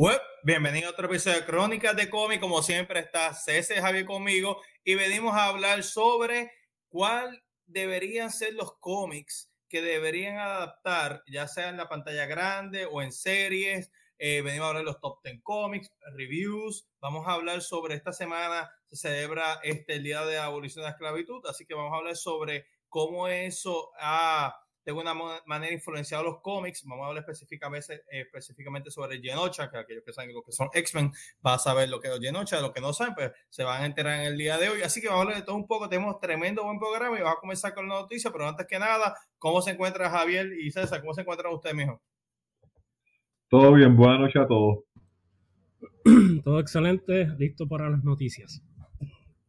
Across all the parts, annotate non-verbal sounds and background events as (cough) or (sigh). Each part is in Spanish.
Web, bienvenido a otro episodio de Crónicas de Cómic. Como siempre está César Javier conmigo y venimos a hablar sobre cuál deberían ser los cómics que deberían adaptar, ya sea en la pantalla grande o en series. Eh, venimos a hablar de los top 10 cómics, reviews. Vamos a hablar sobre esta semana se celebra este el Día de Abolición de la Esclavitud, así que vamos a hablar sobre cómo eso ha de alguna manera influenciado los cómics. Vamos a hablar específicamente, eh, específicamente sobre Genocha, que aquellos que saben lo que son X-Men van a saber lo que es Genocha, los que no saben, pues se van a enterar en el día de hoy. Así que vamos a hablar de todo un poco. Tenemos tremendo buen programa y vamos a comenzar con la noticia, pero antes que nada, ¿cómo se encuentra Javier y César? ¿Cómo se encuentran ustedes, mijo? Todo bien, buenas noches a todos. (clears throat) Todo excelente, listo para las noticias.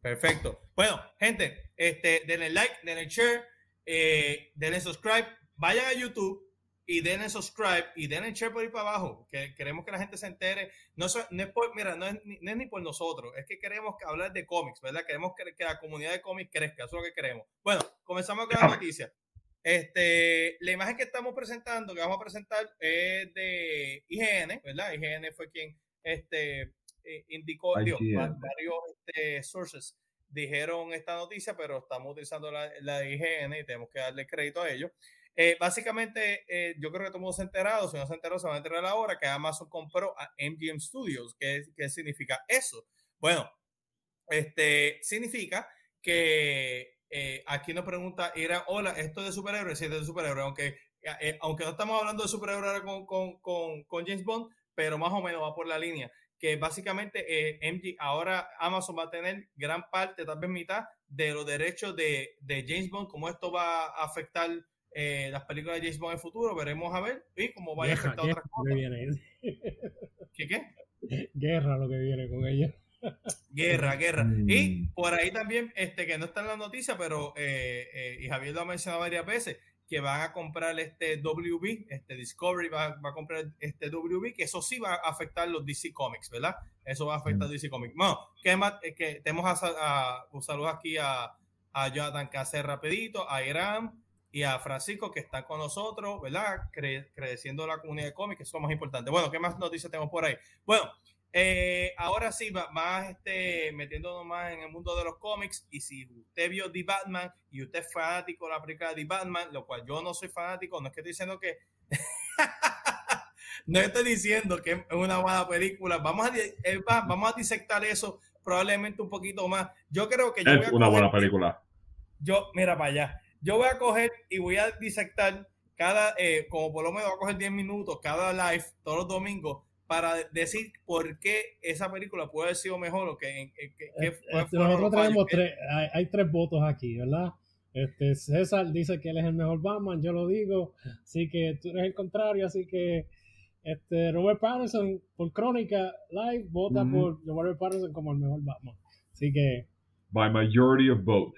Perfecto. Bueno, gente, este, denle like, denle share eh, denle subscribe, vayan a YouTube y denle subscribe y denle share por ahí para abajo, que queremos que la gente se entere. No, es, por, mira, no es, ni por nosotros, es que queremos hablar de cómics, ¿verdad? Queremos que, la comunidad de cómics crezca, eso es lo que queremos. Bueno, comenzamos con la noticia. Este, la imagen que estamos presentando, que vamos a presentar, es de IGN, ¿verdad? IGN fue quien este, eh, indicó, varios este, sources dijeron esta noticia, pero estamos utilizando la, la IGN y tenemos que darle crédito a ellos. Eh, básicamente, eh, yo creo que todo el mundo se ha enterado, si no se ha enterado, se va a enterar ahora que Amazon compró a MGM Studios. ¿Qué, qué significa eso? Bueno, este significa que eh, aquí nos pregunta era hola, esto de superhéroes, sí, de superhéroes, aunque, aunque no estamos hablando de superhéroes con, con, con, con James Bond, pero más o menos va por la línea que básicamente eh, MG, ahora Amazon va a tener gran parte, tal vez mitad, de los derechos de, de James Bond, cómo esto va a afectar eh, las películas de James Bond en el futuro, veremos a ver, y cómo va a afectar otras cosas. (laughs) ¿Qué qué? Guerra lo que viene con ella. (laughs) Guerra, guerra. Y mm. por ahí también, este que no está en la noticia, pero eh, eh, y Javier lo ha mencionado varias veces, que van a comprar este WB, este Discovery va, a comprar este WB, que eso sí va a afectar los DC Comics, ¿verdad? Eso va a afectar a DC Comics. Bueno, ¿qué más? que tenemos a, un saludo aquí a, a Jonathan Cáceres rapidito, a Irán y a Francisco que están con nosotros, ¿verdad? creciendo la comunidad de cómics, que es lo más importante. Bueno, ¿qué más noticias tenemos por ahí? Bueno, eh, ahora sí, más este, metiéndonos más en el mundo de los cómics. Y si usted vio The Batman y usted es fanático de la película de The Batman, lo cual yo no soy fanático, no es que estoy diciendo que. (laughs) no estoy diciendo que es una buena película. Vamos a, vamos a disectar eso probablemente un poquito más. Yo creo que. es una buena película. Yo, mira para allá. Yo voy a coger y voy a disectar cada, eh, como por lo menos voy a coger 10 minutos cada live todos los domingos para decir por qué esa película puede haber sido mejor o que, este, nosotros tenemos tres, hay, tres votos aquí, ¿verdad? Este, César dice que él es el mejor Batman, yo lo digo, así que tú eres el contrario, así que este, Robert Pattinson por Crónica Live vota por Robert Pattinson como el mejor Batman, así que by majority of votes.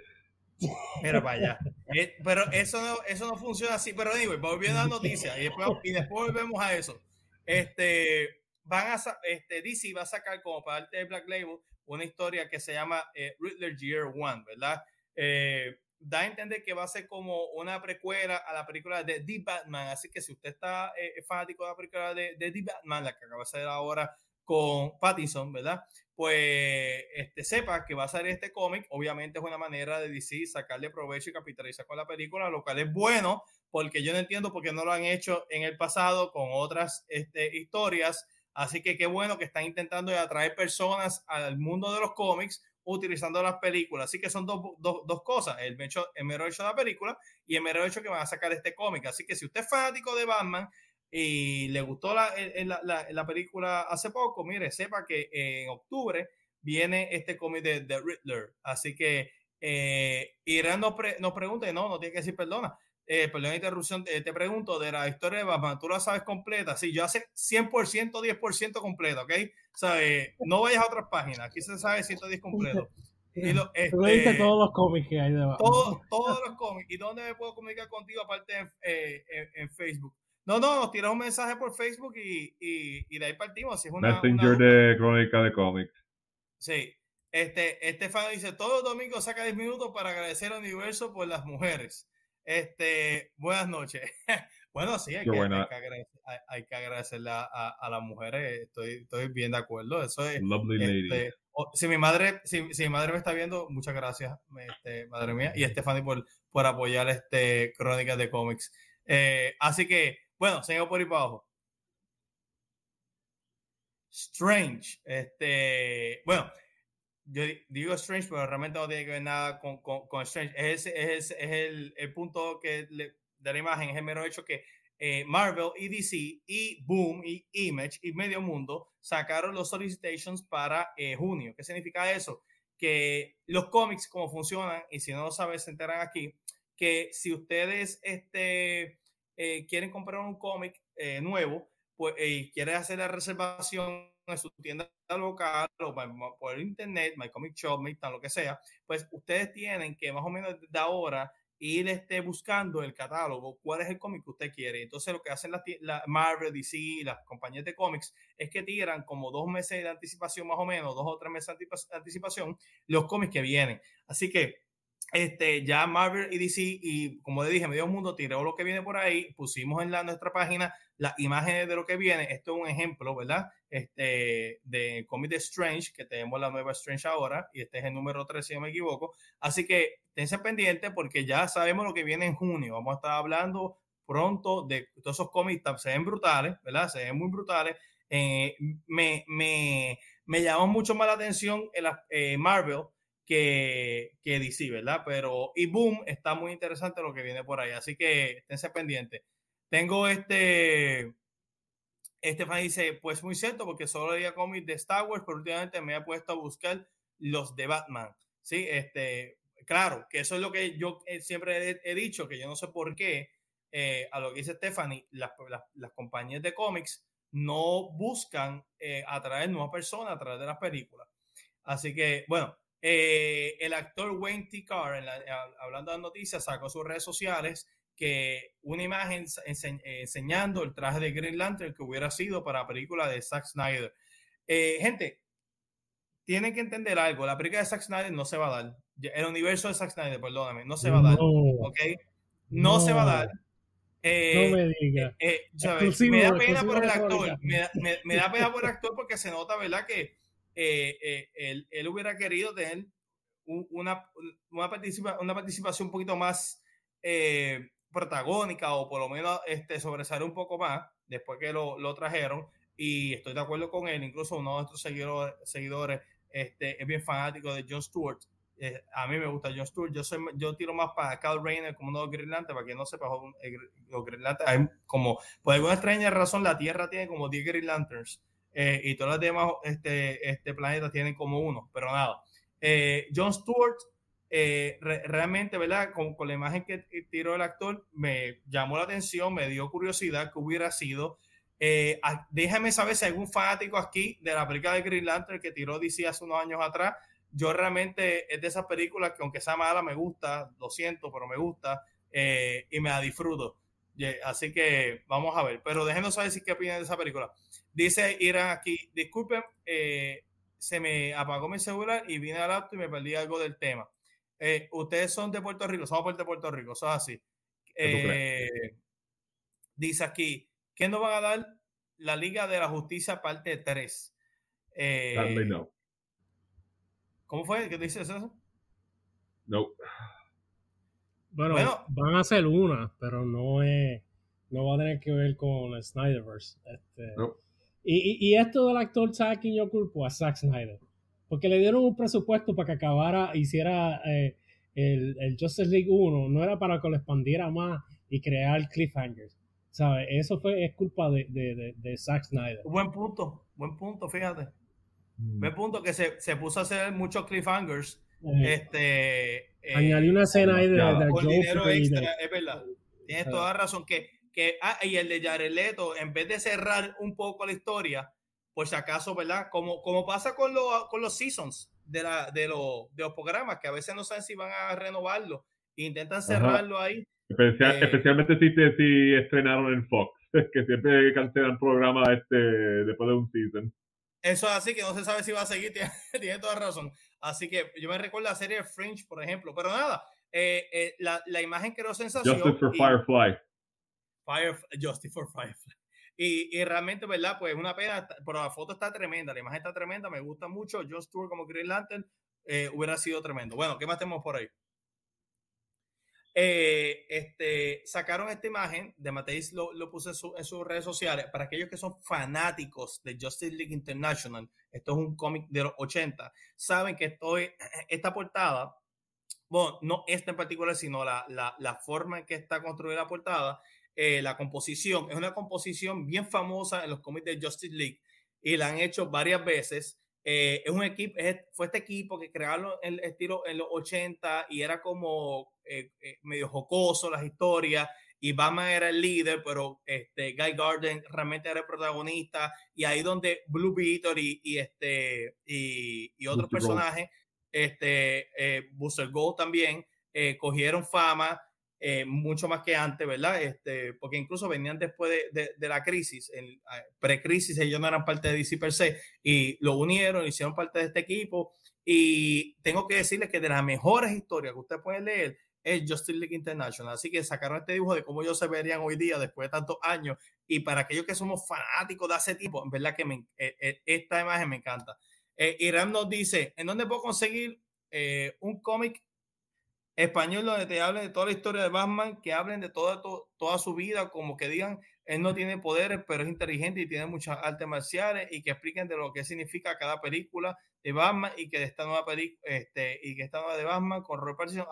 Mira para allá. Eh, pero eso no, eso no funciona así. Pero digo, volviendo a la noticia y después, y después volvemos a eso. Este, van a, este, DC va a sacar como parte de Black Label una historia que se llama eh, Riddler Year One, ¿verdad? Eh, da a entender que va a ser como una precuela a la película de The Batman, así que si usted está eh, fanático de la película de, de, The Batman, la que acaba de salir ahora con Pattinson, ¿verdad? Pues este, sepa que va a salir este cómic, obviamente es una manera de DC sacarle provecho y capitalizar con la película, lo cual es bueno, porque yo no entiendo por qué no lo han hecho en el pasado con otras este, historias Así que qué bueno que están intentando atraer personas al mundo de los cómics utilizando las películas. Así que son dos, cosas, el, hecho, el mero hecho de la película y el mero hecho que van a sacar este cómic. Así que si usted es fanático de Batman y le gustó la, la, película hace poco, mire, sepa que en octubre viene este cómic de, The Riddler. Así que eh, Irán nos, nos pregunta, no, no tiene que decir perdona, eh, perdón la interrupción, eh, te pregunto de la historia de Batman, ¿tú la sabes completa? Sí, yo hace 100%, 10% completa, ¿ok? O sea, eh, no vayas a otras páginas, aquí se sabe 110 completo. (laughs) Y lo, este, todos los cómics que hay de Batman. (laughs) todos los cómics. ¿Y dónde me puedo comunicar contigo aparte en, eh, en, Facebook? No, no, nos tiras un mensaje por Facebook y, y, y de ahí partimos. Si es una, Messenger de Crónica de Cómics. Sí. Este, Estefano dice, todos los domingos saca 10 minutos para agradecer al universo por las mujeres. Este, buenas noches. (laughs) Bueno, sí, hay, que, hay que, agradecer, hay, que agradecerle a, a, las mujeres, estoy, estoy bien de acuerdo. Eso es. Este, si mi madre, si, si, mi madre me está viendo, muchas gracias, este, madre mía, y Stephanie por, por apoyar este Crónicas de Cómics. Eh, así que, bueno, seguimos por ahí para abajo. Strange. Este, bueno, yo digo Strange, pero realmente no tiene que ver nada con, con, Strange. Es, es, es el, el, punto que de la imagen, es el mero hecho que eh, Marvel y DC y Boom y Image y Medio Mundo sacaron los solicitations para eh, junio. ¿Qué significa eso? Que los cómics, como funcionan, y si no lo sabes, se enteran aquí, que si ustedes este, eh, quieren comprar un cómic nuevo, pues, y quieren hacer la reservación en su tienda local o por internet, My Comic Shop, lo que sea, pues ustedes tienen que más o menos de ahora ir este, buscando el catálogo, cuál es el cómic que usted quiere. Entonces lo que hacen las la Marvel, DC, las compañías de cómics es que tiran como dos meses de anticipación más o menos, dos o tres meses de anticipación, los cómics que vienen. Así que este, ya Marvel y DC, y como le dije, medio mundo tiró lo que viene por ahí, pusimos en la, nuestra página las imágenes de lo que viene. Esto es un ejemplo, ¿verdad? Este, de cómic de Strange, que tenemos la nueva Strange ahora, y este es el número 3, si no me equivoco. Así que tense pendiente porque ya sabemos lo que viene en junio. Vamos a estar hablando pronto de todos esos cómics, se ven brutales, ¿verdad? Se ven muy brutales. Eh, me, me, me, llamó mucho más la atención el, eh, Marvel que, que DC, ¿verdad? Pero, y boom, está muy interesante lo que viene por ahí, así que esténse pendientes. Tengo este, este fan dice, pues muy cierto, porque solo leía cómics de Star Wars, pero últimamente me he puesto a buscar los de Batman, ¿sí? Este, claro, que eso es lo que yo eh, siempre he, dicho, que yo no sé por qué, eh, a lo que dice Stephanie, las, las, compañías de cómics no buscan eh, atraer nuevas personas a través de las películas. Así que, bueno, eh, el actor Wayne T. Carr, hablando de noticias, sacó sus redes sociales que una imagen enseñando el traje de Green Lantern que hubiera sido para la película de Zack Snyder. Eh, gente, tienen que entender algo. La película de Zack Snyder no se va a dar. El universo de Zack Snyder, perdóname, no se va a dar. ¿Ok? No, se va a dar. Eh, no me diga. me da pena por el actor. me, da pena por el actor porque se nota, ¿verdad? Que eh, eh, él, él, hubiera querido tener una, una, una participación un poquito más eh, protagónica o por lo menos este, sobresalir un poco más después que lo, lo, trajeron. Y estoy de acuerdo con él, incluso uno de nuestros seguidores, seguidores este, es bien fanático de John Stewart. a mí me gusta John Stewart. Yo, soy, yo tiro más para Cal Rayner como uno de Green para que no sepa, los Green hay como, por alguna extraña razón, la Tierra tiene como 10 Green Lanterns. Eh, y todos los demás este, este planeta tienen como uno, pero nada. Eh, John Stewart, eh, realmente, ¿verdad? Con, con, la imagen que tiró el actor, me llamó la atención, me dio curiosidad que hubiera sido. déjame saber si hay algún fanático aquí de la película de Green Lantern que tiró DC hace unos años atrás. Yo realmente es de esas películas que aunque sea mala me gusta, lo siento, pero me gusta y me la disfruto. Así que vamos a ver, pero déjenos saber si qué opinan de esa película. Dice Irán aquí, disculpen, eh, se me apagó mi celular y vine al auto y me perdí algo del tema. Eh, ustedes son de Puerto Rico, somos de Puerto Rico, eso es así. Eh, dice aquí, ¿qué nos van a dar la Liga de la Justicia parte 3? no. ¿Cómo fue? ¿Qué dices eso? No. Bueno, van a hacer una, pero no es, no va a tener que ver con el Snyderverse. Este, y, y, esto del actor, ¿sabe quién yo culpo? A Zack Snyder. Porque le dieron un presupuesto para que acabara, hiciera eh, el, el, Justice League 1. No era para que lo expandiera más y crear cliffhangers. ¿Sabes? Eso fue, es culpa de, de, de, Zack Snyder. Buen punto, buen punto, fíjate. Mm. Buen punto que se, se puso a hacer muchos cliffhangers. Eh, este, eh, Añadí una escena ahí de, de con dinero extra, es verdad. Tienes toda razón. Que que, ah, y el de Yareleto, en vez de cerrar un poco la historia, por si acaso, ¿verdad? Como, como pasa con, con los seasons de, la, de, de los programas, que a veces no saben si van a renovarlo, intentan cerrarlo ahí. Eh, especialmente si, si estrenaron en Fox, (laughs) que siempre cancelan programas este, después de un season. Eso es así, que no se sabe si va a seguir, (laughs) tiene, toda razón. Así que yo me recuerdo la serie Fringe, por ejemplo, pero nada, eh, eh, la, la, imagen creó sensación. Justice for Firefly. Firefly, Justice for Firefly. Y, y, realmente, ¿verdad? Pues una pena, pero la foto está tremenda, la imagen está tremenda, me gusta mucho. John Stewart como Green Lantern eh, hubiera sido tremendo. Bueno, ¿qué más tenemos por ahí? Eh, este, sacaron esta imagen de Mateis, lo, lo puse en, sus redes sociales. Para aquellos que son fanáticos de Justice League International, esto es un cómic de los 80, saben que estoy, (clears throat) esta portada, bueno, no esta en particular, sino la, la, la forma en que está construida la portada, eh, la composición, es una composición bien famosa en los cómics de Justice League y la han hecho varias veces. Eh, es un equipo, fue este equipo que crearon el estilo en los 80 y era como eh, medio jocoso las historias y Batman era el líder, pero este Guy Garden realmente era el protagonista y ahí donde Blue Beetle y, este y, y otros personajes, este eh, Gold también cogieron fama eh, mucho más que antes, ¿verdad? Este, porque incluso venían después de, de, la crisis, en pre-crisis, ellos no eran parte de DC per se, y lo unieron, hicieron parte de este equipo. Y tengo que decirles que de las mejores historias que usted puede leer es Justice League International. Así que sacaron este dibujo de cómo ellos se verían hoy día después de tantos años. Y para aquellos que somos fanáticos de ese tipo, en verdad que me, eh, eh, esta imagen me encanta. Eh, Irán nos dice, ¿en dónde puedo conseguir un cómic español donde te hablen de toda la historia de Batman, que hablen de toda, toda su vida, como que digan, él no tiene poderes, pero es inteligente y tiene muchas artes marciales y que expliquen de lo que significa cada película de Batman y que de esta nueva película, este, y que esta nueva de Batman con Robert Pattinson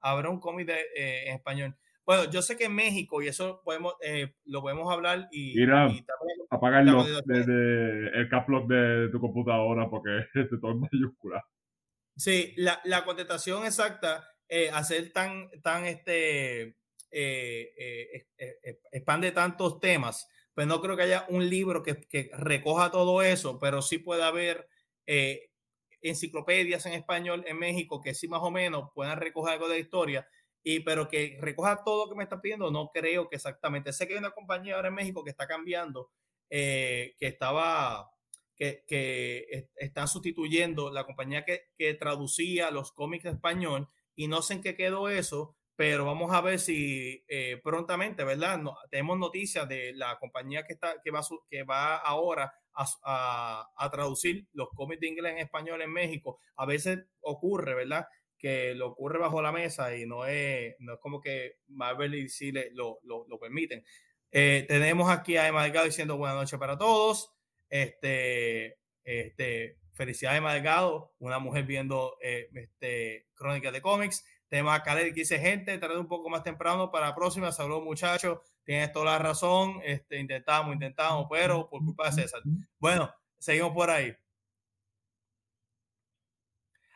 habrá un cómic eh, en español. Bueno, yo sé que en México, y eso podemos, eh, lo podemos hablar y... Mira, apagarlo desde el caplock de tu computadora porque (laughs) es todo en mayúscula. Sí, la, la contestación exacta eh, hacer tan, tan este, eh, eh, expande tantos temas, pues no creo que haya un libro que, que recoja todo eso, pero sí puede haber enciclopedias en español en México que sí más o menos puedan recoger algo de historia, y pero que recoja todo lo que me está pidiendo, no creo que exactamente. Sé que hay una compañía ahora en México que está cambiando, que estaba, que, que está sustituyendo la compañía que, que traducía los cómics en español y no sé en qué quedó eso, pero vamos a ver si eh, prontamente, ¿verdad? tenemos noticias de la compañía que, está, que, va, que va ahora a, a, traducir los cómics de inglés en español en México. A veces ocurre, ¿verdad? Que lo ocurre bajo la mesa y no es, no es como que Marvel y DC lo, lo, lo, permiten. Eh, tenemos aquí a Emma Delgado diciendo buenas noches para todos. Este, este, Felicidades, Delgado, una mujer viendo eh, este, crónicas de cómics. Tema que dice, gente, tarde un poco más temprano para la próxima. Saludos, muchachos. Tienes toda la razón. Este, intentamos, intentamos, pero por culpa de César. Bueno, seguimos por ahí.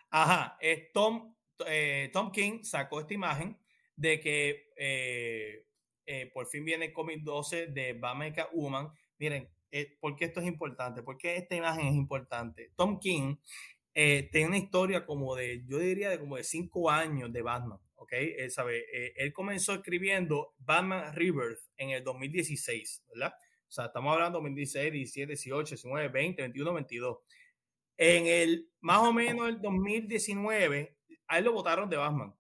Ajá, Tom, eh, Tom King sacó esta imagen de que eh, por fin viene el cómic 12 de Batman Woman. Miren, eh, ¿por qué esto es importante? ¿Por qué esta imagen es importante? Tom King eh, tiene una historia como de, yo diría, de como de cinco años de Batman, ¿ok? Él, sabe, eh, él comenzó escribiendo Batman Rebirth en el 2016, ¿verdad? O sea, estamos hablando de 2016, 17, 18, 19, 20, 21, 22. En el, más o menos el 2019, a él lo votaron de Batman.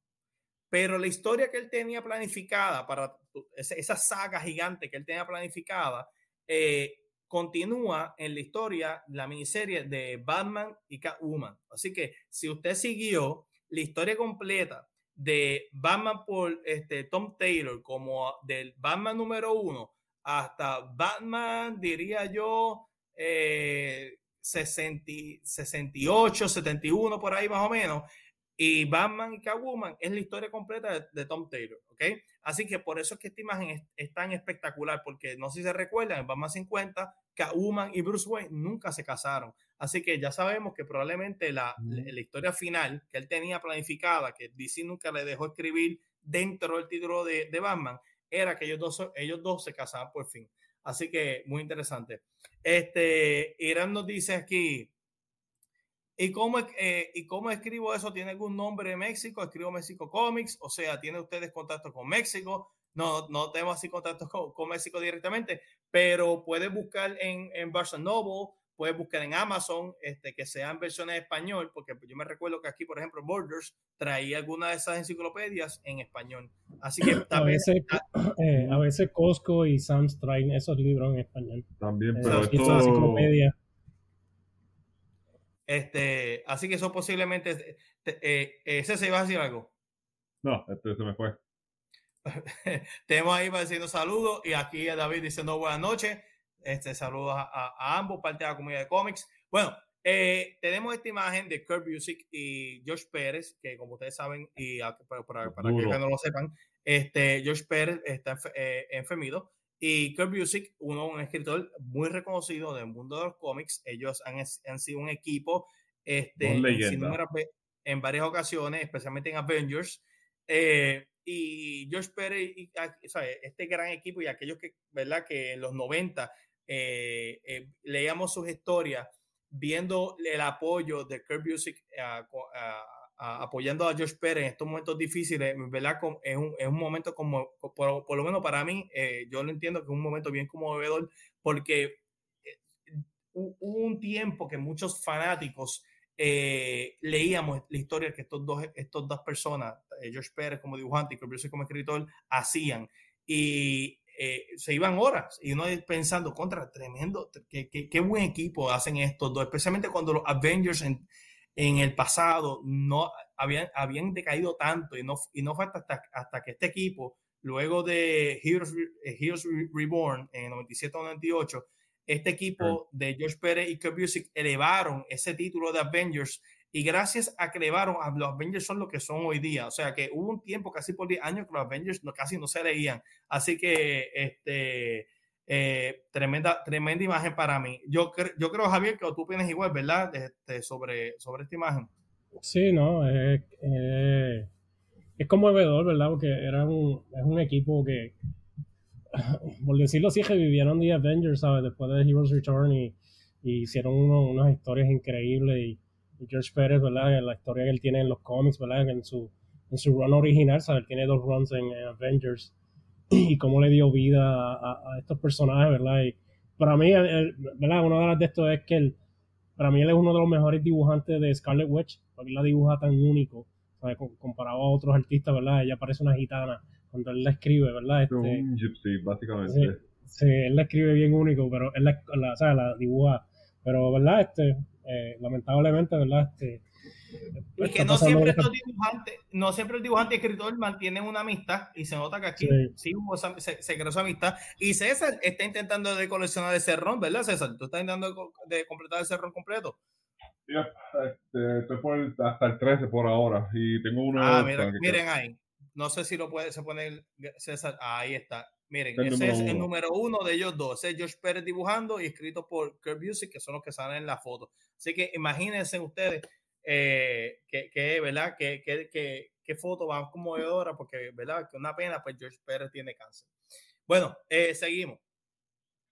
Pero la historia que él tenía planificada para esa, esa saga gigante que él tenía planificada, eh, continúa en la historia la miniserie de Batman y Catwoman. Así que si usted siguió la historia completa de Batman por este, Tom Taylor como del Batman número uno hasta Batman, diría yo, eh, 68, 71 por ahí más o menos, y Batman y Catwoman es la historia completa de, Tom Taylor, ¿ok? Así que por eso es que esta imagen es, tan espectacular, porque no sé si se recuerdan, en Batman 50, Catwoman y Bruce Wayne nunca se casaron. Así que ya sabemos que probablemente la, la, historia final que él tenía planificada, que DC nunca le dejó escribir dentro del título de, de Batman, era que ellos dos, ellos dos se casaban por fin. Así que muy interesante. Este, Irán nos dice aquí, ¿Y cómo, eh, ¿Y cómo escribo eso? ¿Tiene algún nombre de México? Escribo México Comics, o sea, ¿tiene ustedes contacto con México? No, no tenemos así contacto con, México directamente, pero puede buscar en, en Barnes Noble, puedes buscar en Amazon este, que sean versiones en español, porque yo me recuerdo que aquí, por ejemplo, Borders traía alguna de esas enciclopedias en español. Así que (clears throat) a veces, (clears throat) eh, a veces Costco y Sam's traen esos libros en español. También, eh, pero esto... Este, así que eso posiblemente. Eh, ¿Ese se iba a decir algo? No, este se me fue. (laughs) Tenemos ahí para diciendo saludos y aquí a David diciendo buenas noches. Este, saludos a, ambos, parte de la comunidad de cómics. Bueno, eh, tenemos esta imagen de Kurt Busiek y Josh Pérez, que como ustedes saben, y para, para, que no lo sepan, este, Josh Pérez está eh, enfermido y Kurt Busiek, uno, un escritor muy reconocido del mundo de los cómics. Ellos han, han sido un equipo este, en, varias ocasiones, especialmente en Avengers. Eh, y Josh Pérez, y, este gran equipo y aquellos que, ¿verdad? Que en los 90 eh, eh, leíamos sus historias, viendo el apoyo de Kurt Busiek apoyando a Josh Pérez en estos momentos difíciles, ¿verdad? Es un, es un momento como, por, lo menos para mí, eh, yo lo entiendo que es un momento bien conmovedor porque hubo un tiempo que muchos fanáticos leíamos la historia que estos dos, estos dos personas, Josh Pérez como dibujante y Kurt Busiek como escritor, hacían. Y eh, se iban horas y uno pensando contra tremendo, qué, buen equipo hacen estos dos, especialmente cuando los Avengers en, el pasado no habían, habían decaído tanto y no, y no fue hasta, hasta que este equipo, luego de Heroes, eh, Heroes Reborn en 97-98, este equipo de George Pérez y Kirk Busiek elevaron ese título de Avengers y gracias a que elevaron, a los Avengers son lo que son hoy día. O sea que hubo un tiempo, casi por 10 años, que los Avengers no, casi no se leían. Así que, este, eh, tremenda, tremenda imagen para mí. Yo, yo creo, Javier, que tú piensas igual, ¿verdad? Este, sobre, sobre esta imagen. Sí, no, es, es conmovedor, ¿verdad? Porque era un, es un equipo que, (laughs) por decirlo así, revivieron The Avengers, ¿sabes? Después de Heroes Return y, hicieron unas historias increíbles y George Pérez, ¿verdad? La historia que él tiene en los cómics, ¿verdad? En su, en su run original, ¿sabes? Tiene dos runs en, Avengers (clears throat) y cómo le dio vida a, estos personajes, ¿verdad? Y para mí, ¿verdad? Una de las de esto es que él, para mí él es uno de los mejores dibujantes de Scarlet Witch, porque él la dibuja tan único, ¿sabes? Comparado a otros artistas, ¿verdad? Ella parece una gitana cuando él la escribe, ¿verdad? Este, un gypsy, básicamente. Sí, él la escribe bien único, pero él la, la, la dibuja. Pero, ¿verdad? Este, eh, lamentablemente, ¿verdad? Este, porque no siempre, estos dibujantes, no siempre el dibujante y escritor mantienen una amistad y se nota que aquí sí, se, creó esa amistad. Y César está intentando de coleccionar ese ron, ¿verdad, César? ¿Tú estás intentando de, completar ese ron completo? este, estoy por hasta el 13 por ahora y tengo una. Ah, miren ahí. No sé si lo puede, se pone César. Ahí está. Miren, ese es el número uno de ellos dos. Ese es Josh Pérez dibujando y escrito por Kurt Busiek, que son los que salen en la foto. Así que imagínense ustedes eh, que, ¿verdad? Que, que, que, que foto va conmovedora, porque, ¿verdad? Que una pena, pues George Pérez tiene cáncer. Bueno, eh, seguimos.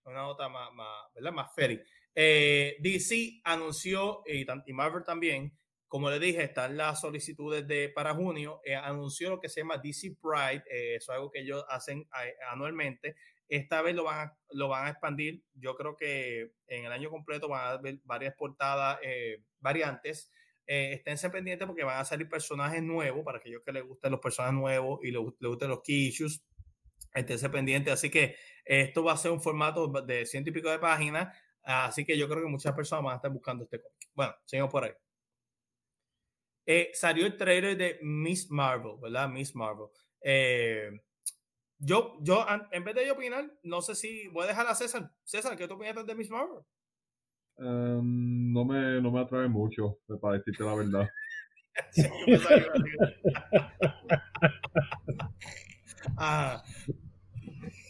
Una nota más, más, ¿verdad? Más feliz. Eh, DC anunció, y, y Marvel también, como le dije, están las solicitudes de, para junio. Eh, anunció lo que se llama DC Pride. Eh, eso es algo que ellos hacen eh, anualmente. Esta vez lo van, a, lo van a expandir. Yo creo que en el año completo van a haber varias portadas variantes. esténse pendientes porque van a salir personajes nuevos para aquellos que les gusten los personajes nuevos y les, les gusten los key issues. Esténse pendientes. Así que esto va a ser un formato de ciento y pico de páginas. Así que yo creo que muchas personas van a estar buscando este cómic. Bueno, seguimos por ahí. Eh, salió el trailer de Miss Marvel, ¿verdad? Miss Marvel. Eh, yo, yo, en vez de yo opinar, no sé si voy a dejar a César. César, ¿qué tú opinas de Miss Marvel? Em, no, me, no me atrae mucho, para decirte la verdad. (laughs) ah,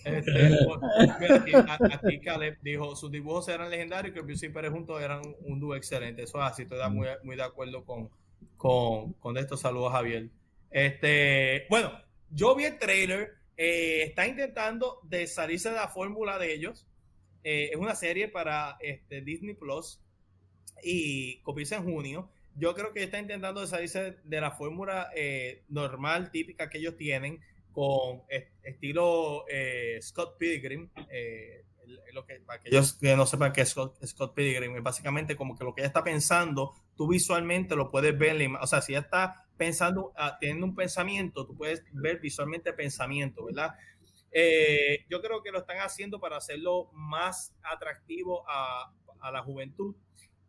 este, (laughs) aquí, aquí, Caleb dijo, sus dibujos eran legendarios y que el y Pérez juntos eran un dúo excelente. Eso es así, estoy muy, muy de acuerdo con, con, con estos saludos, Javier. Este, bueno, yo vi el trailer, eh, está intentando de salirse de la fórmula de ellos. Eh, es una serie para este, Disney Plus y comienza en junio. Yo creo que está intentando de salirse de la fórmula eh, normal, típica que ellos tienen, con estilo Scott Pilgrim, lo que, para aquellos que no sepan que es Scott, Scott Pilgrim, es básicamente como que lo que ella está pensando, tú visualmente lo puedes ver, o sea, si ella está pensando, ah, teniendo un pensamiento, tú puedes ver visualmente el pensamiento, ¿verdad? Eh, yo creo que lo están haciendo para hacerlo más atractivo a, a la juventud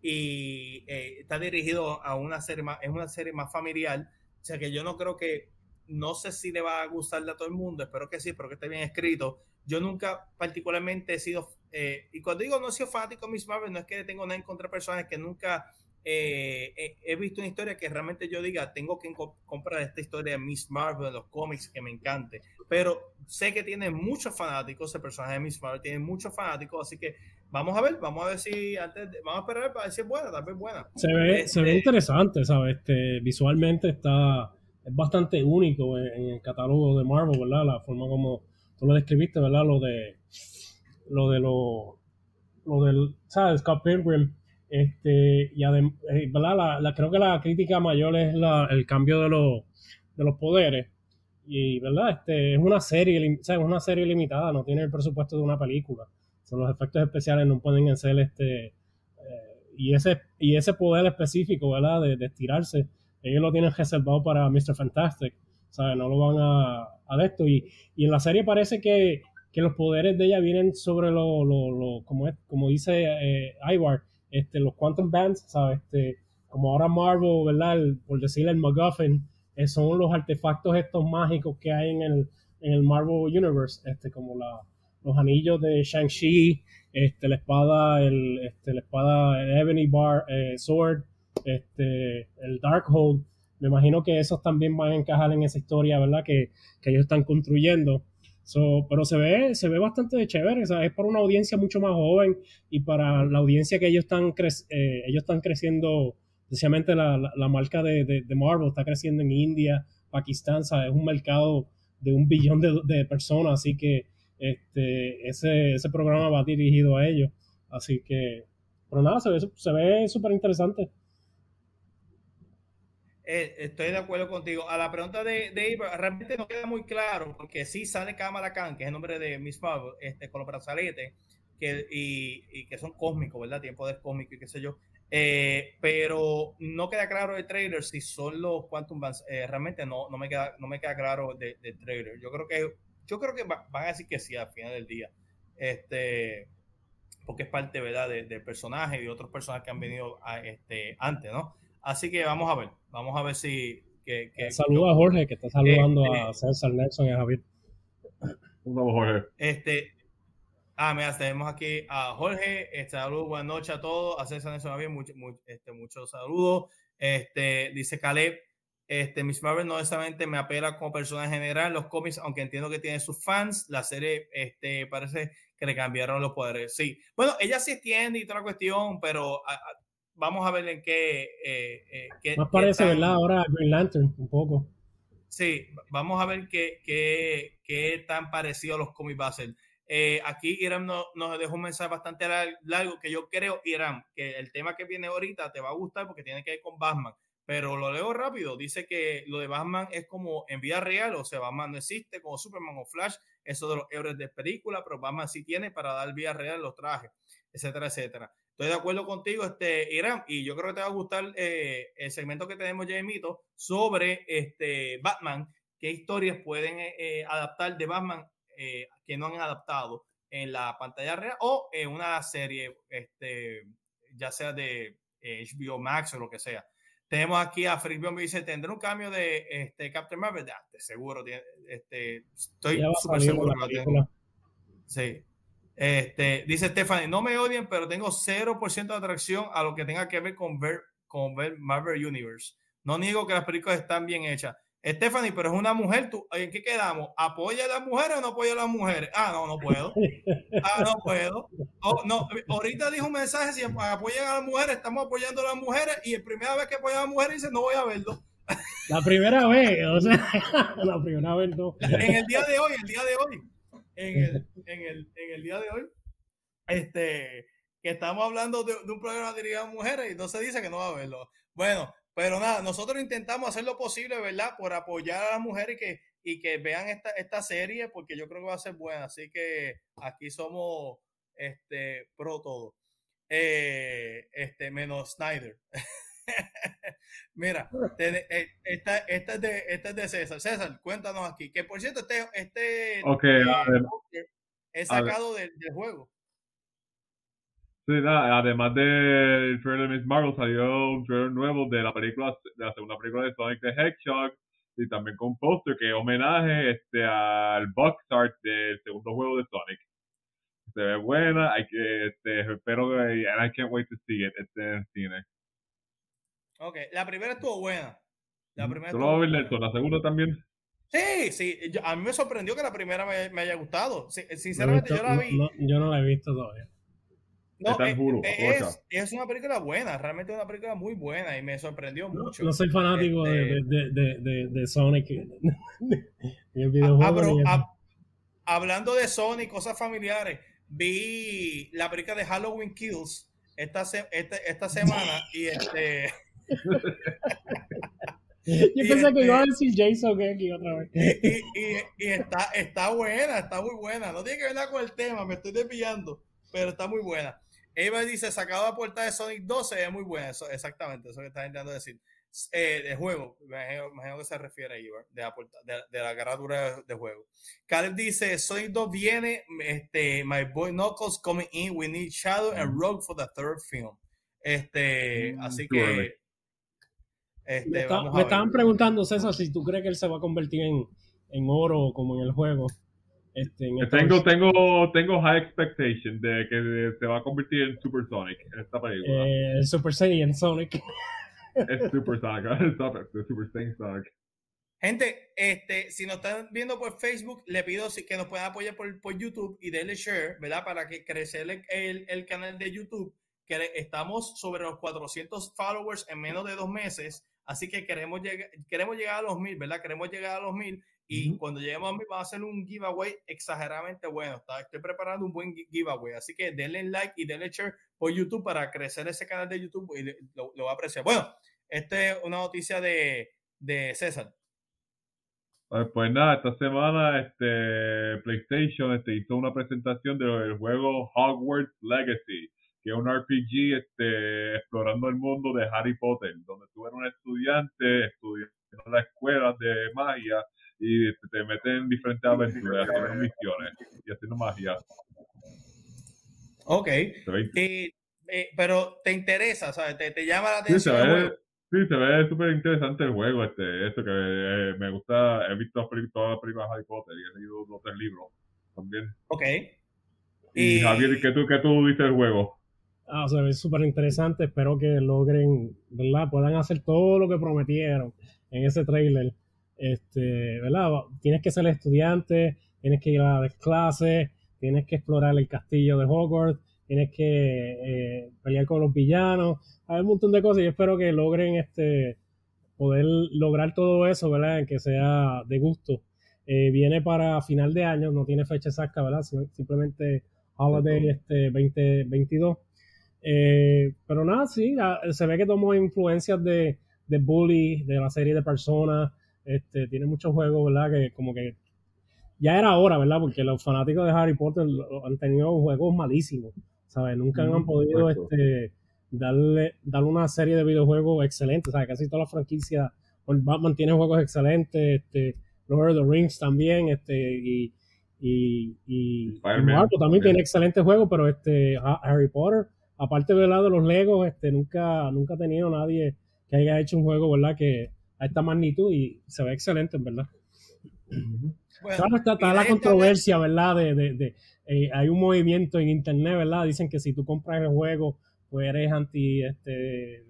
y eh, está dirigido a una serie más, es una serie más familiar, o sea que yo no creo que, no sé si le va a gustar a todo el mundo, espero que sí, espero que esté bien escrito. Yo nunca particularmente he sido, eh, y cuando digo no he sido fanático de Miss Marvel, no es que tengo nada en contra de personas que nunca eh, he, visto una historia que realmente yo diga, tengo que comprar esta historia de Miss Marvel, de los cómics, que me encante. Pero sé que tiene muchos fanáticos, el personaje de Miss Marvel tiene muchos fanáticos, así que vamos a ver, vamos a ver si antes, vamos a esperar para ver si es buena, tal vez buena. Se ve, se ve este interesante, ¿sabes? Este, visualmente está, es bastante único en, el catálogo de Marvel, ¿verdad? La forma como tú lo describiste, ¿verdad? Lo de, lo de lo, lo del, ¿sabes? Scott Pilgrim este, y además, eh, ¿verdad? La, creo que la crítica mayor es la, el cambio de, los, de los poderes. Y, ¿verdad? Este, es una serie, es una serie limitada, no tiene el presupuesto de una película. Son los efectos especiales no pueden ser este eh, y ese y ese poder específico, ¿verdad? De, de, estirarse, ellos lo tienen reservado para Mr. Fantastic, ¿sabes? No lo van a, a esto y, y en la serie parece que, que los poderes de ella vienen sobre lo, lo, lo como es, como dice eh, Ivar, este, los Quantum Bands, ¿sabes? Este, como ahora Marvel, ¿verdad? por decirle el MacGuffin, eh, son los artefactos estos mágicos que hay en el, en el Marvel Universe, este, como la, los anillos de Shang-Chi, este, la espada, el, este, la espada el Ebony Bar, eh, Sword, este, el Darkhold. Me imagino que esos también van a encajar en esa historia, ¿verdad? Que, que ellos están construyendo. So, pero se ve, se ve bastante chévere, o es para una audiencia mucho más joven y para la audiencia que ellos están, eh, ellos están creciendo, especialmente la, la, marca de, de, Marvel está creciendo en India, Pakistán, ¿sabes? es un mercado de un billón de, de, personas, así que este, ese, ese programa va dirigido a ellos, así que, pero nada, se ve se ve súper interesante. Eh, estoy de acuerdo contigo. A la pregunta de, de realmente no queda muy claro, porque sí sale Kamala Khan, que es el nombre de Miss Marvel, este, con los brazaletes, que, y, que son cósmicos, ¿verdad? Tiempo de cósmico y qué sé yo. Eh, pero no queda claro el trailer si son los Quantum Bands. Eh, realmente no, no, me queda, no me queda claro del de trailer. Yo creo que, yo creo que van a decir que sí al final del día. Este, porque es parte, ¿verdad? del personaje y de otros personajes que han venido este, antes, ¿no? Así que vamos a ver, vamos a ver si... Que, que Saluda a Jorge, que está saludando a este, César Nelson y a Javier. Vamos, Jorge. Este, ah, mira, tenemos aquí a Jorge. Este, saludos, buenas noches a todos. A César Nelson Javier, mucho, este, muchos saludos. Este, dice Caleb, este, Miss Marvel no necesariamente me apela como persona en general los cómics, aunque entiendo que tiene sus fans. La serie este, parece que le cambiaron los poderes. Sí, bueno, ella sí entiende y toda la cuestión, pero vamos a ver en qué... Eh, eh Más parece, ¿verdad? Ahora Green Lantern, un poco. Sí, vamos a ver qué, qué, qué tan parecido a los cómics va a ser. Eh, aquí Irán nos, nos, dejó un mensaje bastante largo que yo creo, Irán, que el tema que viene ahorita te va a gustar porque tiene que ver con Batman. Pero lo leo rápido. Dice que lo de Batman es como en vida real, o sea, Batman no existe como Superman o Flash, eso de los héroes de película, pero Batman sí tiene para dar vida real los trajes, etcétera, etcétera. Estoy de acuerdo contigo, este, Irán, y yo creo que te va a gustar eh, el segmento que tenemos ya en mito sobre este, Batman, qué historias pueden eh, eh, adaptar de Batman que no han adaptado en la pantalla real o en una serie, este, ya sea de HBO Max o lo que sea. Tenemos aquí a Frick me dice, ¿tendrá un cambio de este, Captain Marvel? De seguro, este, estoy súper seguro. Sí. Este, dice Stephanie, no me odien, pero tengo 0% de atracción a lo que tenga que ver con ver, con ver Marvel Universe. No niego que las películas están bien hechas. Stephanie, pero es una mujer, ¿tú, ¿en qué quedamos? ¿Apoya a las mujeres o no apoya a las mujeres? Ah, no, no puedo. Ah, no puedo. Oh, no, ahorita dijo un mensaje, si apoyan a las mujeres, estamos apoyando a las mujeres y la primera vez que apoyan a las mujeres dice, no voy a verlo. La primera vez, o sea, (laughs) la primera vez no. En el día de hoy, el día de hoy en el, en el, en el día de hoy, este, que estamos hablando de, un programa dirigido a mujeres y no se dice que no va a verlo. Bueno, pero nada, nosotros intentamos hacer lo posible, ¿verdad? Por apoyar a las mujeres y que, y que vean esta, esta serie, porque yo creo que va a ser buena. Así que aquí somos este, pro todo. Eh, este, menos Snyder. (laughs) (laughs) Mira, eh, esta, esta, es de, esta es de César. César, cuéntanos aquí. Que por cierto, este, este okay, es sacado del, del, juego. Sí, nada, además del trailer de Miss Marvel, salió un trailer nuevo de la película, de la segunda película de Sonic the Hedgehog, y también con un póster que homenaje este, al box art del segundo juego de Sonic. Se ve buena, hay que, este, espero que, and I can't wait to see it este, en el cine. Ok, la primera estuvo buena. La primera ¿Tú lo ¿La segunda también? Sí, sí, a mí me sorprendió que la primera me, me haya gustado. sinceramente, yo la vi. yo no la he visto todavía. No, eh, es, es, una película buena, realmente una película muy buena y me sorprendió mucho. No, soy fanático de, este de, de, de, Sonic. (laughs) hablando de Sonic, cosas familiares, vi la película de Halloween Kills esta, esta, esta semana y este... (laughs) Yo pensé que iba a este decir Jason aquí otra vez. Y, y, y, está, está buena, está muy buena. No tiene que ver nada con el tema, me estoy desviando, pero está muy buena. Eva dice, sacado a puerta de Sonic 12 es muy buena. Eso, exactamente, eso que está intentando decir. Eh, de juego, me imagino, que se refiere ahí, de la, de, de la carátula de, juego. Caleb dice, Sonic 2 viene, este, My Boy Knuckles coming in, we need Shadow and Rogue for the third film. Este, mm, así que... Este, me, estaban preguntando, César, si tú crees que él se va a convertir en, en oro como en el juego. Este, tengo, tengo, tengo high expectation de que se va a convertir en Super Sonic en esta película. Eh, el Super Saiyan Sonic. Es Super Sonic, (laughs) Super Sonic. Gente, este, si nos están viendo por Facebook, le pido que nos puedan apoyar por, por YouTube y denle share, ¿verdad? Para que crezca el, el, canal de YouTube, que estamos sobre los 400 followers en menos de dos meses, así que queremos, llegar queremos llegar a los mil, ¿verdad? Queremos llegar a los mil y cuando lleguemos a mí, vamos a hacer un giveaway exageradamente bueno. Estoy preparando un buen giveaway. Así que denle like y denle share por YouTube para crecer ese canal de YouTube y lo, lo va a apreciar. Bueno, esta es una noticia de, de César. Pues, pues nada, esta semana este PlayStation este, hizo una presentación del juego Hogwarts Legacy, que es un RPG este, explorando el mundo de Harry Potter, donde tú eres un estudiante estudiando en la escuela de magia y te meten en diferentes aventuras, haciendo (laughs) misiones y haciendo magia. Ok. Eh, pero te interesa, ¿sabes? Te, te llama la atención. Sí, se ve, súper interesante el juego, este, esto que eh, me gusta, he visto todas las películas de Harry Potter y he leído dos tres libros también. Ok. Y, Javier, ¿qué tú, qué tú viste del juego? Ah, o sea, es súper interesante, espero que logren, ¿verdad? Puedan hacer todo lo que prometieron en ese trailer este, ¿verdad? Tienes que ser estudiante, tienes que ir a las clases, tienes que explorar el castillo de Hogwarts, tienes que eh, pelear con los villanos, hay un montón de cosas y espero que logren este poder lograr todo eso, ¿verdad? En que sea de gusto. Eh, viene para final de año, no tiene fecha exacta, ¿verdad? Simplemente Holiday este 2022. Eh, pero nada, sí, se ve que tomó influencias de, de Bully, de la serie de personas, este, tiene muchos juegos, ¿verdad? Que como que ya era hora, ¿verdad? Porque los fanáticos de Harry Potter han tenido juegos malísimos, ¿sabes? Nunca han podido este, darle, darle una serie de videojuegos excelentes, ¿sabes? Casi todas las franquicias, Batman tiene juegos excelentes, este, Lord of the Rings también, este, y, y, y, también tiene excelentes juegos, pero este, Harry Potter, aparte lado de los Legos, este, nunca, nunca ha tenido nadie que haya hecho un juego, ¿verdad? Que, a esta magnitud y se ve excelente, en verdad. claro, está, la controversia, ¿verdad? De, de, de eh, hay un movimiento en internet, ¿verdad? Dicen que si tú compras el juego, pues eres anti, este,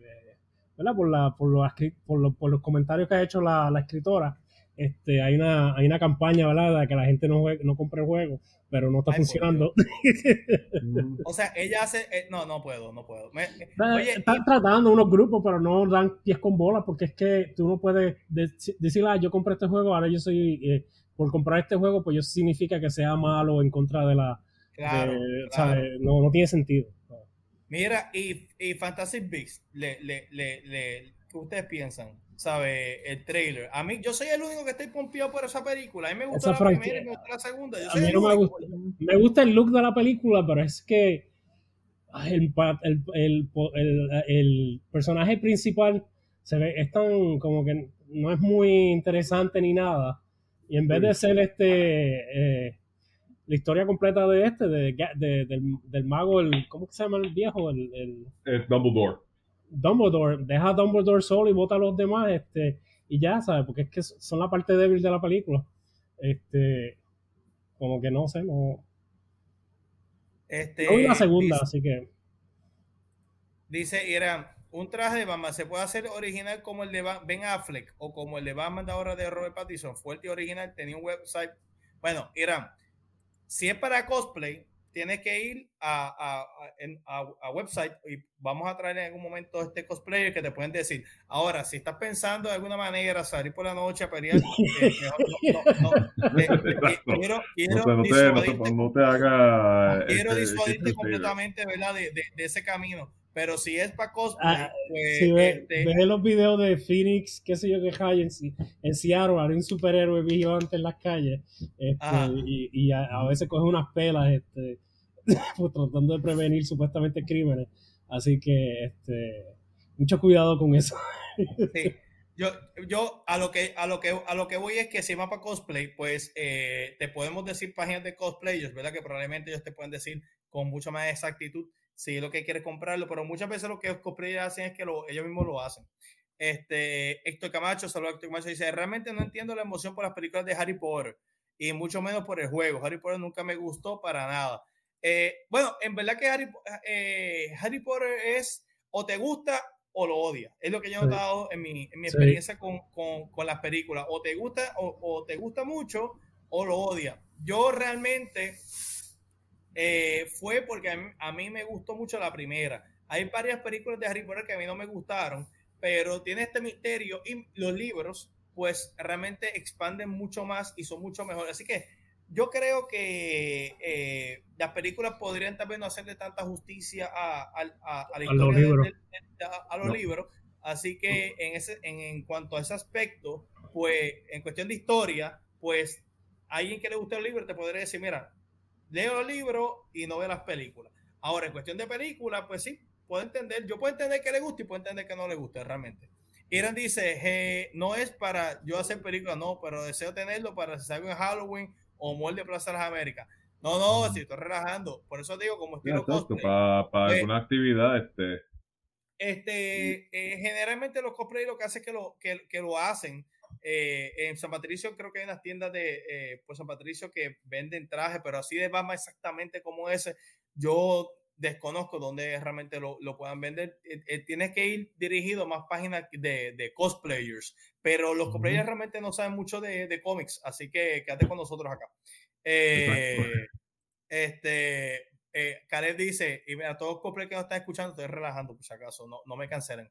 ¿verdad? Por, la, por, los, por, por los comentarios que ha hecho la, la escritora este, hay una, hay una campaña, ¿verdad? De que la gente no, no compre el juego, pero no está funcionando. (laughs) o sea, ella hace, eh, no, no puedo, no puedo. Están tratando unos grupos, pero no dan pies con bolas, porque es que tú no puedes decir, ah, yo compré este juego, ahora yo soy, eh, por comprar este juego, pues eso significa que sea malo en contra de la... Claro, No, no tiene sentido. Mira, y, y Fantasy Beasts le, le, le, ¿qué ustedes piensan? ¿Sabe? El trailer. A mí, yo soy el único que estoy pompeado por esa película. A mí me gusta la primera y me gusta la segunda. a mí no me gusta. Me gusta el look de la película, pero es que el, el, el, el, personaje principal se ve, es tan como que no es muy interesante ni nada. Y en vez de ser este eh, la historia completa de este, de, del, del, mago, el, ¿cómo se llama el viejo? El, el, Dumbledore. Dumbledore, deja a Dumbledore solo y vota a los demás, este, y ya, ¿sabes? Porque es que son la parte débil de la película. Este, como que no sé, no. Este, no vi la segunda, así que. Dice Irán, un traje de Batman se puede hacer original como el de Ben Affleck o como el de Batman de ahora de Robert Pattinson, fuerte y original, tenía un website. Bueno, Irán, si es para cosplay, tienes que ir a, a, website y vamos a traer en algún momento este cosplayer que te pueden decir. Ahora, si estás pensando de alguna manera salir por la noche a pelear, quiero, quiero disuadirte completamente ¿verdad? De, de, ese camino. Pero si es para cosplay, ah, pues. Si ve, este los videos de Phoenix, qué sé yo, qué hay en, en Seattle, hay un superhéroe vigilante en las calles. Este, y, y a, veces coge unas pelas este, (laughs) pues, tratando de prevenir supuestamente crímenes. Así que este, mucho cuidado con eso. Sí. Yo, yo a lo que a lo que a lo que voy es que si va para cosplay, pues eh, te podemos decir páginas de cosplayers, ¿verdad? Que probablemente ellos te pueden decir con mucha más exactitud si lo que quieres comprarlo, pero muchas veces lo que los cosplayers hacen es que ellos mismos lo hacen. Este, Héctor Camacho, saludos Héctor Camacho, dice, realmente no entiendo la emoción por las películas de Harry Potter y mucho menos por el juego. Harry Potter nunca me gustó para nada. Eh, bueno, en verdad que Harry, eh, Harry Potter es o te gusta o lo odias. Es lo que yo he notado en mi, en mi experiencia con, con, con, las películas. O te gusta o, o te gusta mucho o lo odias. Yo realmente eh, fue porque a mí, me gustó mucho la primera. Hay varias películas de Harry Potter que a mí no me gustaron, pero tiene este misterio y los libros pues realmente expanden mucho más y son mucho mejores. Así que yo creo que eh, las películas podrían también no hacerle tanta justicia a, la historia los libros. a, los libros. Así que en, ese, en, en, cuanto a ese aspecto, pues en cuestión de historia, pues alguien que le guste el libro te podría decir, mira, leo el libro y no veo las películas. Ahora, en cuestión de películas, pues sí, puedo entender, yo puedo entender que le guste y puedo entender que no le guste realmente. Irán dice, no es para yo hacer películas, no, pero deseo tenerlo para si salgo en Halloween o Molde Plaza de las Américas. No, no, si estoy relajando. Por eso digo, como estilo cosplay. Para, para alguna actividad, este. Este, eh, generalmente los cosplay lo que hace es que lo, que, que lo hacen eh, en San Patricio creo que hay unas tiendas de eh, pues San Patricio que venden trajes, pero así de Batman exactamente como ese, yo desconozco dónde realmente lo, lo puedan vender. Eh, tienes que ir dirigido a más páginas de, de cosplayers, pero los cosplayers realmente no saben mucho de, de, cómics, así que quédate con nosotros acá. este, eh, dice, y a todos los cosplayers que nos están escuchando, estoy relajando por si acaso, no, no me cancelen.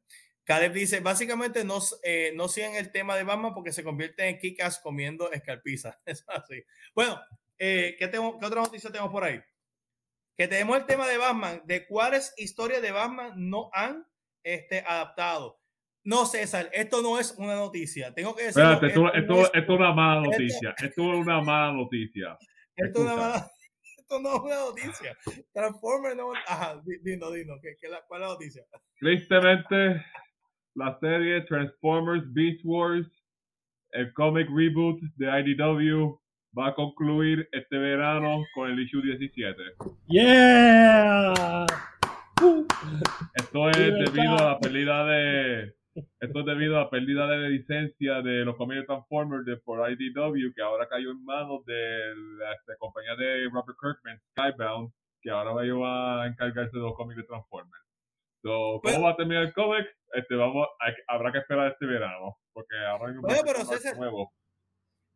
Caleb dice, básicamente no, eh, no sigan el tema de Batman porque se convierte en Kikas comiendo escarpiza. (laughs) Es así. Bueno, eh, ¿qué, tengo, ¿qué otra noticia tenemos por ahí? Que tenemos el tema de Batman, de cuáles historias de Batman no han este, adaptado. No, César, esto no es una noticia. Tengo que decir. Esto, (laughs) esto, es una mala noticia. Esto, es una mala noticia. (laughs) Esto, una mala, no es una noticia. Transformers no. Ajá, dino, dino. ¿qué, qué la, ¿Cuál es la noticia? Tristemente, la serie Transformers Beast Wars, el comic reboot de IDW, va a concluir este verano con el issue 17. ¡Yeah! Esto es debido a la pérdida de esto es debido a la pérdida de licencia de los cómics Transformers de por IDW que ahora cayó en manos de la este, compañía de Robert Kirkman, Skybound, que ahora va a encargarse de los cómics de Transformers. ¿Cómo pues va a terminar el cómic? Este, vamos, habrá que esperar este verano, porque ahora hay un pero nuevo.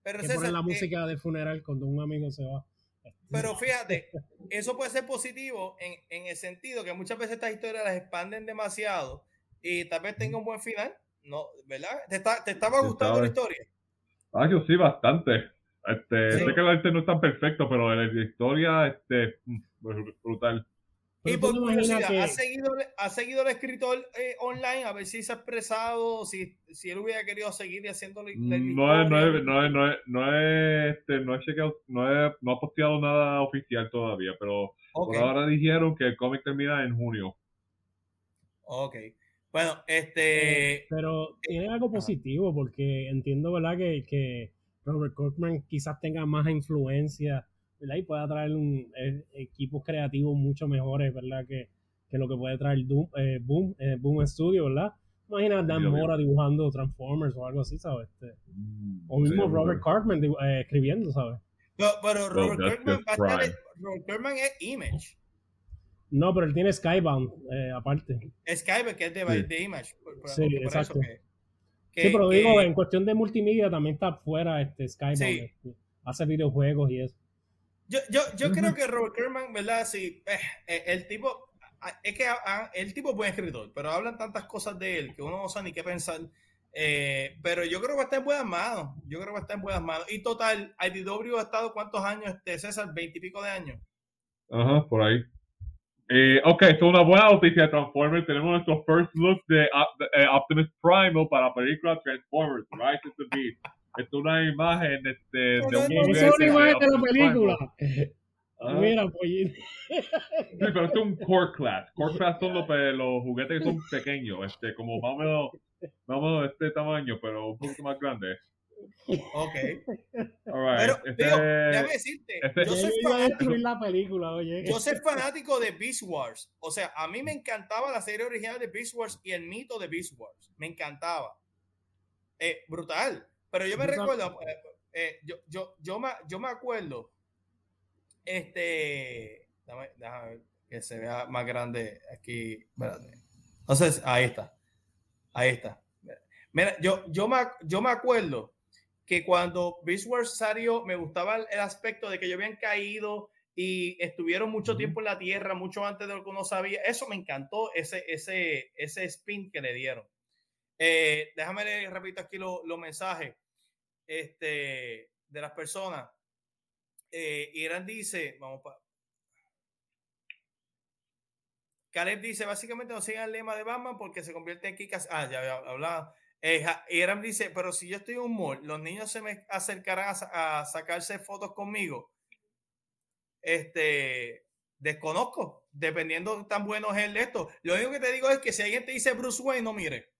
Pero César, la eh, música de funeral cuando un amigo se va. Pero fíjate, eso puede ser positivo en, en, el sentido que muchas veces estas historias las expanden demasiado y tal vez tenga un buen final, ¿no? ¿Verdad? ¿Te, está, te estaba gustando la historia? Ah, yo sí, bastante. Este, Sé que el arte no es tan perfecto, pero la historia, este, mm, brutal. Y por curiosidad, ¿ha, seguido, ¿ha seguido el escritor eh, online a ver si se ha expresado, si, si él hubiera querido seguir haciéndole? No, no, no, no, no, no, es, este, no, no, no ha posteado nada oficial todavía, pero por ahora dijeron que el cómic termina en junio. Ok. Bueno, este. Eh, pero tiene algo positivo porque entiendo, ¿verdad? Que, que Robert Kirkman quizás tenga más influencia ¿verdad? Y pueda traer un, eh, equipos creativos mucho mejores, ¿verdad? Que, que lo que puede traer Doom, eh, Boom, eh, Boom Studio, ¿verdad? Imagina Dan Mora dibujando Transformers o algo así, ¿sabes? Este, mm, o mismo Robert Cartman escribiendo, ¿sabes? pero Robert, Kirkman, Robert Kirkman es Image. No, pero él tiene Skybound aparte. Skybound, que es de, Image. sí, exacto. sí, pero digo, en cuestión de multimedia también está fuera este Skybound. Este, hace videojuegos y eso. Yo, yo, yo creo que Robert Kerman, ¿verdad? Sí, eh, eh, el tipo, es que el tipo es buen escritor, pero hablan tantas cosas de él que uno no sabe ni qué pensar. Eh, pero yo creo que está en buenas manos. Yo creo que está en buenas manos. Y total, IDW ha estado cuántos años, este César, veintipico de años. Ajá, por ahí. Eh, ok, es una buena noticia de Transformers. Tenemos nuestro first look de, Optimus Primal para la película Transformers, Rise of the Beast es una imagen este, de un Es una imagen de la película. (laughs) Ah. Mira, pollito. Sí, pero esto es un core class. Core (laughs) class son los, los juguetes que son pequeños, este, como más o menos, más o menos de este tamaño, pero un poquito más grande. Ok. Right. Pero, este, déjame decirte, este, yo, soy fanático, la película, oye. yo soy fanático de Beast Wars. O sea, a mí me encantaba la serie original de Beast Wars y el mito de Beast Wars. Me encantaba. Eh, brutal. Pero yo me recuerdo, eh, eh, yo, yo, yo, me, yo me acuerdo, este, déjame, ver que se vea más grande aquí, espérate. Entonces, ahí está, ahí está. Mira, yo, yo, me, yo me acuerdo que cuando Wars salió, me gustaba el, aspecto de que ellos habían caído y estuvieron mucho tiempo en la Tierra, mucho antes de lo que uno sabía. Eso me encantó, ese, ese, ese spin que le dieron. Eh, déjame leer, repito aquí los mensajes este, de las personas. Eh, Irán dice, vamos para... Caleb dice, básicamente no sigan el lema de Batman porque se convierte en Kikas. Ah, ya había hablado. Eh, Irán dice, pero si yo estoy en un mall, los niños se me acercarán a, sacarse fotos conmigo. Este, desconozco, dependiendo de tan bueno es el esto. Lo único que te digo es que si alguien te dice Bruce Wayne, no mire.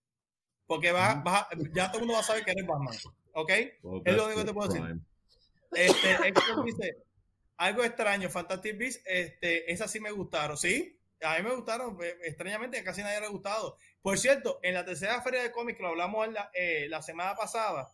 Porque va, va, ya todo el mundo va a saber que eres Batman. ¿Ok? es lo único que te puedo decir. Este, (laughs) dice, algo extraño, Fantastic Beasts, este, esas sí me gustaron, ¿sí? A mí me gustaron, eh, extrañamente casi nadie le ha gustado. Por cierto, en la tercera feria de cómics, lo hablamos la, eh, la semana pasada,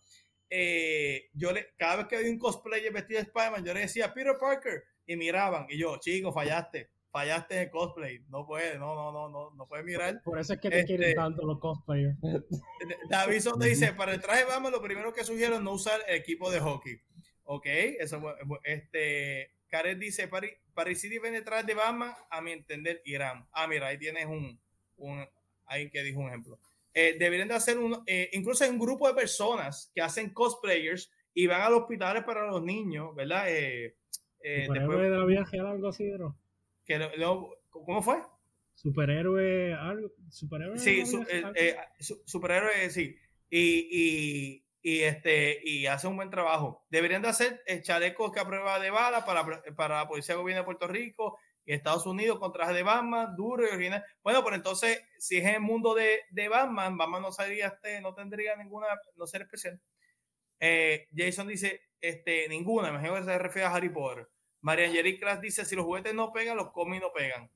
eh, yo le, cada vez que había un cosplayer vestido de Spider-Man, yo le decía Peter Parker y miraban, y yo, chico, fallaste fallaste en el cosplay. No puede, no, no, no, no, no puede mirar. Por eso es que te quieren este, tanto los cosplayers. (laughs) David te dice, para el traje vamos, lo primero que sugiero es no usar el equipo de hockey. Ok, eso este Karen dice, Paris City viene detrás de Batman, a mi entender, Irán. Ah, mira, ahí tienes un, un ahí que dijo un ejemplo. Eh, deberían de hacer un, eh, incluso hay un grupo de personas que hacen cosplayers y van a los hospitales para los niños, ¿verdad? Eh, eh después de la viaje algo así, ¿no? Que ¿Cómo fue? Superhéroe, algo, superhéroe. Sí, eh, eh, superhéroe, sí. Y, y, y, este, y hace un buen trabajo. Deberían de hacer el chalecos que aprueba de bala para, para la Policía Gobierno de Puerto Rico y Estados Unidos con traje de Batman, duro y original. Bueno, pero entonces, si es el mundo de, de Batman, Batman no sería este, no tendría ninguna, no ser especial. Eh, Jason dice, este, ninguna, imagino que se refiere a Harry Potter. María Angelique Class dice, si los juguetes no pegan, los cómics no pegan.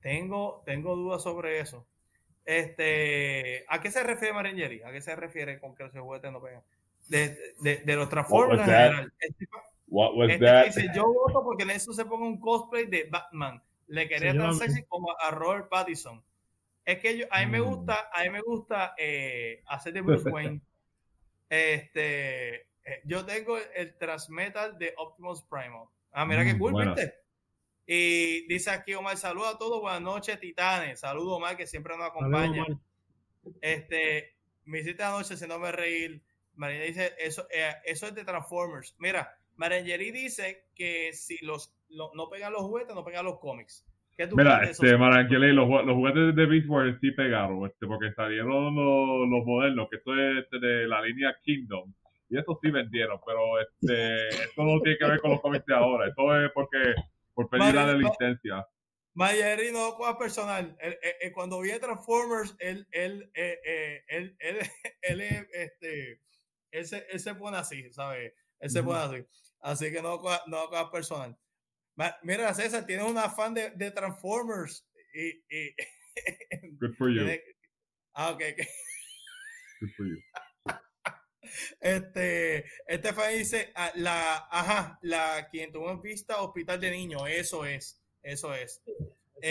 Tengo, tengo dudas sobre eso. Este, ¿A qué se refiere María Angelique? ¿A qué se refiere con que los juguetes no pegan? De, de, de los Transformers en general. Este, What was este dice, yo voto porque en eso se ponga un cosplay de Batman. Le quería sí, como a Robert Pattinson. Es que yo, a mí me mm. gusta, a mí me gusta eh, hacer de Bruce (laughs) Wayne. Este, eh, yo tengo el Transmetal de Optimus Primal. Ah, mira qué mm, cool, ¿viste? Y dice aquí Omar, saludos a todos, buenas noches, titanes. Saludos, Omar, que siempre nos acompaña. este, me hiciste anoche si no me reír. Marina dice, eso, eh, eso es de Transformers. Mira, Marangeli dice que si los no pegan los juguetes, no pegan los cómics. Mira, este, Marangele, los, los juguetes de Beast Wars sí pegaron, este, porque salieron los, los modernos, que esto es este, de la línea Kingdom, y eso sí vendieron, pero este, esto no tiene que ver con los cómics de ahora, esto es porque, por pérdida de licencia. Mayeri no cosa personal. cuando vi a Transformers, él, él, él, él, (laughs) él, él, este, él, se, él se pone así, ¿sabes? Él se pone así. Así que no, no cosa personal. Mira, César, tienes un afán de, de Transformers. Y, y, (laughs) Good for you. Ah, ok. Good for you. Este, este fan dice, ah, la, ajá, la quien tuvo en vista hospital de niños, eso es, eso es.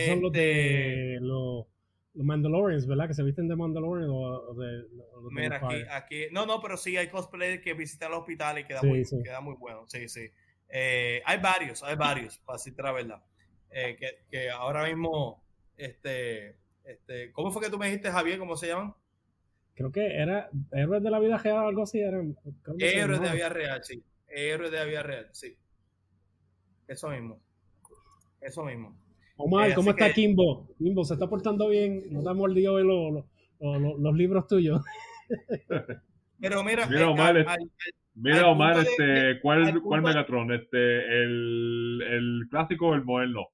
son los de este los, los, Mandalorians, ¿verdad? Que se visten de Mandalorian o, de, Mira, aquí, aquí, no, no, pero sí hay cosplay que visitan el hospital y queda, muy, queda muy bueno, sí, sí. Eh, hay varios, hay varios, para decirte la verdad. Eh, que, que, ahora mismo, este, este, ¿cómo fue que tú me dijiste, Javier? ¿Cómo se llaman? Creo que era Héroes de la Vida Real algo así. Eran, Héroes de la Vida Real, sí. Héroes de la Vida Real, sí. Eso mismo. Eso mismo. Omar, eh, ¿cómo está Kimbo? Kimbo, ¿se está portando bien? ¿No te ha mordido los, los, los libros tuyos? (laughs) Pero mira, mira Omar, Mira, Omar, este, ¿cuál, ¿cuál Megatron? Este, el, el clásico o el moderno.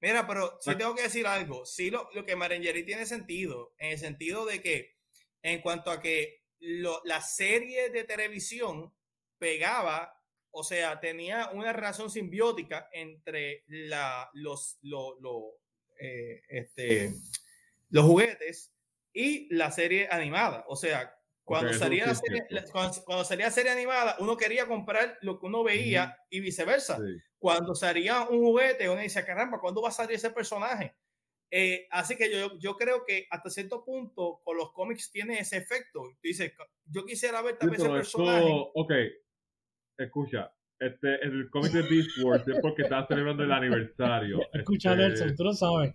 Mira, pero sí tengo que decir algo. Sí, lo, lo que Marengeri tiene sentido, en el sentido de que, en cuanto a que lo, la serie de televisión pegaba, o sea, tenía una relación simbiótica entre la, los, lo, lo, eh, este, los juguetes y la serie animada. O sea, cuando, salía la serie, cuando, salía serie animada, uno quería comprar lo que uno veía y viceversa. Cuando salía un juguete, uno dice, caramba, ¿cuándo va a salir ese personaje? Eh, así que yo, yo creo que hasta cierto punto con los cómics tiene ese efecto. Dice, yo quisiera ver también ese personaje. ok, escucha, este, el cómic de Beast Wars es porque está celebrando el aniversario. (laughs) Escucha, este, Nelson, tú lo sabes.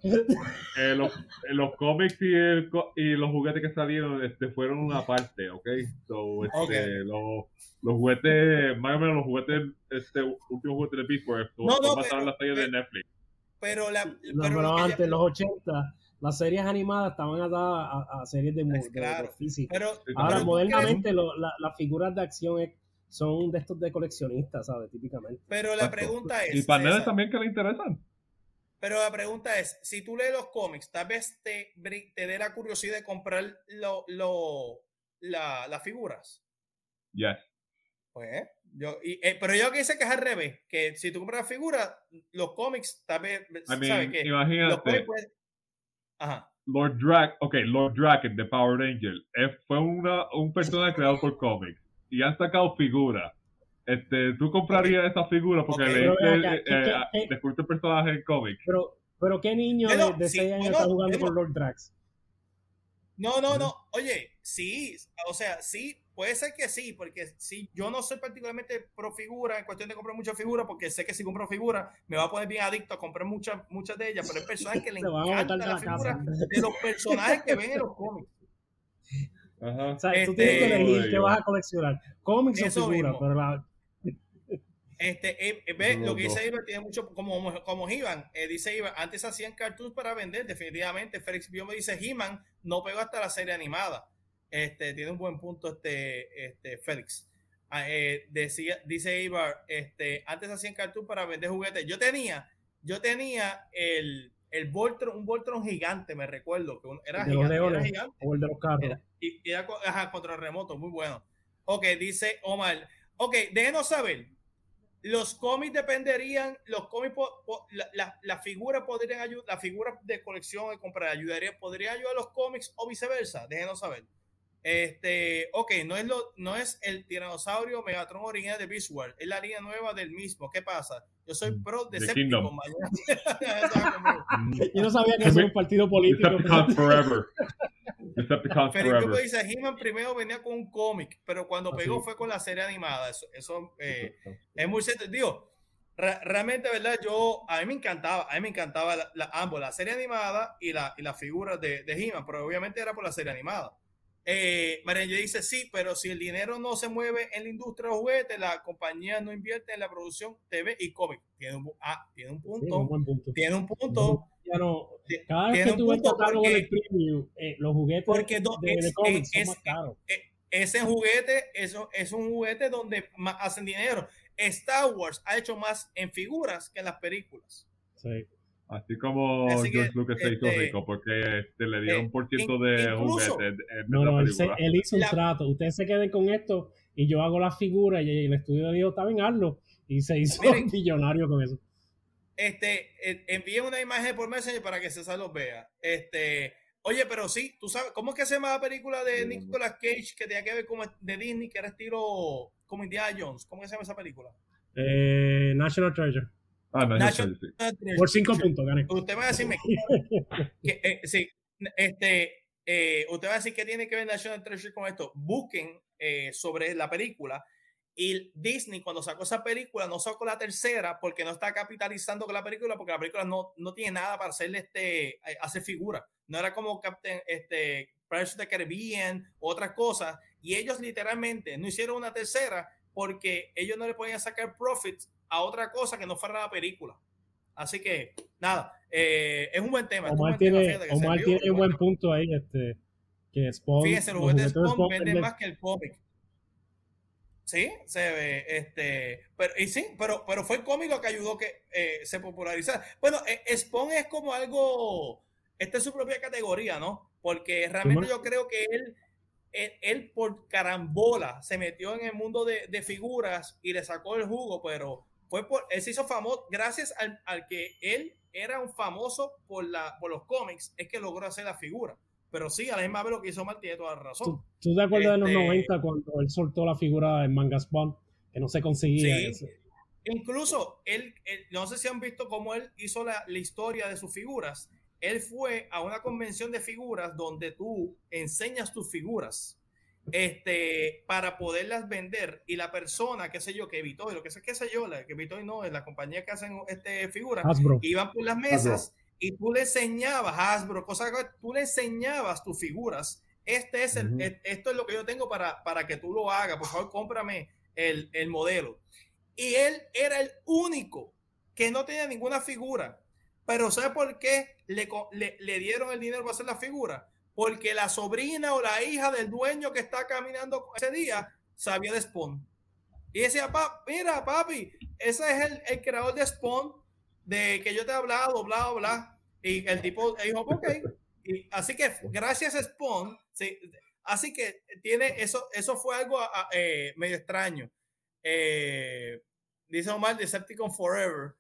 Eh, los, eh, los, cómics y, el, y, los juguetes que salieron este, fueron una parte, ¿ok? So, este, okay. Los, los, juguetes, más o menos los juguetes, este último juguete de Beast Wars, no, no, pero, la serie de Netflix. Pero, la, pero, antes, en los 80, las series animadas estaban atadas a, a series de, pues, claro, física. Pero, Ahora, modernamente, lo, la, las figuras de acción es son de estos de coleccionistas, ¿sabes? Típicamente. Pero la pregunta es... Y paneles también que le interesan. Pero la pregunta es, si tú lees los cómics, tal vez te, te dé la curiosidad de comprar lo, lo, la, las figuras. Yes. Pues, yo, y, eh, pero yo que sé que es al revés, que si tú compras la figura, los cómics, vez, ¿sabes qué? Imagínate. Ajá. Lord Drag, ok, Lord Draken de Power Angel, eh, fue una, un personaje creado por cómics y han sacado figuras. Este, ¿Tú comprarías esa figura porque okay. leíste, eh, eh, el personaje en cómic? Pero, pero ¿qué niño de, de 6 años está jugando con Lord Drax? No, no, no. Oye, sí, o sea, sí, puede ser que sí, porque sí, yo no soy particularmente pro figura en cuestión de comprar muchas figuras, porque sé que si compro figuras me va a poner bien adicto a comprar muchas, muchas de ellas, pero hay personas que le (laughs) encantan la figura de los personajes que ven en los cómics. Ajá. O sea, tú tienes que este, elegir qué vas a coleccionar. Cómics o figuras, pero la... Este, eh, eh, ve, lo que dice Ivan tiene mucho, como, como Ivan, eh, dice Ivan, antes hacían cartoons para vender, definitivamente. Félix Bio me dice, He-Man no pegó hasta la serie animada. Este, tiene un buen punto este, este Félix. Ah, decía, dice Ivar, este, antes hacían cartoons para vender juguetes. Yo tenía, yo tenía el, el Voltron, un Voltron gigante, me recuerdo, que era, gigante, era gigante. O el de los carros. y era ajá, contra el remoto, muy bueno. Ok, dice Omar. Ok, déjenos saber. Los cómics dependerían, los cómics, las la, la figuras podrían ayudar, las figuras de colección de comprar ayudaría, podría ayudar a los cómics o viceversa. Déjenos saber. Este, ok, no es, lo, no es el tiranosaurio Megatron original de Beast World, es la línea nueva del mismo. ¿Qué pasa? Yo soy mm, pro de Decepticon. (laughs) (laughs) Yo no sabía que era un partido político. Decepticon Forever. Decepticon Forever. dice, He-Man primero venía con un cómic, pero cuando pegó fue con la serie animada. Eso, eso eh, es muy cierto. Digo, realmente, ¿verdad? Yo, a mí me encantaba, a mí me encantaba la, ambos, la serie animada y la, y la figura de, de He-Man, pero obviamente era por la serie animada. Eh, María dice sí, pero si el dinero no se mueve en la industria de juguetes, la compañía no invierte en la producción TV y cómic. Tiene un, ah, tiene un punto. Tiene un punto. cada vez que tú ves porque, el preview, eh, los juguetes porque de, de, cómics es, son más caros. ese juguete, eso es un juguete donde hacen dinero. Star Wars ha hecho más en figuras que en las películas. Sí. Así como George Lucas se hizo este, rico porque este, le dieron un por ciento de juguetes. no, no, él, hizo un trato. Ustedes se queden con esto y yo hago la figura y el estudio dijo, está bien, hazlo. Y se hizo (laughs) millonario con eso. Este, envíe una imagen por Messenger para que César los vea. Este, oye, pero sí, tú sabes, ¿cómo es que se llama la película de Nicolas Cage que tenía que ver con de Disney, que era estilo como Indiana Jones? ¿Cómo se llama esa película? Eh, National Treasure. Ah, no, Por cinco puntos, gané. Usted va a decirme (laughs) que, eh, sí, este, eh, usted va a decir que tiene que ver National Treasure con esto. Busquen eh, sobre la película. Y Disney, cuando sacó esa película, no sacó la tercera porque no está capitalizando con la película, porque la película no, no tiene nada para hacerle este, hacer figura. No era como Captain, este, Pirates of the Caribbean, otras cosas. Y ellos literalmente no hicieron una tercera porque ellos no le podían sacar profits a otra cosa que no fuera la película. Así que, nada, eh, es un buen tema. Omar tiene, Omar tiene un buen punto ahí, este, que Spawn, Fíjense, los juguetes de Spawn venden más que el cómic. Sí, se ve, este, pero, y sí, pero, pero fue el cómic lo que ayudó que eh, se popularizara. Bueno, eh, Spawn es como algo, esta es su propia categoría, ¿no? Porque realmente yo creo que él, él, por carambola se metió en el mundo de, de, figuras y le sacó el jugo, pero fue por, él se hizo famoso gracias al, al, que él era un famoso por, la, por los cómics, es que logró hacer la figura. Pero sí, a la misma vez lo que hizo Mal tiene toda la razón. ¿Tú, te acuerdas de los 90 este cuando él soltó la figura en Manga Spawn? Que no se conseguía. Sí. Incluso, él, no sé si han visto cómo él hizo la, la historia de sus figuras. Él fue a una convención de figuras donde tú enseñas tus figuras este, para poderlas vender y la persona, qué sé yo, que evitó, y lo que sé, qué sé yo, la que evitó y no, en la compañía que hacen este, figuras, iban por las mesas y tú le enseñabas, Hasbro, cosas que tú le enseñabas tus figuras. Este es el, e, esto es lo que yo tengo para, para que tú lo hagas, por favor, cómprame el, el modelo. Y él era el único que no tenía ninguna figura. Pero ¿sabe por qué le, le, le dieron el dinero para hacer la figura? Porque la sobrina o la hija del dueño que está caminando ese día sabía de Spawn. Y decía, mira, papi, ese es el, el, creador de Spawn, de que yo te he hablado, bla, bla. Y el tipo dijo, ok. Y, así que gracias a Spawn, sí, así que tiene eso, eso fue algo eh, medio extraño. Eh, dice Omar, Decepticon Forever.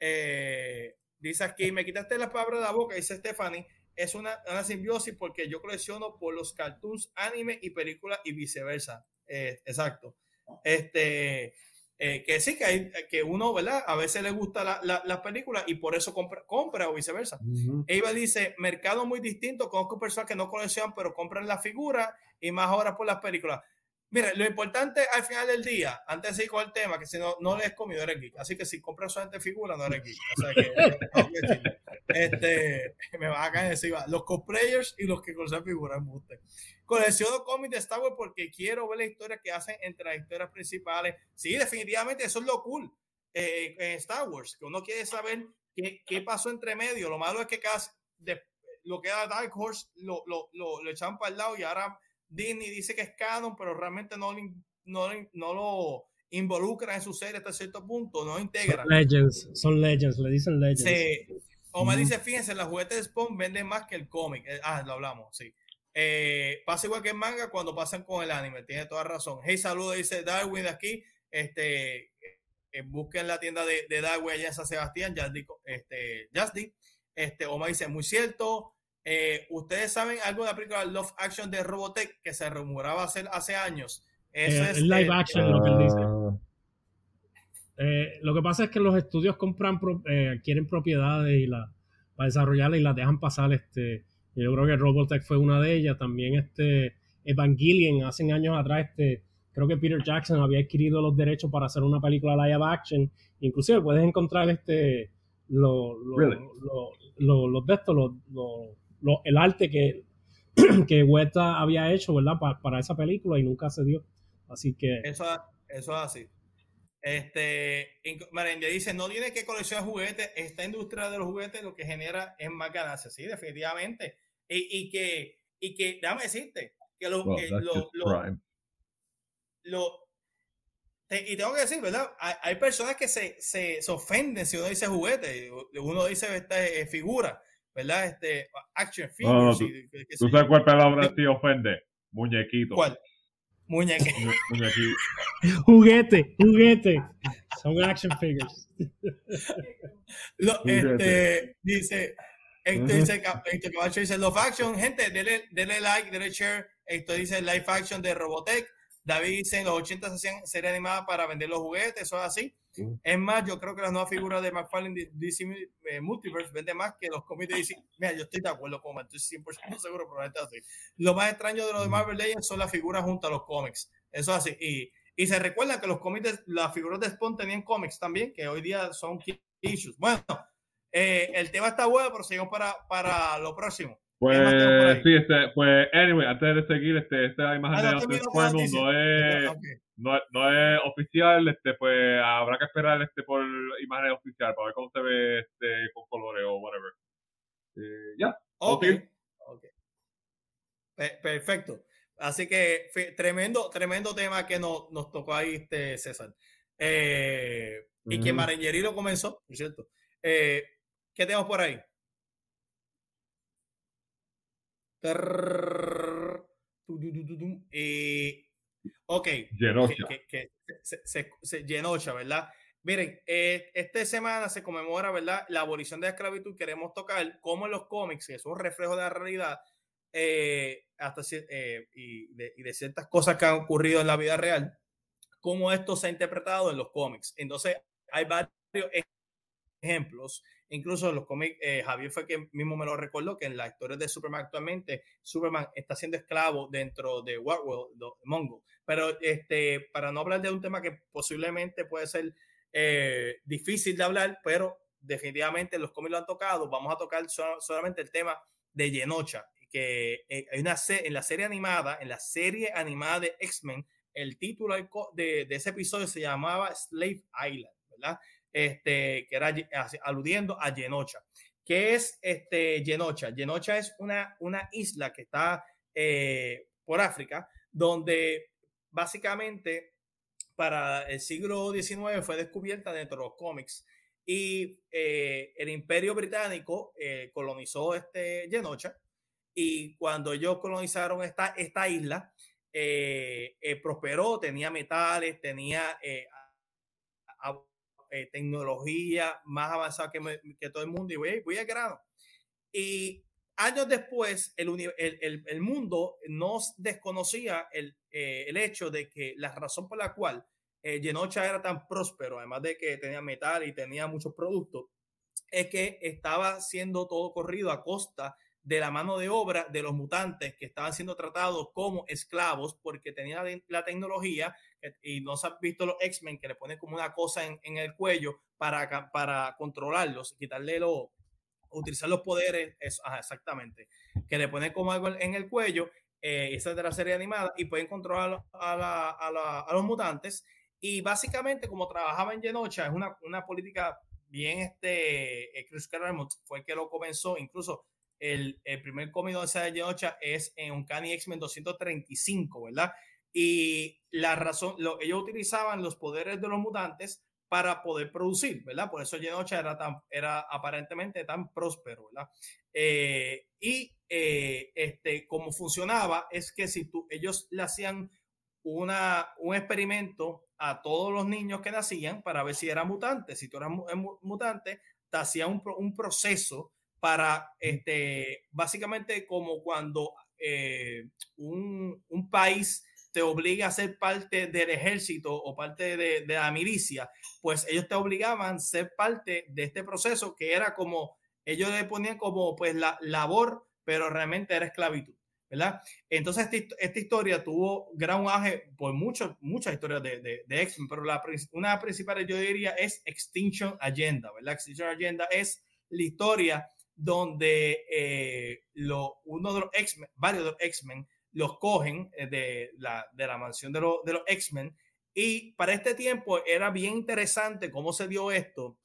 Eh, dice aquí, me quitaste la palabra de la boca, dice Stephanie es una, una, simbiosis porque yo colecciono por los cartoons, anime y películas y viceversa. Eh, exacto. Este, eh, que sí, que, hay, que uno, ¿verdad? A veces le gusta la, la, las películas y por eso compra, compra o viceversa. Eva dice, mercado muy distinto, conozco personas que no coleccionan, pero compran la figura y más ahora por las películas. Mira, lo importante al final del día, antes de ir con el tema, que si no, no le has comido, eres geek. Así que si compras solamente figura, no eres geek. O sea que, este, (laughs) me va a caer encima. Los cosplayers y los que coleccionan figuras, me Colecciono cómics de Star Wars porque quiero ver la historia que hacen entre las historias principales. Sí, definitivamente, eso es lo cool eh, en Star Wars, que uno quiere saber qué, qué pasó entre medio. Lo malo es que casi de, lo que era Dark Horse lo, lo, lo, lo echaban para el lado y ahora Disney dice que es canon, pero realmente no, no, no lo involucra en su serie hasta cierto punto, no integra. Son legends, son legends, le dicen legends. Sí. O me dice, fíjense, las juguetes de Spawn venden más que el cómic. Eh, ah, lo hablamos, sí. Eh, pasa igual que en manga cuando pasan con el anime, tiene toda razón. Hey, saludos, dice Darwin de aquí. Este, eh, busquen la tienda de, de, Darwin allá en San Sebastián, este, Jasdi. Este, Oma dice, muy cierto. Eh, Ustedes saben algo de la película Love Action de Robotech que se rumoraba hacer hace años. Eso eh, es live action, lo que él dice. Eh, lo que pasa es que los estudios compran, eh, quieren propiedades y la, para desarrollarlas y las dejan pasar. Este, yo creo que Robotech fue una de ellas. También este Evangelion, hace años atrás, este, creo que Peter Jackson había adquirido los derechos para hacer una película live action. Inclusive puedes encontrar este lo, lo, lo, los de estos, el arte que (clears throat) que Weta había hecho, ¿verdad? para esa película y nunca se dio. Así que... Eso, eso es así. Este, Marendia dice, no tiene que coleccionar juguetes, esta industria de los juguetes lo que genera es más ganancias, sí, definitivamente. Y, y que, y que, déjame decirte, que lo, lo, y tengo que decir, ¿verdad? Hay, personas que se, se, se, ofenden si uno dice juguete, uno dice esta eh, figura, ¿verdad? Este, action figure. tú, sabes cuál palabra te ofende? Muñequito. ¿Cuál? Muñequito. (laughs) juguete, juguete. Son action figures. (laughs) este, dice, esto dice, esto dice Love Action, gente, denle, denle like, denle share. Esto dice Live Action de Robotech. David dice, en los 80 se hacían serie animada para vender los juguetes, eso es así. Es más, yo creo que las nuevas figuras de McFarlane de DC eh, Multiverse venden más que los cómics de DC. Mira, yo estoy de acuerdo con estoy 100% seguro, probablemente así. Lo más extraño de los de Marvel Legends son las figuras junto a los cómics. Eso es así. Y, y se recuerda que los cómics, las figuras de Spawn tenían cómics también, que hoy día son issues. Bueno, eh, el tema está bueno, pero seguimos para, para lo próximo. Pues sí, este, pues anyway, antes de seguir, este, esta imagen ah, de no, no es, no, no, es oficial, este, pues habrá que esperar este por imagen oficial para ver cómo se ve este con colores o whatever. Eh, ya. Okay. ok. Perfecto. Así que tremendo, tremendo tema que nos, nos tocó ahí, este César. Eh, y que Mareñeri lo comenzó, por cierto. Eh, ¿Qué tenemos por ahí? Eh, ok. Genocha. Genocha, ¿verdad? Miren, eh, esta semana se conmemora, ¿verdad? La abolición de la esclavitud. Queremos tocar cómo en los cómics, que es un reflejo de la realidad, eh, hasta, eh, y, de, y, de, ciertas cosas que han ocurrido en la vida real, cómo esto se ha interpretado en los cómics. Entonces, hay varios ejemplos Incluso los cómics, eh, Javier fue quien mismo me lo recordó, que en la historia de Superman actualmente, Superman está siendo esclavo dentro de Warworld, Mongo. Pero este, para no hablar de un tema que posiblemente puede ser eh, difícil de hablar, pero definitivamente los cómics lo han tocado, vamos a tocar solamente el tema de Genocha, que eh, hay una en la serie animada, en la serie animada de X-Men, el título de ese episodio se llamaba Slave Island, ¿verdad? Este, que era aludiendo a Genocha. ¿Qué es este, Genocha? Genocha es una, una isla que está eh, por África, donde básicamente para el siglo XIX fue descubierta dentro de los cómics y eh, el imperio británico eh, colonizó este Genocha y cuando ellos colonizaron esta, esta isla, prosperó, tenía metales, tenía eh, tecnología más avanzada que, que, todo el mundo y voy, voy a grano. Y años después, el, el, el, mundo nos desconocía el, eh, el, hecho de que la razón por la cual eh, Genocha era tan próspero, además de que tenía metal y tenía muchos productos, es que estaba siendo todo corrido a costa de la mano de obra de los mutantes que estaban siendo tratados como esclavos porque tenían la tecnología y no se han visto los X-Men que le ponen como una cosa en, el cuello para, para controlarlos, quitarle los, utilizar los poderes, exactamente, que le ponen como algo en el cuello, eh, esa es de la serie animada, y pueden controlar a, la, a, la, a los mutantes. Y básicamente, como trabajaba en Genocha, es una, una política bien, este, eh, Chris Claremont fue el que lo comenzó, incluso el, el primer cómic de esa Genocha es en un Cani X-Men 235, ¿verdad? Y la razón, lo, ellos utilizaban los poderes de los mutantes para poder producir, ¿verdad? Por eso Genocha era, tan, era aparentemente tan próspero, ¿verdad? Eh, y eh, este, como funcionaba es que si tú, ellos le hacían una, un experimento a todos los niños que nacían para ver si eran mutantes. Si tú eras eh, mutante, te hacían un, un, proceso para, este, básicamente como cuando un, un país te obliga a ser parte del ejército o parte de, la milicia, pues ellos te obligaban a ser parte de este proceso que era como, ellos le ponían como pues la labor, pero realmente era esclavitud, ¿verdad? Entonces esta, historia tuvo gran auge por muchos, muchas historias de, de, de pero la, una principal yo diría es Extinction Agenda, ¿verdad? Extinction Agenda es la historia donde eh, lo, uno de los X-Men, varios de los X-Men, los cogen eh, de, la, de la mansión de, de los X-Men. Y para este tiempo era bien interesante cómo se dio esto,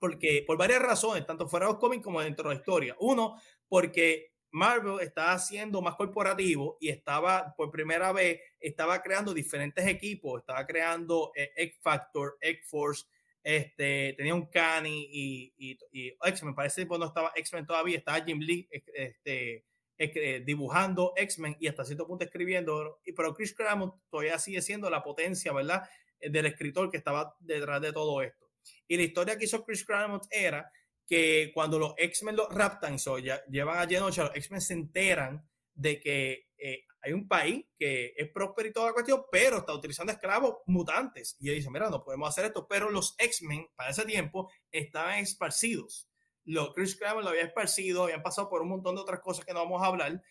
porque por varias razones, tanto fuera de los cómics como dentro de la historia. Uno, porque Marvel estaba haciendo más corporativo y estaba por primera vez, estaba creando diferentes equipos, estaba creando eh, X Factor, X Force, este, tenía un Cani y, y, y X-Men, parece que no estaba X-Men todavía, estaba Jim Lee este, eh, dibujando X-Men y hasta cierto punto escribiendo, pero Chris Claremont todavía sigue siendo la potencia, ¿verdad? Eh, del escritor que estaba detrás de todo esto. Y la historia que hizo Chris Claremont era que cuando los X-Men los raptan, so, ya, llevan a Genosha, los X-Men se enteran de que eh, hay un país que es próspero y toda la cuestión, pero está utilizando esclavos mutantes. Y ellos dicen, mira, no podemos hacer esto, pero los X-Men para ese tiempo estaban esparcidos. Los Chris Claremont lo había esparcido, habían pasado por un montón de otras cosas que no vamos a hablar.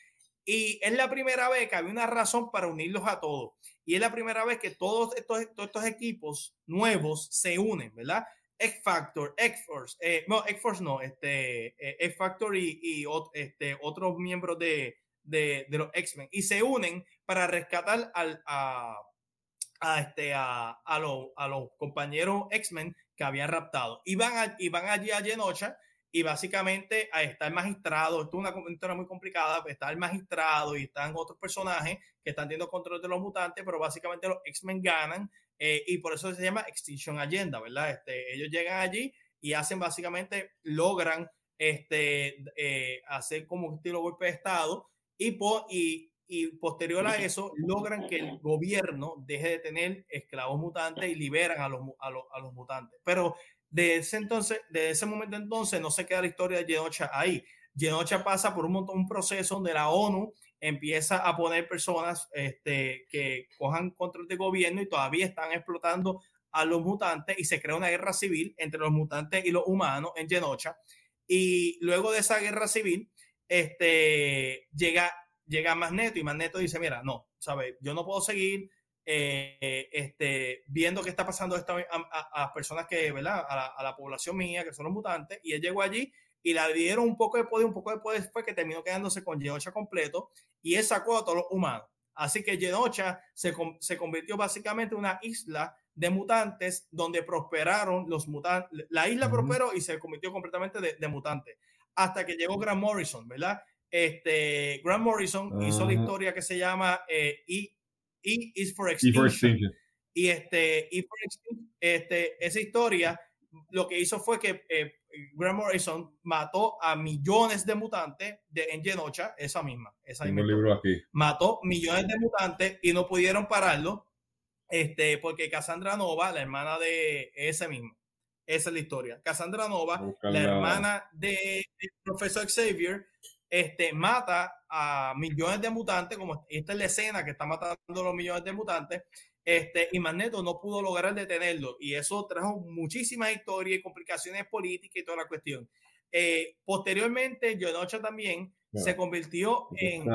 Y es la primera vez que había una razón para unirlos a todos. Y es la primera vez que todos estos, todos estos equipos nuevos se unen, ¿verdad? X Factor, X Force, eh, no, X Force no, este, eh, X Factor y, y este, otros miembros de, de, los X-Men y se unen para rescatar al, a, a, este, a, a, a los compañeros X-Men que habían raptado. Y van, y van allí a Genocha y básicamente está el magistrado, esto es una historia muy complicada, está el magistrado y están otros personajes que están teniendo control de los mutantes, pero básicamente los X-Men ganan eh, y por eso se llama Extinction Agenda, ¿verdad? Este, ellos llegan allí y hacen básicamente, logran este, eh, hacer como un estilo golpe de Estado y, po, y, y, posterior a eso logran que el gobierno deje de tener esclavos mutantes y liberan a los, a los, a los mutantes. Pero de ese entonces, de ese momento entonces, no se queda la historia de Genocha ahí. Genocha pasa por un, montón, un proceso donde la ONU empieza a poner personas este, que cojan control de gobierno y todavía están explotando a los mutantes y se crea una guerra civil entre los mutantes y los humanos en Genocha. Y luego de esa guerra civil, este, llega, llega Magneto y Magneto dice, mira, no, ¿sabes? Yo no puedo seguir eh, este, viendo qué está pasando a, a, personas que, ¿verdad? A la, a la, población mía, que son los mutantes, y él llegó allí y le dieron un poco de poder, un poco de poder fue que terminó quedándose con Genocha completo y él sacó a todos los humanos. Así que Genocha se, se convirtió básicamente en una isla de mutantes donde prosperaron los mutantes. La isla prosperó y se convirtió completamente de, de mutantes. Hasta que llegó Grant Morrison, ¿verdad? Este, Grant Morrison hizo la historia que se llama eh, e, e is for Extinction. Y este, e for Extinction, este, esa historia lo que hizo fue que eh, Grant Morrison mató a millones de mutantes de, en Genocha, esa misma. Esa misma libro aquí. Mató millones de mutantes y no pudieron pararlo este, porque Cassandra Nova, la hermana de ese mismo, esa es la historia. Cassandra Nova, la hermana del de profesor Xavier, este, mata a millones de mutantes, como esta es la escena que está matando a los millones de mutantes, este, y Magneto no pudo lograr detenerlo. Y eso trajo muchísimas historias y complicaciones políticas y toda la cuestión. Eh, posteriormente, Yonocha también se convirtió en.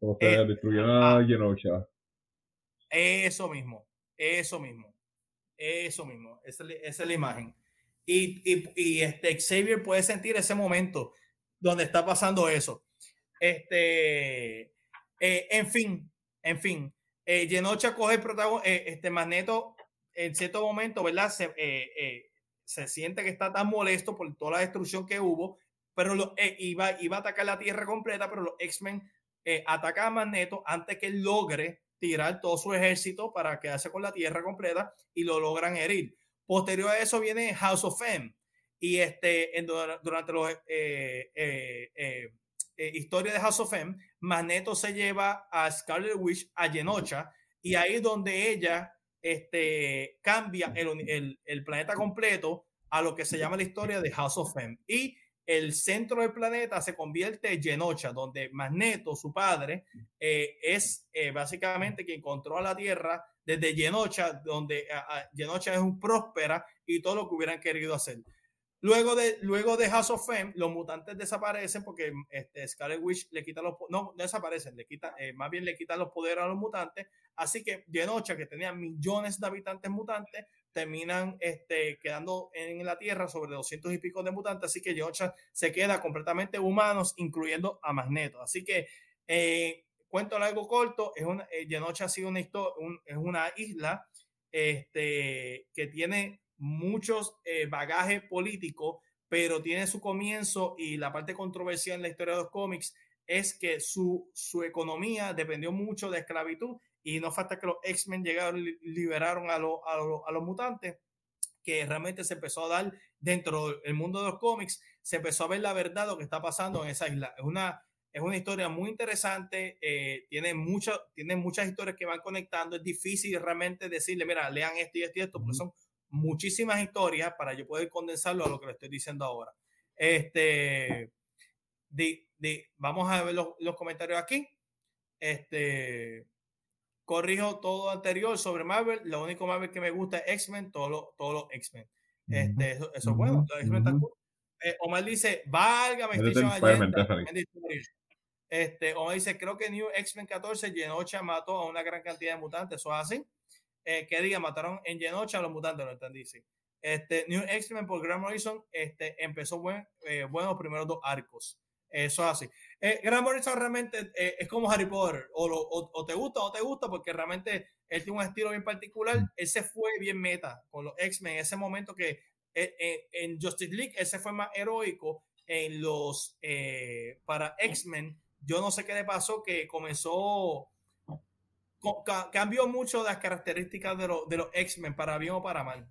Como eh, destruyó a Genosha. Eso mismo, eso mismo, eso mismo. Esa, esa es la imagen. Y, y, y, este Xavier puede sentir ese momento donde está pasando eso. Este, eh, en fin, en fin eh, Genocha coge el protagonista, eh, este Magneto en cierto momento, ¿verdad? Se, eh, eh, se, siente que está tan molesto por toda la destrucción que hubo, pero lo, eh, iba, iba a atacar la Tierra completa, pero los X-Men atacan a Magneto antes que logre tirar todo su ejército para quedarse con la Tierra completa y lo logran herir. Posterior a eso viene House of M. Y este, en, durante los eh, historia de House of M, Magneto se lleva a Scarlet Witch a Genocha y ahí es donde ella este, cambia el, el, el, planeta completo a lo que se llama la historia de House of M. Y el centro del planeta se convierte en Genocha, donde Magneto, su padre, eh, es eh, básicamente quien controla la Tierra desde Genocha, donde Genocha es un próspera y todo lo que hubieran querido hacer. Luego de, luego de House of Fame, los mutantes desaparecen porque este, Scarlet Witch le quita los no desaparecen, le quita, eh, más bien le quitan los poderes a los mutantes. Así que Genocha, que tenía millones de habitantes mutantes, terminan este, quedando en la Tierra sobre 200 y pico de mutantes, así que Genosha se queda completamente humanos, incluyendo a Magneto. Así que, eh, cuento algo corto, es una, eh, ha sido una, es una isla este, que tiene muchos eh, bagajes políticos, pero tiene su comienzo y la parte controversial en la historia de los cómics es que su, su economía dependió mucho de esclavitud y no falta que los X-Men llegaron y liberaron a, a, los mutantes, que realmente se empezó a dar dentro del mundo de los cómics, se empezó a ver la verdad de lo que está pasando en esa isla. Es una, es una historia muy interesante, eh, tiene, mucho, tiene muchas historias que van conectando, es difícil realmente decirle, mira, lean esto y esto y esto, porque son muchísimas historias para yo poder condensarlo a lo que le estoy diciendo ahora. Este, vamos a ver los, comentarios aquí. Este, corrijo todo anterior sobre Marvel. Lo único Marvel que me gusta es X-Men, todos los todo los X-Men. Este, eso, es bueno. Eh, Omar dice, válgame, este, Omar dice, creo que New X-Men 14 Genocha mató a una gran cantidad de mutantes. Eso es así. Eh, que diga, mataron en Genocha a los mutantes, lo entendí. Sí. Este, New X-Men por Graham Morrison este, empezó buen, eh, bueno los primeros dos arcos. Eso es así. Eh, Grant Morrison realmente eh, es como Harry Potter, o, o, te gusta o te gusta, porque realmente él tiene un estilo bien particular. Mm. Él se fue bien meta con los X-Men en ese momento que eh, en Justice League ese fue más heroico. En los para X-Men, yo no sé qué le pasó, que comenzó, cambió mucho las características de, de los X-Men, para bien o para mal.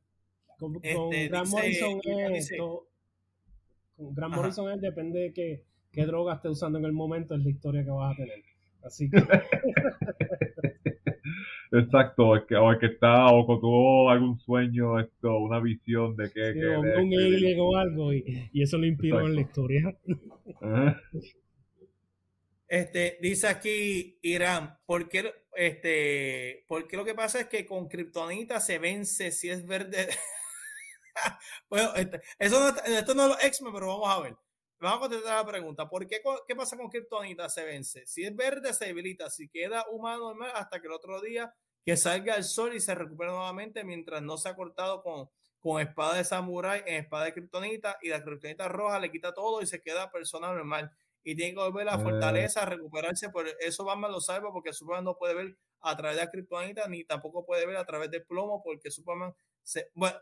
Con, este, Grant Morrison, con Grant Morrison depende de que qué droga esté usando en el momento es la historia que vas a tener. Así que. (laughs) Exacto, es que, o el que está, o que tuvo algún sueño, esto, una visión de que. que un, alien o algo, y, y, eso lo inspiró en la historia. (laughs) Este, dice aquí Irán, ¿por qué, este, porque lo que pasa es que con Kryptonita se vence si es verde? (laughs) bueno, este, eso no, esto no es los X-Men, pero vamos a ver. Vamos a contestar la pregunta. ¿Por qué, qué pasa con Kryptonita? Se vence. Si es verde, se debilita. Si queda humano normal, hasta que el otro día que salga el sol y se recupere nuevamente mientras no se ha cortado con, con espada de samurai en espada de Kryptonita y la Kryptonita roja le quita todo y se queda persona normal. Y tiene que volver a la fortaleza, a recuperarse. Por eso Batman lo salva porque Superman no puede ver a través de la Kryptonita ni tampoco puede ver a través del plomo porque Superman se. Bueno,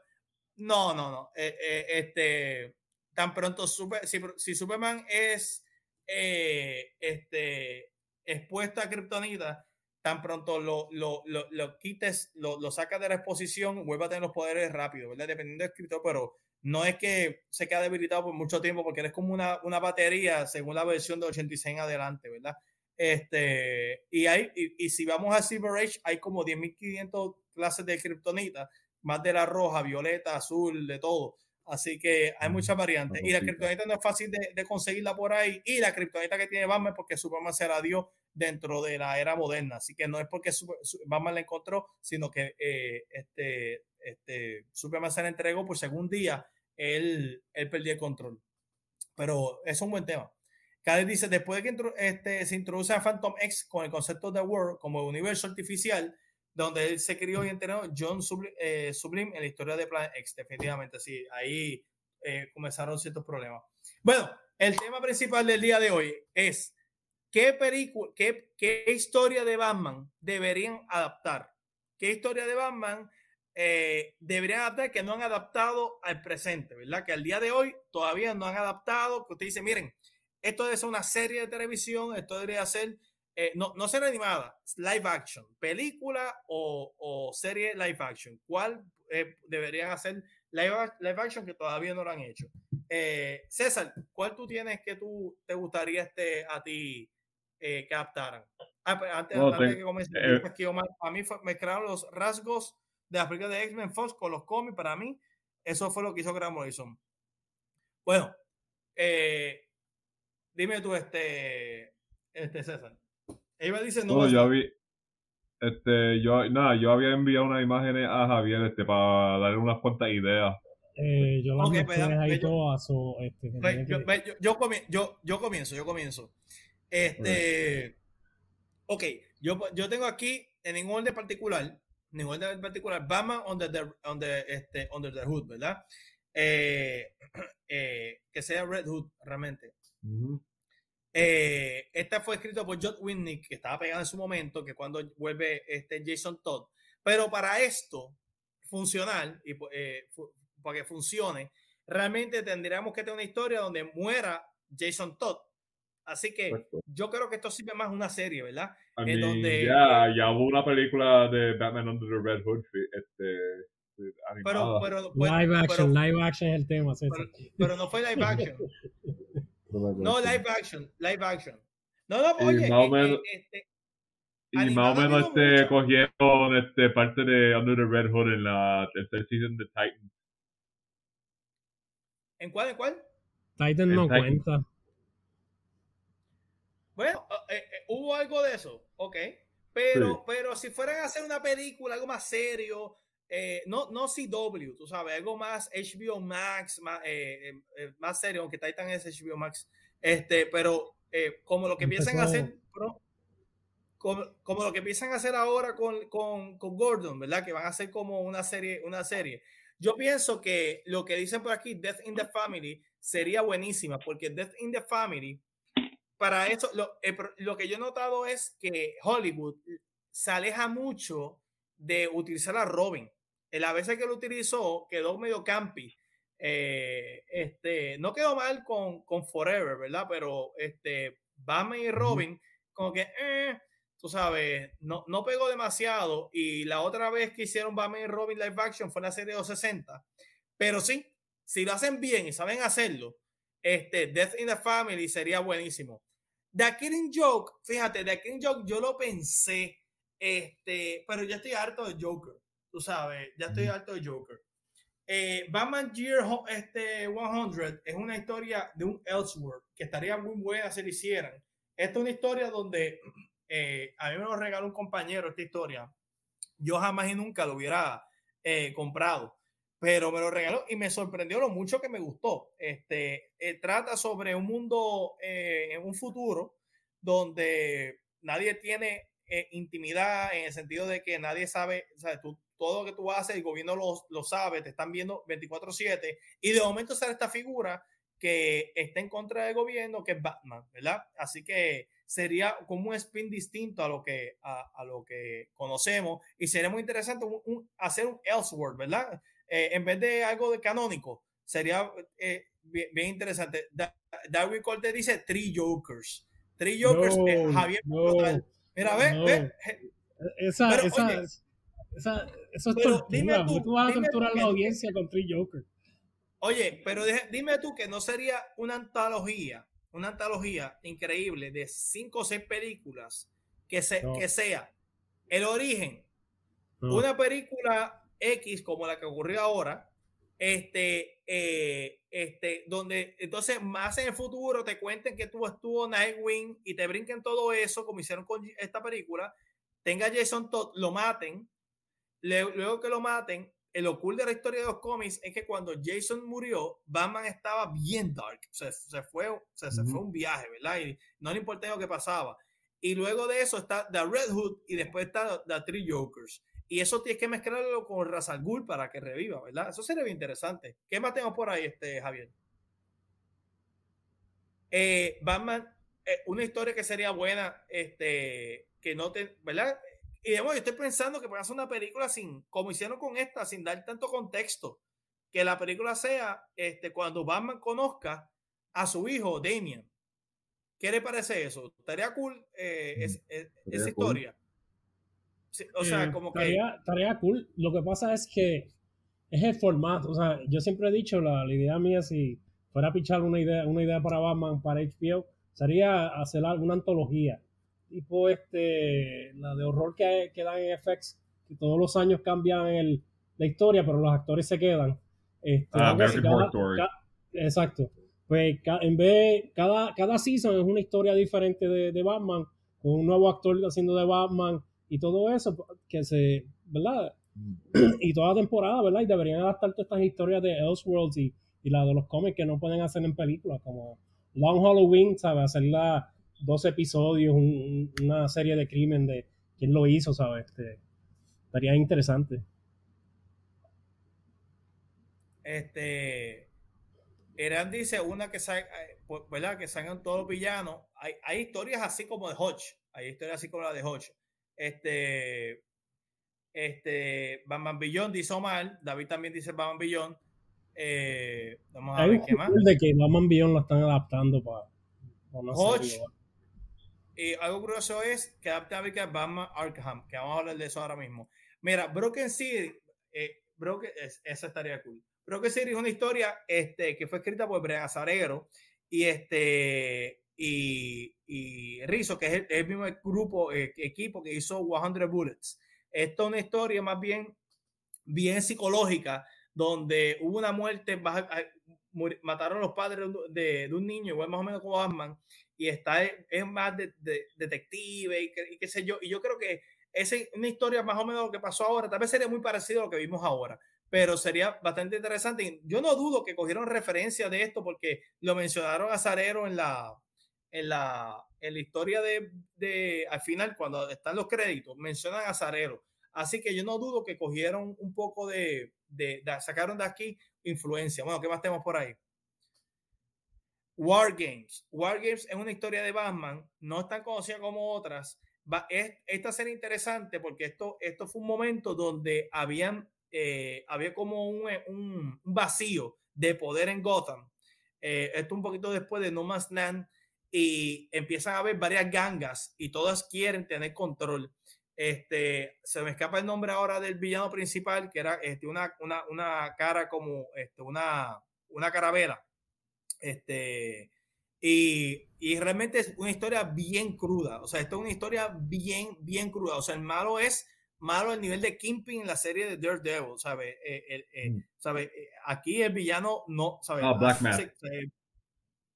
no, no, no. Eh, eh, este tan pronto super, si, Superman es eh, este, expuesta a Kryptonita, tan pronto lo, lo, lo, quites, lo, lo sacas de la exposición, vuelve a tener los poderes rápido, ¿verdad? Dependiendo del escritor, pero no es que se quede debilitado por mucho tiempo, porque eres como una, una batería según la versión de 86 en adelante, ¿verdad? Este, y, hay, y, si vamos a Silver Age, hay como 10.500 clases de Kryptonita, más de la roja, violeta, azul, de todo. Así que hay muchas variantes. Y la criptonita no es fácil de, conseguirla por ahí. Y la criptonita que tiene Batman, porque Superman se la dio dentro de la era moderna. Así que no es porque Batman la encontró, sino que eh, este, este, Superman se la entregó por segundo día. Él, él perdió el control. Pero es un buen tema. Cada dice, después de que este, se introduce a Phantom X con el concepto de World como universo artificial, donde él se crió y entrenó John eh, Sublime, en la historia de Planet X, definitivamente, sí, ahí eh, comenzaron ciertos problemas. Bueno, el tema principal del día de hoy es qué película, qué, qué historia de Batman deberían adaptar, qué historia de Batman eh, deberían adaptar que no han adaptado al presente, ¿verdad? Que al día de hoy todavía no han adaptado, que usted dice, miren, esto debe ser una serie de televisión, esto debería ser eh, no, no ser animada, live action, película o, serie live action. ¿Cuál eh, deberían hacer live, live, action que todavía no lo han hecho? Eh, César, ¿cuál tú tienes que tú te gustaría este, a ti que adaptaran? Ah, pues, antes, de que comience, a mí me crearon los rasgos de la película de X-Men Fox con los cómics. Para mí, eso fue lo que hizo Graham Morrison. Bueno, dime tú, este, este César. Eva dice no. yo había, este, yo, nada, yo había enviado unas imágenes a Javier este, para darle unas cuantas ideas. Eh, yo okay, pues, ahí todas. Este, pues, yo, yo, yo, yo, yo, comienzo, yo comienzo. Este, ok, yo, yo tengo aquí en ningún orden particular, ningún tema en particular. Batman Under the, under, este, under the Hood, ¿verdad? Eh, (clears throat) eh, que sea Red Hood realmente. Eh, este fue escrito por John Whitney, que estaba pegado en su momento, que cuando vuelve este Jason Todd. Pero para esto funcionar y eh, para que funcione, realmente tendríamos que tener una historia donde muera Jason Todd. Así que yo creo que esto sirve más una serie, ¿verdad? en donde, ya, ya hubo una película de Batman Under the Red Hood este, pero, pero, live action, live action es el tema. Pero, no fue live action. (laughs) no, live action, live action. No, no, oye, más o menos, este, y más o menos este, cogieron este, parte de Under the Red Hood en la tercera season de Titans. ¿En cuál? ¿En cuál? Titan no cuenta. Bueno, eh, eh, hubo algo de eso, ok. Pero, pero si fueran a hacer una película, algo más serio, eh, no, no CW, tú sabes, algo más HBO Max, más, más serio, aunque Titan es HBO Max, este, pero como lo que empiezan a hacer, como, lo que empiezan a hacer ahora con, con, con, Gordon, ¿verdad? Que van a hacer como una serie, una serie. Yo pienso que lo que dicen por aquí, Death in the Family, sería buenísima, porque Death in the Family, para eso, lo, eh, lo que yo he notado es que Hollywood se aleja mucho de utilizar a Robin. La vez que lo utilizó quedó medio campi. Eh, este, no quedó mal con, con Forever, ¿verdad? Pero este, Batman y Robin, como que, eh, tú sabes, no, no pegó demasiado. Y la otra vez que hicieron Batman y Robin live action fue en la serie de los 60. Pero sí, si lo hacen bien y saben hacerlo, este Death in the Family sería buenísimo. The Killing Joke, fíjate, The Killing Joke yo lo pensé, este, pero ya estoy harto de Joker, tú sabes, ya estoy harto de Joker. Eh, Batman Year este, 100 es una historia de un Elseworld que estaría muy buena si lo hicieran. Esta es una historia donde (clears throat) eh, a mí me lo regaló un compañero esta historia. Yo jamás y nunca lo hubiera eh, comprado, pero me lo regaló y me sorprendió lo mucho que me gustó. Este eh, trata sobre un mundo en un futuro donde nadie tiene intimidad en el sentido de que nadie sabe, o sea, tú, todo lo que tú haces, el gobierno lo, lo sabe, te están viendo 24/7 y de momento sale esta figura que está en contra del gobierno, que es Batman, ¿verdad? Así que sería como un spin distinto a lo que, a, lo que conocemos y sería muy interesante hacer un Elseworld, ¿verdad? Eh, en vez de algo de canónico, sería eh, bien, interesante. David Corte dice Three Jokers. Three Jokers, eh, Javier. Mira, ve, ve. Esa, esa, esa, eso es tortura. Tú, vas a torturar la audiencia con Three Jokers. Oye, pero dime tú que no sería una antología una antología increíble de cinco o seis películas que, se, que sea El Origen, una película X como la que ocurrió ahora, este, eh, este, donde entonces más en el futuro te cuenten que tú estuvo Nightwing y te brinquen todo eso, como hicieron con esta película, tenga Jason Todd, lo maten, luego que lo maten, el oculto de la historia de los cómics es que cuando Jason murió, Batman estaba bien dark. Se, se fue, se, fue un viaje, ¿verdad? Y no le importa lo que pasaba. Y luego de eso está The Red Hood y después está The Three Jokers. Y eso tienes que mezclarlo con Ra's al Ghul para que reviva, ¿verdad? Eso sería bien interesante. ¿Qué más tengo por ahí, este, Javier? Eh, Batman, eh, una historia que sería buena, este, que no te, ¿verdad? Y yo estoy pensando que pueden hacer una película sin, como hicieron con esta, sin dar tanto contexto. Que la película sea este, cuando Batman conozca a su hijo, Damian. ¿Qué le parece eso? ¿Estaría cool eh, mm, esa historia? o sea, eh, como que. Estaría cool. Lo que pasa es que es el formato. O sea, yo siempre he dicho, la, la idea mía, si fuera a pichar una idea, una idea para Batman, para HBO, sería hacer alguna antología tipo este, la de horror que, que dan en FX, que todos los años cambian el, la historia, pero los actores se quedan. Este, ah, exacto. Pues en vez, cada, cada season es una historia diferente de, de, Batman, con un nuevo actor haciendo de Batman y todo eso, que se, ¿verdad? Mm. (clears throat) y toda temporada, ¿verdad? Y deberían adaptar todas estas historias de Elseworlds y, y la de los cómics que no pueden hacer en películas, como Long Halloween, ¿sabes? Hacerla dos episodios, una serie de crimen de quién lo hizo, ¿sabes? Este, estaría interesante. Este, Eran dice una que, eh, pues, ¿verdad? que salgan todos los villanos. Hay, hay historias así como de Hodge. Hay historias así como la de Hodge. Este, este, Batman Billón dice Omar. David también dice Batman Billón. Eh, vamos a ver qué más. de que Batman Billón lo están adaptando para. Hodge. Algo curioso es que adapta a Batman Arkham, que vamos a hablar de eso ahora mismo. Mira, Broken City, eh, Broken, esa estaría cool. Broken City es una historia este, que fue escrita por Brea Azarero y este y, y Rizzo, que es el, mismo grupo, eh, equipo que hizo 100 Bullets. Esto es una historia más bien, bien psicológica, donde hubo una muerte, mataron a los padres de, de un niño, igual más o menos como Batman, y está es más de, detective y, qué sé yo. Y yo creo que es una historia más o menos lo que pasó ahora. Tal vez sería muy parecido a lo que vimos ahora, pero sería bastante interesante. Yo no dudo que cogieron referencia de esto porque lo mencionaron a Zarero en la, en la, en la historia de, de, al final, cuando están los créditos, mencionan a Zarero. Así que yo no dudo que cogieron un poco de, de, de sacaron de aquí influencia. Bueno, ¿qué más tenemos por ahí? War Games. War Games es una historia de Batman, no es tan conocida como otras. es, esta serie interesante porque esto, esto fue un momento donde habían, eh, había como un, un, vacío de poder en Gotham. Eh, esto un poquito después de No Man's Land y empiezan a haber varias gangas y todas quieren tener control. Este, se me escapa el nombre ahora del villano principal, que era este, una, una, una cara como este, una, una caravera este, y, y, realmente es una historia bien cruda. O sea, esto es una historia bien, bien cruda. O sea, el malo es malo al nivel de Kingpin en la serie de Daredevil, ¿sabes? Eh, eh, mm. ¿sabe? Eh, aquí el villano no, ¿sabes? Ah, Black Mask.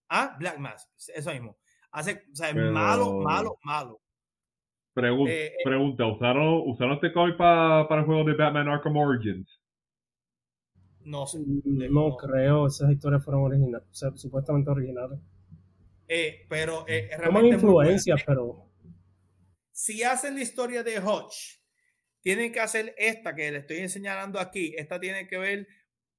ah, Black Mask, eso mismo. Hace, o sea, malo, malo, malo. pregunta, ¿usaron, ¿usaron este cómic para, para el juego de Batman Arkham Origins? No sé. Mm, no, creo, esas historias fueron originales, o sea, supuestamente originales. Eh, pero eh, Toman influencias, pero. Si hacen la historia de Hodge, tienen que hacer esta que le estoy enseñando aquí. Esta tiene que ver.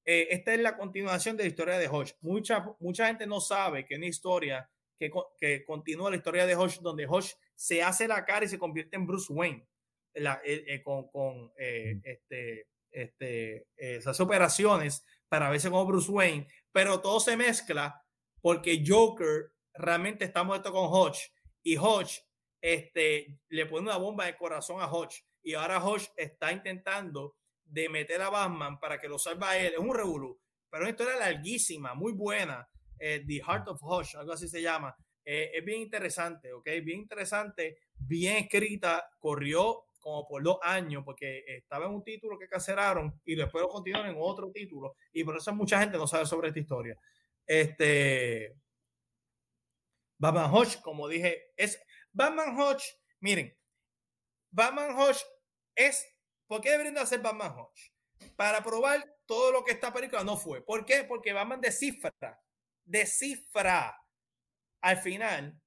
Eh, esta es la continuación de la historia de Hodge. Mucha, mucha gente no sabe que una historia que, que continúa la historia de Hodge, donde Hodge se hace la cara y se convierte en Bruce Wayne. La, eh, con, con este este, esas operaciones para verse como Bruce Wayne, pero todo se mezcla porque Joker realmente está muerto con Hodge y Hodge este, le pone una bomba de corazón a Hodge y ahora Hodge está intentando de meter a Batman para que lo salve a él. Es un revolú, pero una historia larguísima, muy buena. Eh, The Heart of Hodge, algo así se llama. Eh, es bien interesante, ¿ok? Bien interesante, bien escrita, corrió como por dos años, porque estaba en un título que cancelaron y después lo continuaron en otro título. Y por eso mucha gente no sabe sobre esta historia. Este. Batman Hodge, como dije, es. Batman Hodge, miren, Batman Hodge es. ¿Por qué deberían de hacer Batman Hodge? Para probar todo lo que esta película no fue. ¿Por qué? Porque Batman descifra, descifra al final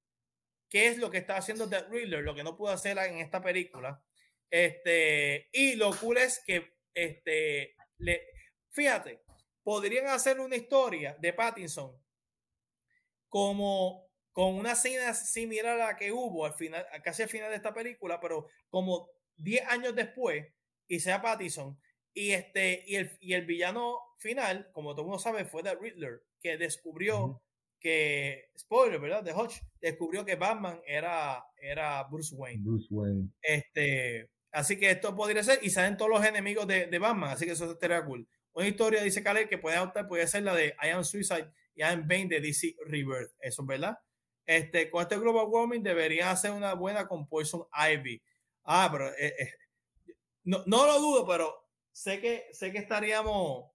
qué es lo que está haciendo The Riddler, lo que no pudo hacer en esta película. Este, y lo cool es que, este, le, fíjate, podrían hacer una historia de Pattinson como con una escena similar a la que hubo al final, casi al final de esta película, pero como 10 años después, y sea Pattinson, y este, y el, y el villano final, como todo el mundo sabe, fue The Riddler, que descubrió que, spoiler, ¿verdad? De Hodge, descubrió que Batman era, era Bruce Wayne. Bruce Wayne. Este, Así que esto podría ser, y salen todos los enemigos de, de Batman, así que eso estaría cool. Una historia, dice Caleb, que puede adoptar, puede ser la de I Am Suicide y I Am Bane de DC Rebirth. Eso es verdad. Este, con este Global Warming deberían hacer una buena con Poison Ivy. Ah, pero eh, eh, no, no, lo dudo, pero sé que, sé que estaríamos,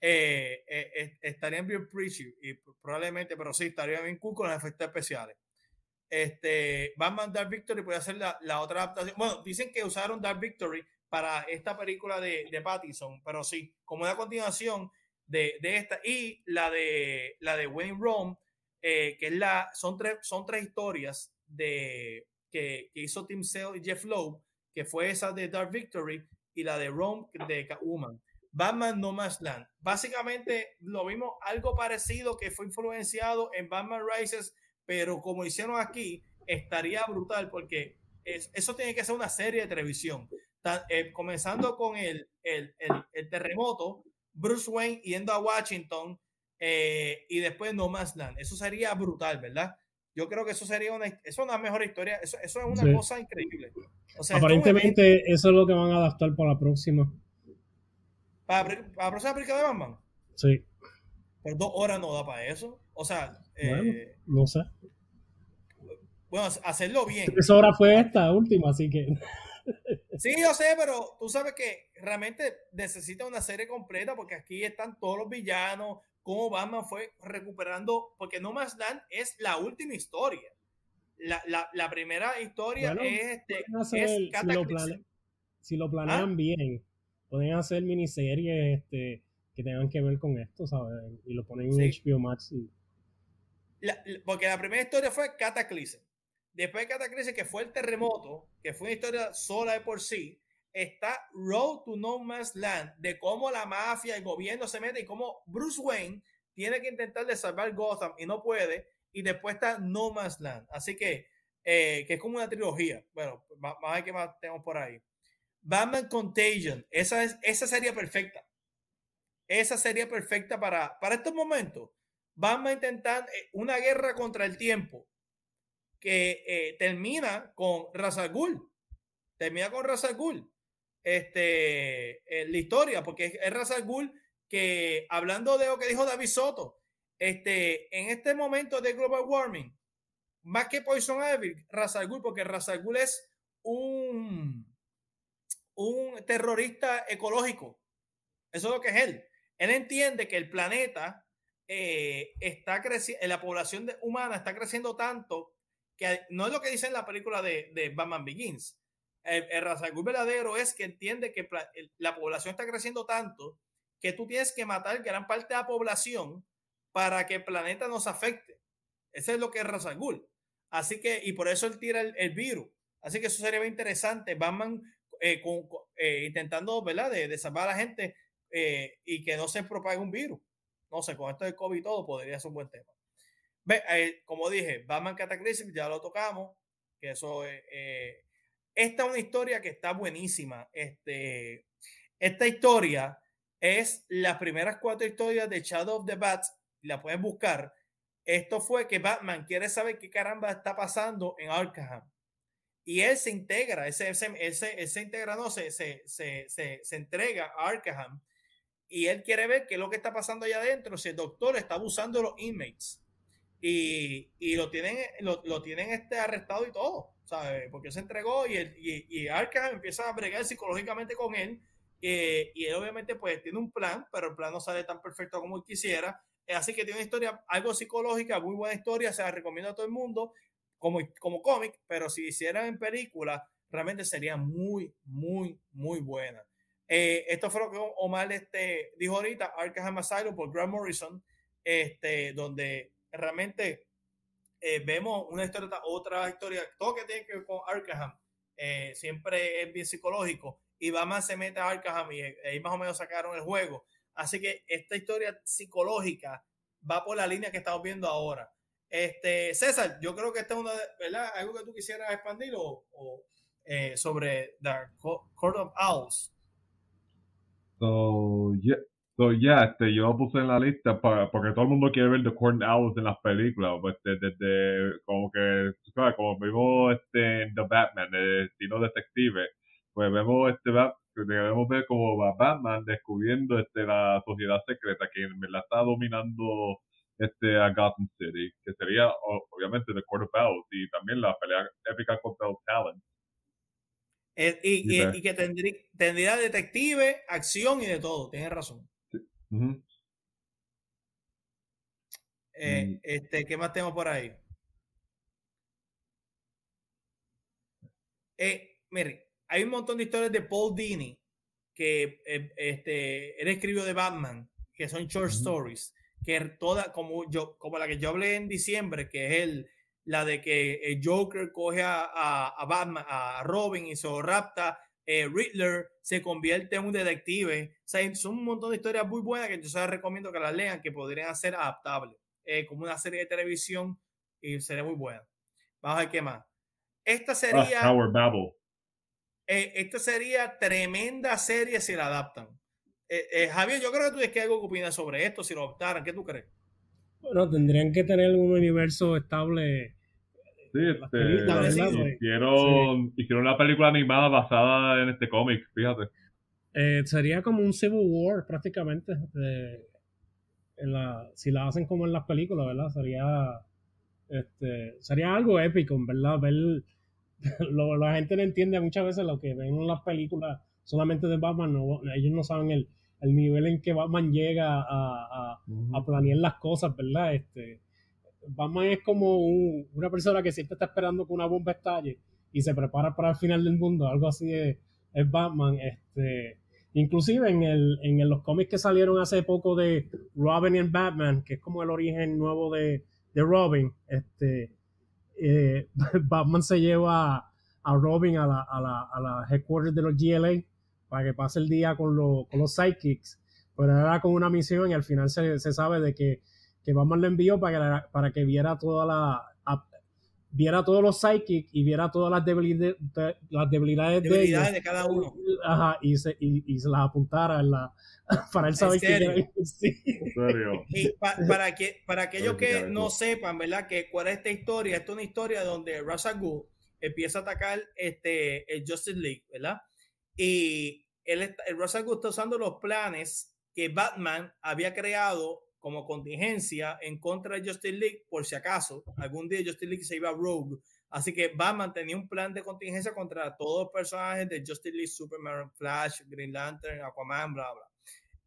eh, estarían bien preachy y probablemente, pero sí, estaría bien cool con los efectos especiales este, Batman Dark Victory puede hacer la, la, otra adaptación. Bueno, dicen que usaron Dark Victory para esta película de, de Pattinson, pero sí, como una continuación de, de, esta y la de la de Wayne Rome, eh, que es la, son tres, son tres historias de que, hizo Tim Sale y Jeff Lowe, que fue esa de Dark Victory, y la de Rome de Catwoman. Batman No Man's Land. Básicamente lo vimos algo parecido que fue influenciado en Batman Rises, pero como hicieron aquí, estaría brutal porque eso tiene que ser una serie de televisión. Eh, comenzando con el, el, el, terremoto, Bruce Wayne yendo a Washington eh, y después No Man's Land. Eso sería brutal, ¿verdad? Yo creo que eso sería una, eso es una mejor historia. Eso, es una cosa increíble. Aparentemente, eso es lo que van a adaptar para la próxima. ¿Para, la próxima película de Batman? Sí. Pero dos horas no da para eso. O sea, eh, no sé. Bueno, hacerlo bien. Esa hora fue esta última, así que. (laughs) Sí, yo sé, pero tú sabes que realmente necesita una serie completa porque aquí están todos los villanos, cómo Batman fue recuperando, porque No Más Land es la última historia. La, la, la primera historia es, este, si, lo si, lo planean ¿Ah? bien, pueden hacer miniseries este, que tengan que ver con esto, ¿sabes? Y lo ponen en HBO Max. porque la primera historia fue Cataclysm. Después de Cataclysm, que fue el terremoto, que fue una historia sola de por sí, está Road to No Man's Land, de cómo la mafia, el gobierno se mete y cómo Bruce Wayne tiene que intentar de salvar Gotham y no puede. Y después está No Man's Land. Así que, eh, que es como una trilogía. Bueno, a ver qué más tenemos por ahí. Batman Contagion. Esa, es, esa sería perfecta. Esa sería perfecta para, para estos momentos. Vamos a intentar eh, una guerra contra el tiempo que eh, termina con Razal Termina con Razal Este, la historia, porque es Razal que hablando de lo que dijo David Soto, este, en este momento de global warming, más que Poison Ivy, Razal porque Razal es un, un terrorista ecológico. Eso es lo que es él. Él entiende que el planeta eh, está creciendo, la población humana está creciendo tanto que no es lo que dice en la película de, de Batman Begins. El, el verdadero es que entiende que la población está creciendo tanto que tú tienes que matar gran parte de la población para que el planeta nos afecte. Eso es lo que es Razagul. Así que, y por eso él tira el, virus. Así que eso sería interesante. Batman eh, eh, intentando, ¿verdad?, de, salvar a la gente eh, y que no se propague un virus. No sé, con esto del COVID y todo podría ser un buen tema. Ve, como dije, Batman Cataclysm ya lo tocamos, que eso esta es una historia que está buenísima. Este, esta historia es las primeras cuatro historias de Shadow of the Bats, la puedes buscar. Esto fue que Batman quiere saber qué caramba está pasando en Arkham. Y él se integra, ese, ese, ese, se integra, no, se, se, se, se, entrega a Arkham. Y él quiere ver qué es lo que está pasando allá adentro, si el doctor está abusando de los inmates. Y, y lo tienen, lo, lo, tienen este arrestado y todo, ¿sabes? Porque se entregó y, el, y, y empieza a bregar psicológicamente con él eh, y él obviamente pues tiene un plan, pero el plan no sale tan perfecto como él quisiera. Eh, así que tiene una historia algo psicológica, muy buena historia, se la recomiendo a todo el mundo como, como cómic, pero si hicieran en película, realmente sería muy, muy, muy buena. Eh, esto fue lo que Omar este, dijo ahorita, Arkham Asylum por Grant Morrison, este, donde realmente vemos una historia, otra historia, todo que tiene que ver con Arkham, siempre es bien psicológico y Batman se mete a Arkham y ahí más o menos sacaron el juego. Así que esta historia psicológica va por la línea que estamos viendo ahora. Este, César, yo creo que esta es una, ¿verdad? Algo que tú quisieras expandir o, eh, sobre The Court of Owls. So, yeah. So, yeah, este, yo lo puse en la lista para, porque todo el mundo quiere ver The of Owls en las películas, pues, desde, como que, ¿sabes? Como vimos este, The Batman, el estilo detective, pues vemos este debemos ver como Batman descubriendo este la sociedad secreta que la está dominando este a Gotham City, que sería obviamente The Court of Owls y también la pelea épica contra los Talents. Y, y, que tendría, tendría, detective, acción y de todo, tienes razón. Eh, este, ¿Qué más tengo por ahí? Eh, mire, hay un montón de historias de Paul Dini que eh, este, él escribió de Batman, que son short stories, que toda, como yo, como la que yo hablé en diciembre, que es el, la de que el Joker coge a, a, Batman, a Robin y se rapta, eh, Riddler se convierte en un detective. O sea, son un montón de historias muy buenas que yo se las recomiendo que las lean, que podrían ser adaptables, eh, como una serie de televisión y sería muy buena. Vamos a ver qué más. Esta ah, sería. Eh, esta sería tremenda serie si la adaptan. Javier, yo creo que tú tienes que algo que opinas sobre esto, si lo adaptaran. ¿Qué tú crees? Bueno, tendrían que tener un universo estable Sí, este, hicieron, hicieron una película animada basada en este cómic, fíjate. Eh, sería como un Civil War prácticamente. en la, si la hacen como en las películas, ¿verdad? Sería este, sería algo épico, ¿verdad? Ver, (laughs) lo, la gente no entiende muchas veces lo que ven en las películas solamente de Batman, no, ellos no saben el, el nivel en que Batman llega a, a, a planear las cosas, ¿verdad? Este, Batman es como una persona que siempre está esperando que una bomba estalle y se prepara para el final del mundo, algo así es, Batman. Este, inclusive en, el, en los cómics que salieron hace poco de Robin y Batman, que es como el origen nuevo de, Robin, este, eh, (laughs) Batman se lleva a, Robin a la, a, la, a la headquarters de los GLA para que pase el día con, con los sidekicks, pero era con una misión y al final se, se sabe de que que Batman le envió para que, para que viera toda la viera todos los psychics y viera todas las debilidades, las debilidades, de, ellos, de cada uno. Ajá, y se, y, se las apuntara en la, (laughs) para él saber que (laughs) sí. Y para, que, para aquellos que no sepan, ¿verdad? Que cuál es esta historia, esta es una historia donde Ra's al empieza a atacar este, el Justice League, ¿verdad? Y él, el Ra's al está usando los planes que Batman había creado como contingencia en contra de Justice League por si acaso algún día Justice League se iba Rogue. Así que Batman tenía un plan de contingencia contra todos los personajes de Justice League, Superman, Flash, Green Lantern, Aquaman, bla, bla.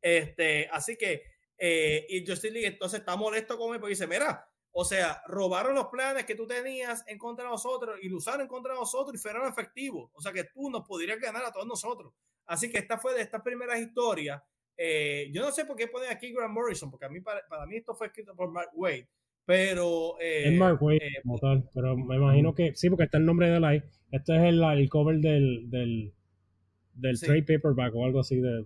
Este, así que, eh, y Justice League entonces está molesto con él porque dice, mira, o sea, robaron los planes que tú tenías en contra de nosotros y lo usaron en contra de nosotros y fueron efectivos. O sea que tú nos podrías ganar a todos nosotros. Así que esta fue de estas primeras historias eh, yo no sé por qué ponen aquí Grant Morrison, porque a mí, para, mí esto fue escrito por Mark Wade, pero... Eh, es Mark Wade eh, como tal, pero me imagino que sí, porque está el nombre de ahí. Este es el, el cover del, del, del trade paperback o algo así de,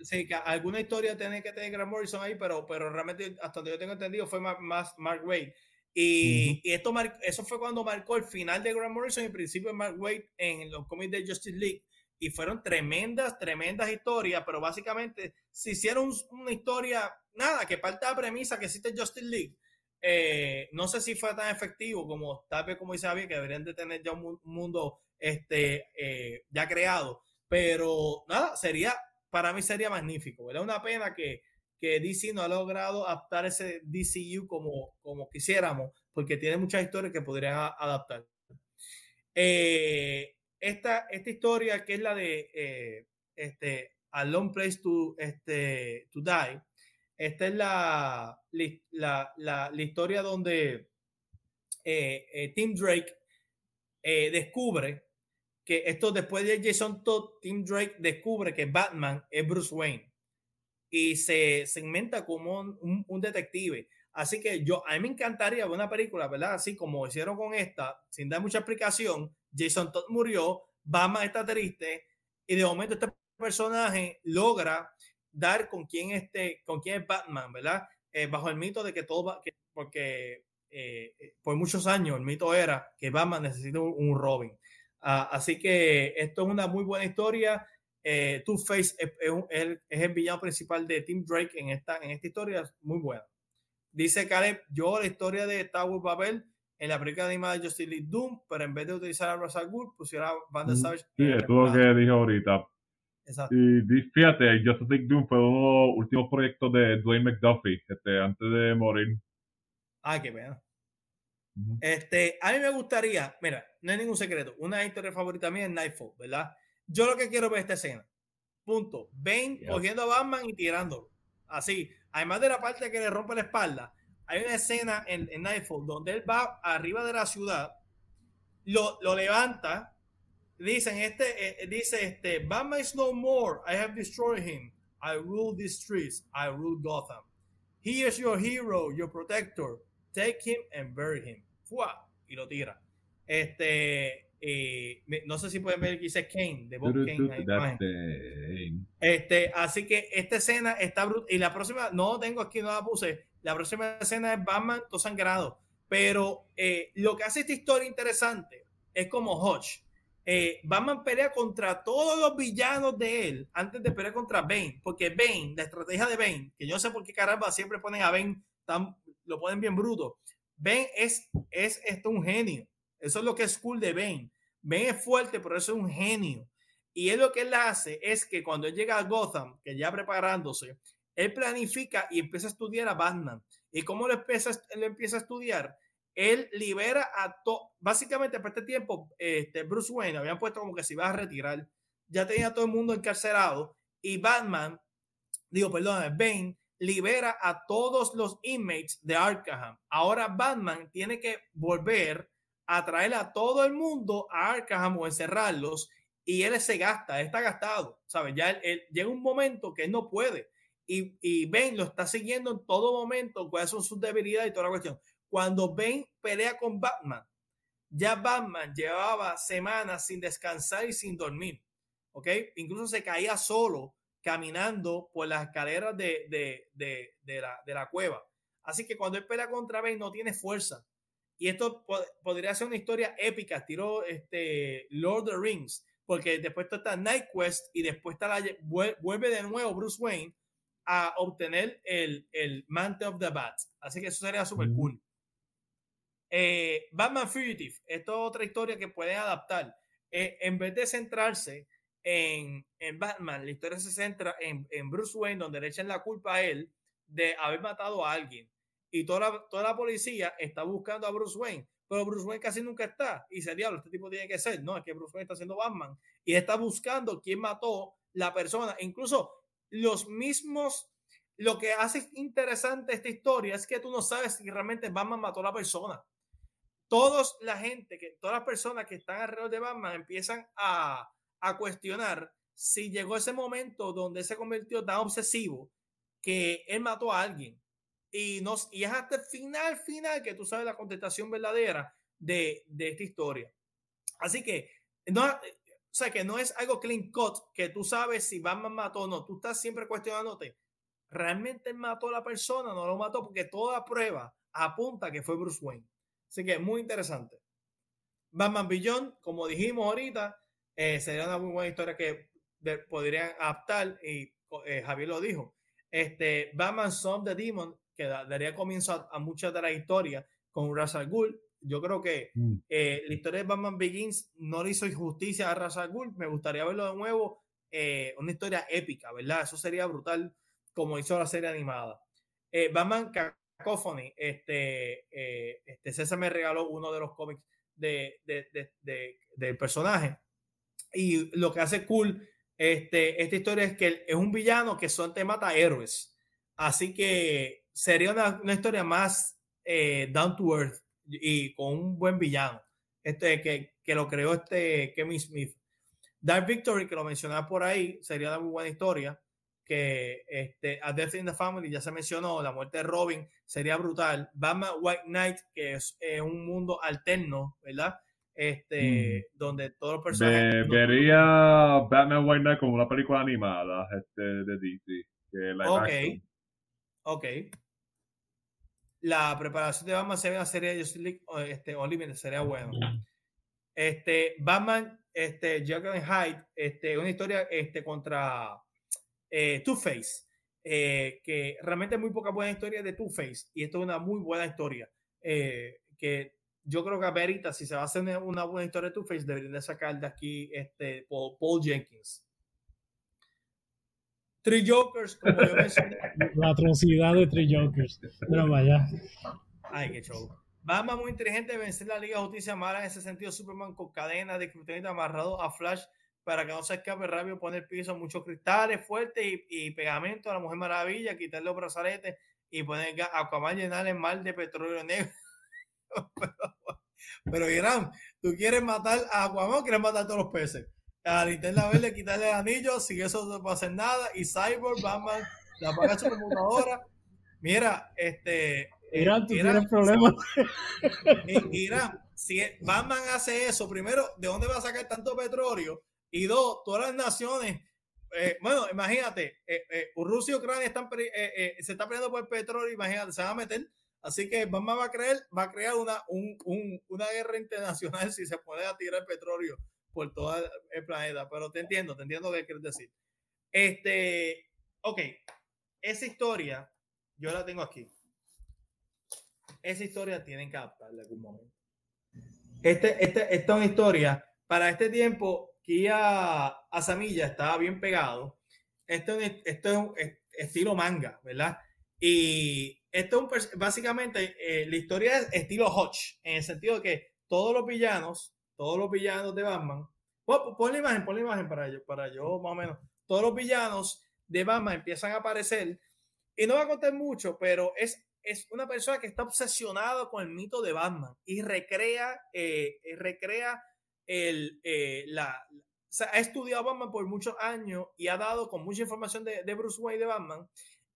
Sí, que alguna historia tiene que tener Grant Morrison ahí, pero, pero realmente hasta donde yo tengo entendido fue más, Mark Wade. Y, y esto eso fue cuando marcó el final de Grant Morrison y el principio de Mark Wade en los cómics de Justice League y fueron tremendas, tremendas historias, pero básicamente se hicieron una historia, nada, que parte de la premisa que existe Justice League. Eh, no sé si fue tan efectivo como tal vez como dice Javier, que deberían de tener ya un mundo este, eh, ya creado, pero nada, sería, para mí sería magnífico, era una pena que, que DC no ha logrado adaptar ese DCU como, como quisiéramos, porque tiene muchas historias que podrían adaptar. Eh, esta, esta historia que es la de eh, este, A Long Place to, este, to Die, esta es la, la, la, historia donde eh, eh, Tim Drake descubre que esto después de Jason Todd, Tim Drake descubre que Batman es Bruce Wayne y se, segmenta como un, un, detective. Así que yo, a mí me encantaría una película, ¿verdad? Así como hicieron con esta, sin dar mucha explicación, Jason Todd murió, Batman está triste y de momento este personaje logra dar con quién, este, con quién es Batman, ¿verdad? Eh, bajo el mito de que todo va, que, porque eh, eh, por muchos años el mito era que Batman necesita un, Robin. Ah, así que esto es una muy buena historia. Two-Face es, el villano principal de Tim Drake en esta, en esta historia, muy buena. Dice Caleb, yo la historia de Tower Babel en la película animada de Justice League Doom, pero en vez de utilizar a Russell Gould, pusiera a Van der Savage. Sí, es lo que dijo ahorita. Exacto. Y fíjate, Justice League Doom fue uno de los últimos proyectos de Dwayne McDuffie, este, antes de morir. Ay, qué pena. Este, a mí me gustaría, mira, no hay ningún secreto, una historia favorita mía es Nightfall, ¿verdad? Yo lo que quiero ver esta escena. Punto. Ven cogiendo a Batman y tirándolo. Así. Además de la parte que le rompe la espalda, hay una escena en, en Nightfall donde él va arriba de la ciudad, lo, lo levanta, dicen este, eh, dice este, Batman is no more, I have destroyed him, I rule these streets, I rule Gotham. He is your hero, your protector, take him and bury him. y lo tira. Este, eh, no sé si pueden ver que dice Kane, de Bob Kane. Este, así que esta escena está brutal. Y la próxima, no tengo aquí, no la puse. La próxima escena es Batman todo sangrado. Pero eh, lo que hace esta historia interesante es como Hodge. Eh, Batman pelea contra todos los villanos de él antes de pelear contra Bane, porque Bane, la estrategia de Bane, que yo sé por qué caramba siempre ponen a Bane tan, lo ponen bien bruto. Bane es, es esto un genio. Eso es lo que es cool de Bane. Bane es fuerte, pero eso es un genio. Y él lo que él hace es que cuando él llega a Gotham, que ya preparándose, él planifica y empieza a estudiar a Batman. ¿Y cómo lo empieza, él empieza a estudiar? Él libera a todo, básicamente para este tiempo, este, Bruce Wayne habían puesto como que se iba a retirar, ya tenía todo el mundo encarcelado y Batman, digo, perdón, Bane libera a todos los inmates de Arkham. Ahora Batman tiene que volver a traer a todo el mundo a Arkham o encerrarlos y él se gasta, está gastado, ¿sabes? Ya él, llega un momento que él no puede y, y Ben lo está siguiendo en todo momento, cuáles son sus debilidades y toda la cuestión. Cuando Ben pelea con Batman, ya Batman llevaba semanas sin descansar y sin dormir, ¿ok? Incluso se caía solo caminando por las escaleras de, de, de, de la, la, cueva. Así que cuando él pelea contra Ben no tiene fuerza. Y esto podría ser una historia épica, tiró este Lord of the Rings, porque después está Night Quest y después está la, vuelve de nuevo Bruce Wayne a obtener el, el Mantle of the Bat. Así que eso sería súper cool. Eh, Batman Fugitive, esto es otra historia que pueden adaptar. Eh, en vez de centrarse en, en, Batman, la historia se centra en, en, Bruce Wayne, donde le echan la culpa a él de haber matado a alguien y toda la, toda la policía está buscando a Bruce Wayne, pero Bruce Wayne casi nunca está. Y dice, diablo, este tipo tiene que ser. No, es que Bruce Wayne está haciendo Batman y está buscando quién mató la persona. Incluso los mismos, lo que hace interesante esta historia es que tú no sabes si realmente Batman mató a la persona. Todos la gente, que, todas las personas que están alrededor de Batman empiezan a, a cuestionar si llegó ese momento donde se convirtió tan obsesivo que él mató a alguien y, nos, y es hasta el final, final que tú sabes la contestación verdadera de, de esta historia. Así que, no, o sea, que no es algo clean cut, que tú sabes si Batman mató o no. Tú estás siempre cuestionándote, ¿realmente mató a la persona? No lo mató porque toda prueba apunta que fue Bruce Wayne. Así que muy interesante. Batman Beyond, como dijimos ahorita, eh, sería una muy buena historia que podrían adaptar y eh, Javier lo dijo. Este, Batman Son the Demon que daría comienzo a, muchas de historias con Ra's al Ghul. Yo creo que mm. eh, la historia de Batman Begins no le hizo injusticia a Ra's al Ghul. Me gustaría verlo de nuevo. Eh, una historia épica, ¿verdad? Eso sería brutal como hizo la serie animada. Eh, Batman Cacophony, este, este César me regaló uno de los cómics de, de, de, del personaje. Y lo que hace cool este, esta historia es que es un villano que son te mata héroes. Así que sería una, historia más eh, down to earth y con un buen villano. Este que, que lo creó este Kevin Smith. Dark Victory, que lo mencionaba por ahí, sería una muy buena historia. Que este, A Death in the Family ya se mencionó, la muerte de Robin sería brutal. Batman White Knight, que es un mundo alterno, ¿verdad? Este, mm. donde todos los personajes. vería Batman White Knight como una película animada este, de DC. Que ok. Ok la preparación de Batman se ve en la serie de League este, Unlimited, sería bueno. Este, Batman, este, Jekyll Hyde, este, una historia este, contra eh, Two-Face, eh, que realmente muy poca buena historia de Two-Face, y esto es una muy buena historia, eh, que yo creo que a Verita, si se va a hacer una buena historia de Two-Face, deberían de sacar de aquí este, Paul Jenkins. Three Jokers, como yo mencioné. La atrocidad de Three Jokers. Pero vaya. Ay, qué show. Batman muy inteligente vencer la Liga de Justicia mala en ese sentido. Superman con cadenas de criptonita amarrado a Flash para que no se escape rápido, poner piso, muchos cristales fuertes y, pegamento a la Mujer Maravilla, quitarle los brazaletes y poner a Aquaman llenar el mar de petróleo negro. (laughs) pero, pero Irán, ¿tú quieres matar a Aquaman o quieres matar a todos los peces? A Linterna Verde quitarle el anillo, sin eso no va a hacer nada. Y Cyborg, Batman, la apaga su computadora. Mira, este, Irán, tú tienes problemas. Irán, si Batman hace eso, primero, ¿de dónde va a sacar tanto petróleo? Y dos, todas las naciones eh, bueno, imagínate, eh, eh, Rusia y Ucrania están, se está peleando por el petróleo, imagínate, se va a meter. Así que Batman va a creer, va a crear una, una guerra internacional (laughs) si se puede tirar petróleo por todo el planeta. Pero te entiendo, te entiendo qué quieres decir. Este, ok, esa historia, yo la tengo aquí. Esa historia tienen que adaptarla algún momento. Este, este, esta es una historia. Para este tiempo, Kia Asamilla estaba bien pegado. Esto, esto es un estilo manga, ¿verdad? Y esto es básicamente eh, la historia es estilo Hodge, en el sentido de que todos los villanos, todos los villanos de Batman, pon, la imagen, pon la imagen para yo, para yo más o menos, todos los villanos de Batman empiezan a aparecer y no va a contar mucho, pero es, es una persona que está obsesionada con el mito de Batman y recrea, eh, recrea el, eh, la, ha estudiado Batman por muchos años y ha dado con mucha información de, Bruce Wayne de Batman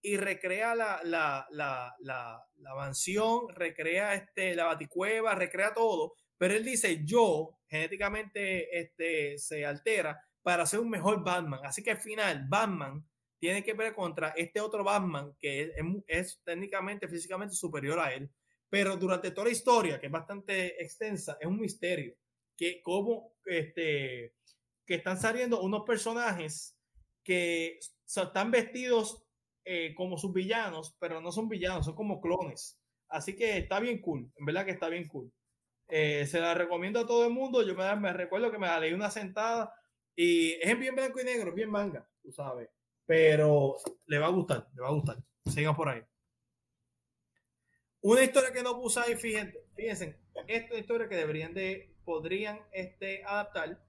y recrea la, la, la, la, mansión, recrea este, la baticueva, recrea todo, pero él dice, yo genéticamente este, se altera para ser un mejor Batman. Así que al final, Batman tiene que ver contra este otro Batman que es, técnicamente, físicamente superior a él. Pero durante toda la historia, que es bastante extensa, es un misterio que como este, que están saliendo unos personajes que están vestidos eh, como sus villanos, pero no son villanos, son como clones. Así que está bien cool, en verdad que está bien cool. Eh, se la recomiendo a todo el mundo. Yo me, recuerdo que me la leí una sentada y es bien blanco y negro, bien manga, tú sabes. Pero le va a gustar, le va a gustar. Sigan por ahí. Una historia que no puse ahí, fíjense, fíjense, esta historia que deberían de podrían este, adaptar.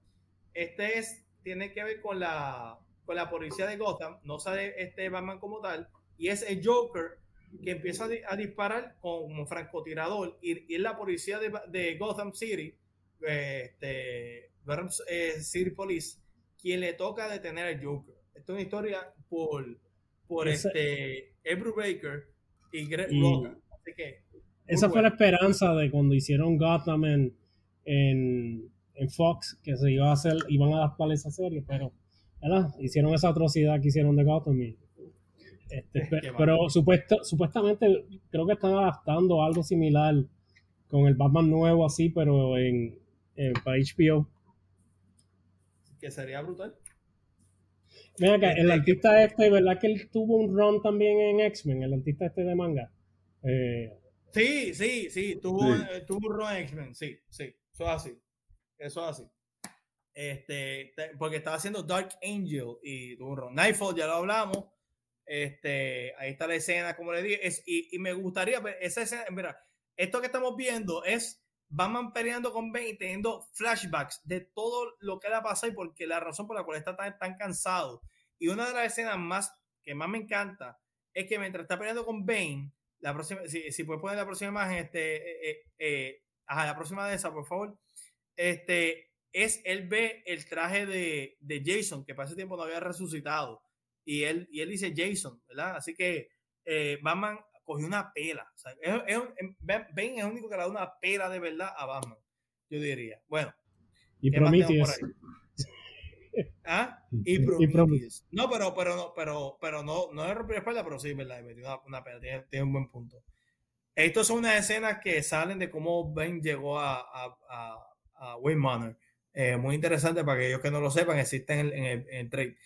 Este es, tiene que ver con la, con la policía de Gotham, no sale este Batman como tal, y es el Joker que empieza a, disparar como francotirador, y, es la policía de, Gotham City, este, eh, City Police, quien le toca detener al Joker. Esta es una historia por, por este Ebru Baker y Greg Así que, esa fue la esperanza de cuando hicieron Gotham en en, Fox que se iba a hacer, iban a adaptar esa serie, pero hicieron esa atrocidad que hicieron de Gotham. Este, (laughs) pero, supuesto, supuestamente creo que están adaptando algo similar con el Batman nuevo así, pero en, para HBO. Que sería brutal. Mira acá, el este, artista este, ¿verdad que él tuvo un run también en X-Men? El artista este de manga. Eh, sí, sí, sí, tuvo, eh, tuvo un run en X-Men, sí, sí. Eso es así. Eso es así. Este, porque estaba haciendo Dark Angel y tuvo Nightfall, ya lo hablamos. Este, ahí está la escena, como le dije. Y, me gustaría ver esa escena. Mira, esto que estamos viendo es Batman peleando con Ben y teniendo flashbacks de todo lo que le ha pasado y porque la razón por la cual está tan, tan cansado. Y una de las escenas más que más me encanta es que mientras está peleando con Bane, la próxima, si, puedes poner la próxima imagen, este, eh, eh, Ajá, la próxima de esa, por favor. Este, es, él ve el traje de, de Jason, que para ese tiempo no había resucitado. Y él, y él dice Jason, ¿verdad? Así que eh, Batman cogió una pela. O sea, es, es, ben, es el único que le da una pela de verdad a Batman, yo diría. Bueno. Y Prometheus. ¿Ah? Y Prometheus. No, pero, pero, no, pero, pero no, no es romper espalda, pero sí, ¿verdad? Una, una pela, tiene, tiene un buen punto. Estas son unas escenas que salen de cómo Ben llegó a, a, Wayne Manor. Eh, muy interesante para aquellos que no lo sepan, existen en, el, en trade.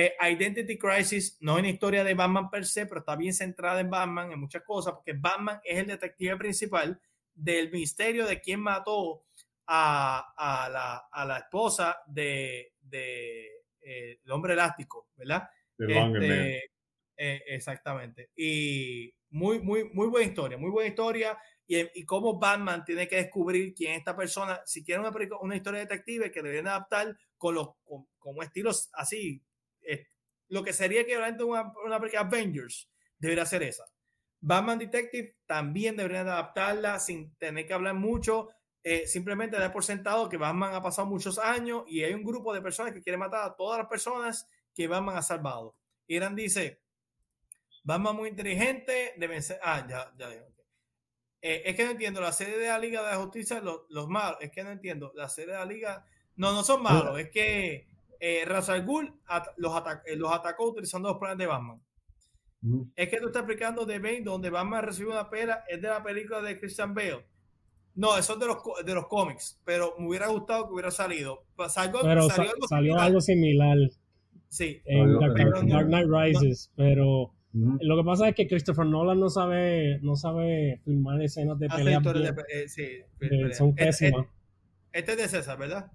Eh, Identity Crisis no es una historia de Batman per se, pero está bien centrada en Batman, en muchas cosas, porque Batman es el detective principal del misterio de quién mató a, la, esposa de, de eh, el hombre elástico, ¿verdad? Este, exactamente. Y muy, muy, muy buena historia, muy buena historia. Y, y cómo Batman tiene que descubrir quién es esta persona. Si quiere una, una historia detective que deberían adaptar con los con, estilos así, lo que sería que una, una película Avengers debería ser esa. Batman Detective también deberían adaptarla sin tener que hablar mucho. Eh, simplemente dar por sentado que Batman ha pasado muchos años y hay un grupo de personas que quieren matar a todas las personas que Batman ha salvado. Irán dice, Batman muy inteligente, deben ser. Ah, ya, ya. Eh, es que no entiendo, la serie de la Liga de la Justicia, los, los malos, es que no entiendo, la serie de la Liga, no, no son malos, es que eh, Ra's al Ghul los, eh, los atacó utilizando los planes de Batman. Es que tú estás explicando de Bane, donde Batman recibe una pera, es de la película de Christian Bale. No, eso es de los, de los cómics, pero me hubiera gustado que hubiera salido. pero salió, algo, similar. Sí. En Dark, Knight Rises, pero lo que pasa es que Christopher Nolan no sabe, no sabe filmar escenas de pelea. Eh, sí, son este, pésimas. Este, es de César, ¿verdad?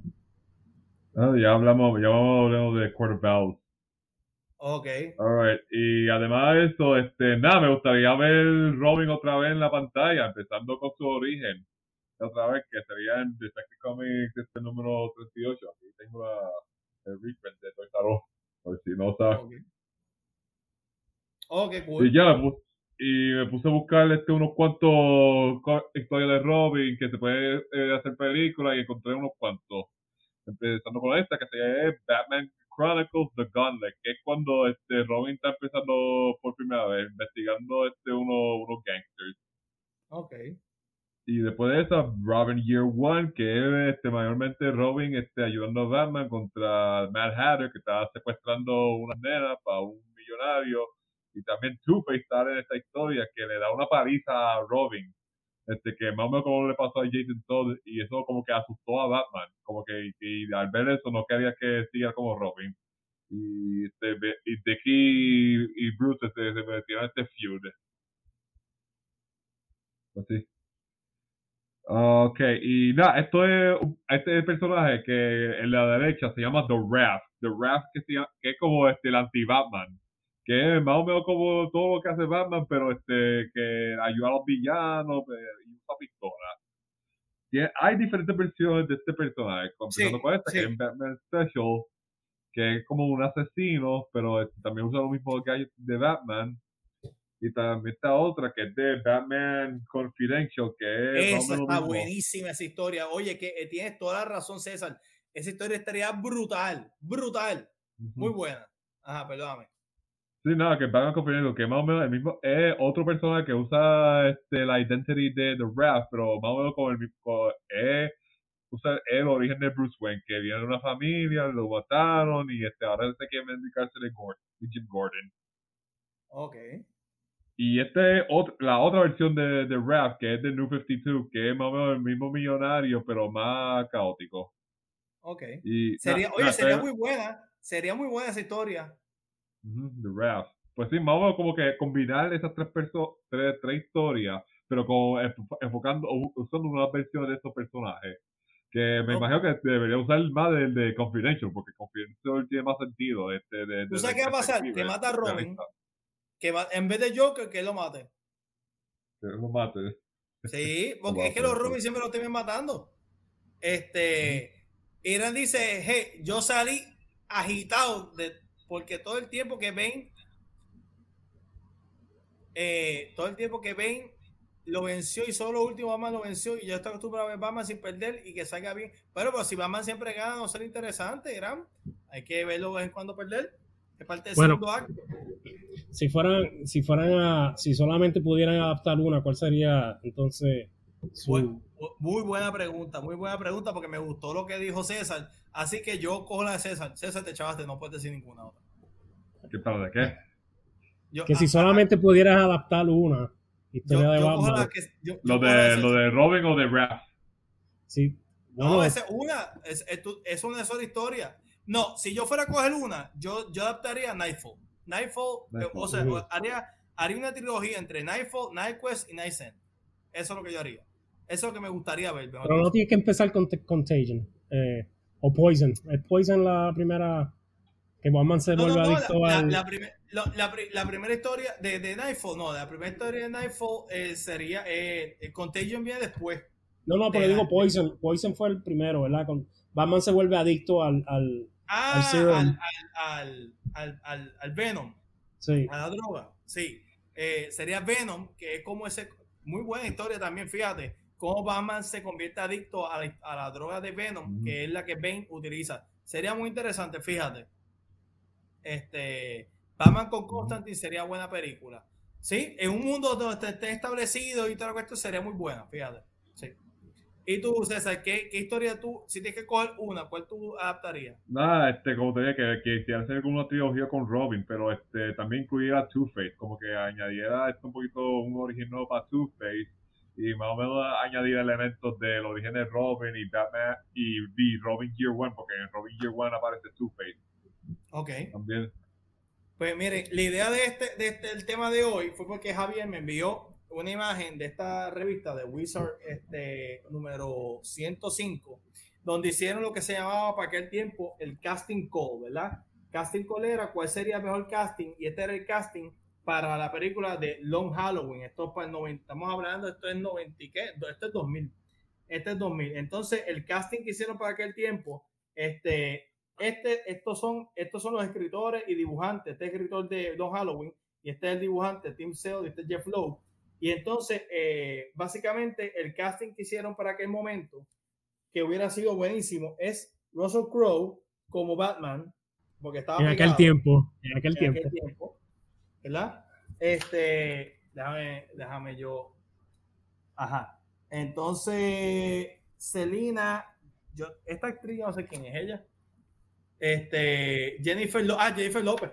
Ah, ya hablamos, ya vamos hablando de Quarterback. Ok. Alright. Y además de eso, este, nada, me gustaría ver Robin otra vez en la pantalla, empezando con su origen. Otra vez, que sería en Detective Comics este número 38. Aquí tengo la, el reprint de Toy Story, por si no sabes. Okay. Oh, cool. Y ya, y me puse a buscar este unos cuantos historias de Robin que se puede eh, hacer película y encontré unos cuantos. Empezando con esta que se llama Batman Chronicles The Gauntlet, que es cuando este Robin está empezando por primera vez, investigando este uno, unos gangsters. Ok. Y después de eso, Robin Year One, que es este, mayormente Robin este, ayudando a Batman contra Mad Hatter, que estaba secuestrando una nena para un millonario. Y también Two-Face está en esta historia, que le da una paliza a Robin este que más o menos como le pasó a Jason Todd y eso como que asustó a Batman como que y, al ver eso no quería que siga como Robin. Y este y Dickie y, Bruce este, se metieron este feud. Así Ok, y nada, esto es este personaje que en la derecha se llama The Raft. The Raft que, que es como este, el anti-Batman que es más o menos como todo lo que hace Batman, pero este que ayuda a los villanos y usa pistola. hay diferentes versiones de este personaje, comenzando con esta, que es Batman Special, que es como un asesino, pero este, también usa lo mismo que de Batman. Y también está otra que es de Batman Confidential, que es... Esa está buenísima esa historia. Oye, que eh, tienes toda la razón, César. Esa historia estaría brutal, brutal. Muy buena. Ajá, perdóname. Sí, nada, que van a confundir que más o menos el mismo, es otro persona que usa este, la identity de The Wrath, pero más o menos con el mismo, es, usa el origen de Bruce Wayne, que viene de una familia, lo mataron y este, ahora se quiere dedicarse de, Gordon, de Jim Gordon. Ok. Y este la otra versión de The Wrath, que es de New 52, que es más o menos el mismo millonario, pero más caótico. Ok. Y, sería, oye, sería muy buena, sería muy buena esa historia. The Wrath. Pues sí, vamos como que combinar esas tres, tres, tres historias, pero como enfocando, usando una versión de estos personajes. Que me imagino que debería usar más del de Confidential, porque Confidential tiene más sentido. Este, de, ¿Tú sabes qué va a pasar? Que mata a Robin. Que en vez de Joker, que lo mate. Que lo mate. Sí, (laughs) porque es que los Robin siempre lo tienen matando. Este. Irán dice: Hey, yo salí agitado de porque todo el tiempo que ven, eh, todo el tiempo que ven lo venció y solo último Batman lo venció y ya está acostumbrado a ver Batman sin perder y que salga bien. Pero pues si Batman siempre gana, no será interesante, Gran. Hay que verlo de vez en cuando perder. Es parte del segundo acto. Si fueran, si fueran a, si solamente pudieran adaptar una, ¿cuál sería entonces muy buena pregunta, muy buena pregunta porque me gustó lo que dijo César. Así que yo cojo la de César. César, te chavaste, no puedes decir ninguna otra. ¿Qué para de qué? que si solamente pudieras adaptar una historia de Batman. lo, de, lo de Robin o de Raph. Sí. No, es una, es, es, una sola historia. No, si yo fuera a coger una, yo, yo adaptaría Nightfall. Nightfall, eh, o sea, haría, haría una trilogía entre Nightfall, Nightquest y Night Eso es lo que yo haría. Eso es lo que me gustaría ver. Pero no tienes que empezar con Contagion. Eh, o Poison. ¿Es Poison la primera que Batman se vuelve adicto la, La, la, primera historia de, de, Nightfall, no, la primera historia de Nightfall eh, sería. Eh, Contagion viene después. No, no, pero digo Poison. Poison fue el primero, ¿verdad? Con, Batman se vuelve adicto al. al ah, al, al, al, al, al, Venom. Sí. A la droga. Sí. Eh, sería Venom, que es como ese. Muy buena historia también, fíjate. Cómo Batman se convierte adicto a la, a la droga de Venom, que es la que Bane utiliza. Sería muy interesante, fíjate. Este, Batman con Constantine sería buena película. Sí, en un mundo donde esté establecido y todo esto sería muy buena, fíjate. Sí. Y tú, César, ¿qué, ¿qué, historia tú, si tienes que coger una, cuál tú adaptarías? Nada, este, como te dije, que, que quisiera hacer una trilogía con Robin, pero este, también incluiría Two-Face, como que añadiera esto un poquito un origen nuevo para Two-Face y más o menos añadir elementos del origen de Robin y Batman y, y Robin Year One, porque en Robin Year One aparece Two-Face. Ok. También. Pues miren, la idea de este, de este el tema de hoy fue porque Javier me envió una imagen de esta revista de Wizard este, número 105, donde hicieron lo que se llamaba para aquel tiempo el casting call, ¿verdad? Casting call era cuál sería el mejor casting y este era el casting para la película de Long Halloween. Esto es para el 90, estamos hablando, esto es 90, ¿qué? Esto es 2000. Este es 2000. Entonces, el casting que hicieron para aquel tiempo, este, este, estos son, estos son los escritores y dibujantes. Este es escritor de Long Halloween y este es el dibujante, Tim Sale y este es Jeff Lowe. Y entonces, eh, básicamente, el casting que hicieron para aquel momento, que hubiera sido buenísimo, es Russell Crowe como Batman, porque estaba en aquel tiempo, en aquel tiempo. Aquel tiempo ¿verdad? Este, déjame, déjame yo. Ajá. Entonces, Selina, yo, esta actriz, no sé quién es ella. Este, Jennifer López. Ah, Jennifer López.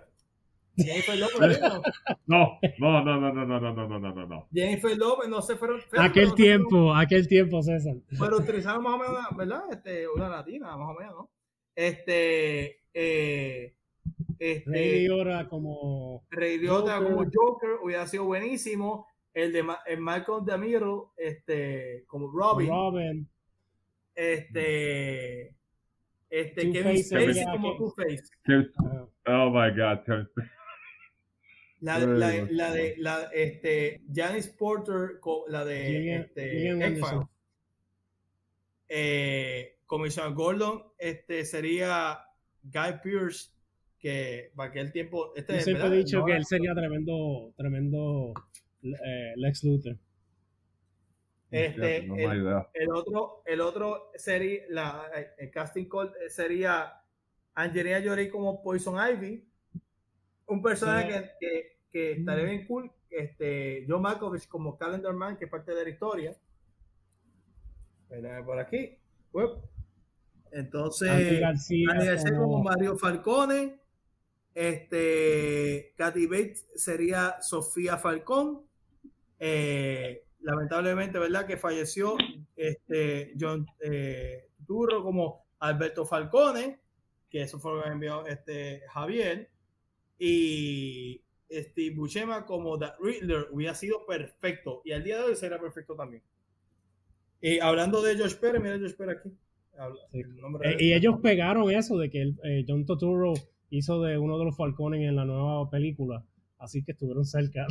Jennifer López. (laughs) No, no, no, no, no, no, no, no, no, no. Jennifer López, no se fueron. Aquel tiempo, aquel tiempo, César. Pero utilizaron más o menos, ¿verdad? Este, una latina, más o menos, ¿no? Este, eh, este, Rey como. Rey Joker. como Joker hubiera sido buenísimo. El de el Michael Damiro, este, como Robin. Robin. Este. Este, Kevin Spacey como Two-Face. Oh my God. (laughs) La, la, la, de la, este, Janice Porter, la de este, eh, Comisionado Gordon, este sería Guy Pierce que para aquel tiempo. Este, Yo siempre he dicho que él sería tremendo, tremendo eh, Lex Luthor. Este, el, otro, el otro sería, la, el casting call sería Angelina Jolie como Poison Ivy, un personaje que, que, estaría bien cool, este, John Malkovich como Calendar Man, que es parte de la historia. Por aquí. Entonces, Andy García, como Mario Falcone, este, Katy Bates sería Sofía Falcón. Eh, lamentablemente, ¿verdad? Que falleció este, John eh, Turro como Alberto Falcone, que eso fue lo que envió este, Javier. Y Steve Buscema como The Riddler hubiera sido perfecto. Y al día de hoy será perfecto también. Y hablando de Josh Pérez, mira Josh Pérez aquí. Eh, y ellos pegaron eso de que el, John Turturro hizo de uno de los Falcones en la nueva película, así que estuvieron cerca.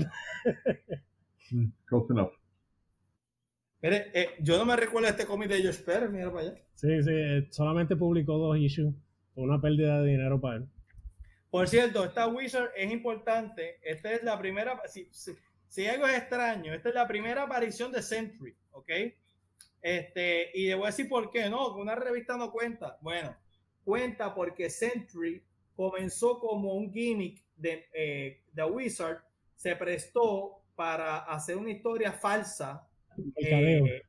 (laughs) Mm, close enough. Mire, eh, yo no me recuerdo este cómic de Josh Pérez, mira para allá. Sí, sí, eh, solamente publicó dos issues una pérdida de dinero para él. Por cierto, esta Wizard es importante. Esta es la primera, si, si, algo es extraño, esta es la primera aparición de Sentry, ¿ok? Este, y le voy a decir por qué, no, una revista no cuenta. Bueno, cuenta porque Sentry comenzó como un gimmick de eh, The Wizard, se prestó para hacer una historia falsa, eh,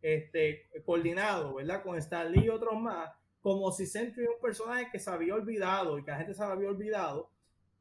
este, coordinado, ¿verdad? Con Stan Lee y otros más, como si Sentry era un personaje que se había olvidado y que la gente se había olvidado,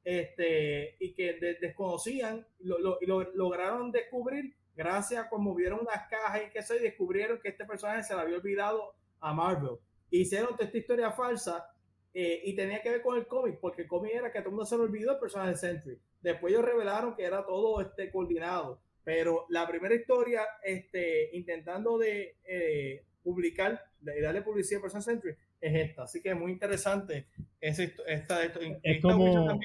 este, y que desconocían, lo, lo, y lo lograron descubrir gracias a como vieron unas cajas y que se descubrieron que este personaje se había olvidado a Marvel. Hicieron esta historia falsa eh, y tenía que ver con el cómic, porque el cómic era que todo el mundo se le olvidó el personaje de Sentry. Después ellos revelaron que era todo este coordinado. Pero la primera historia, este, intentando de eh, publicar y darle publicidad al personaje Sentry, es esta. Así que es muy interesante. Es, esta, es como,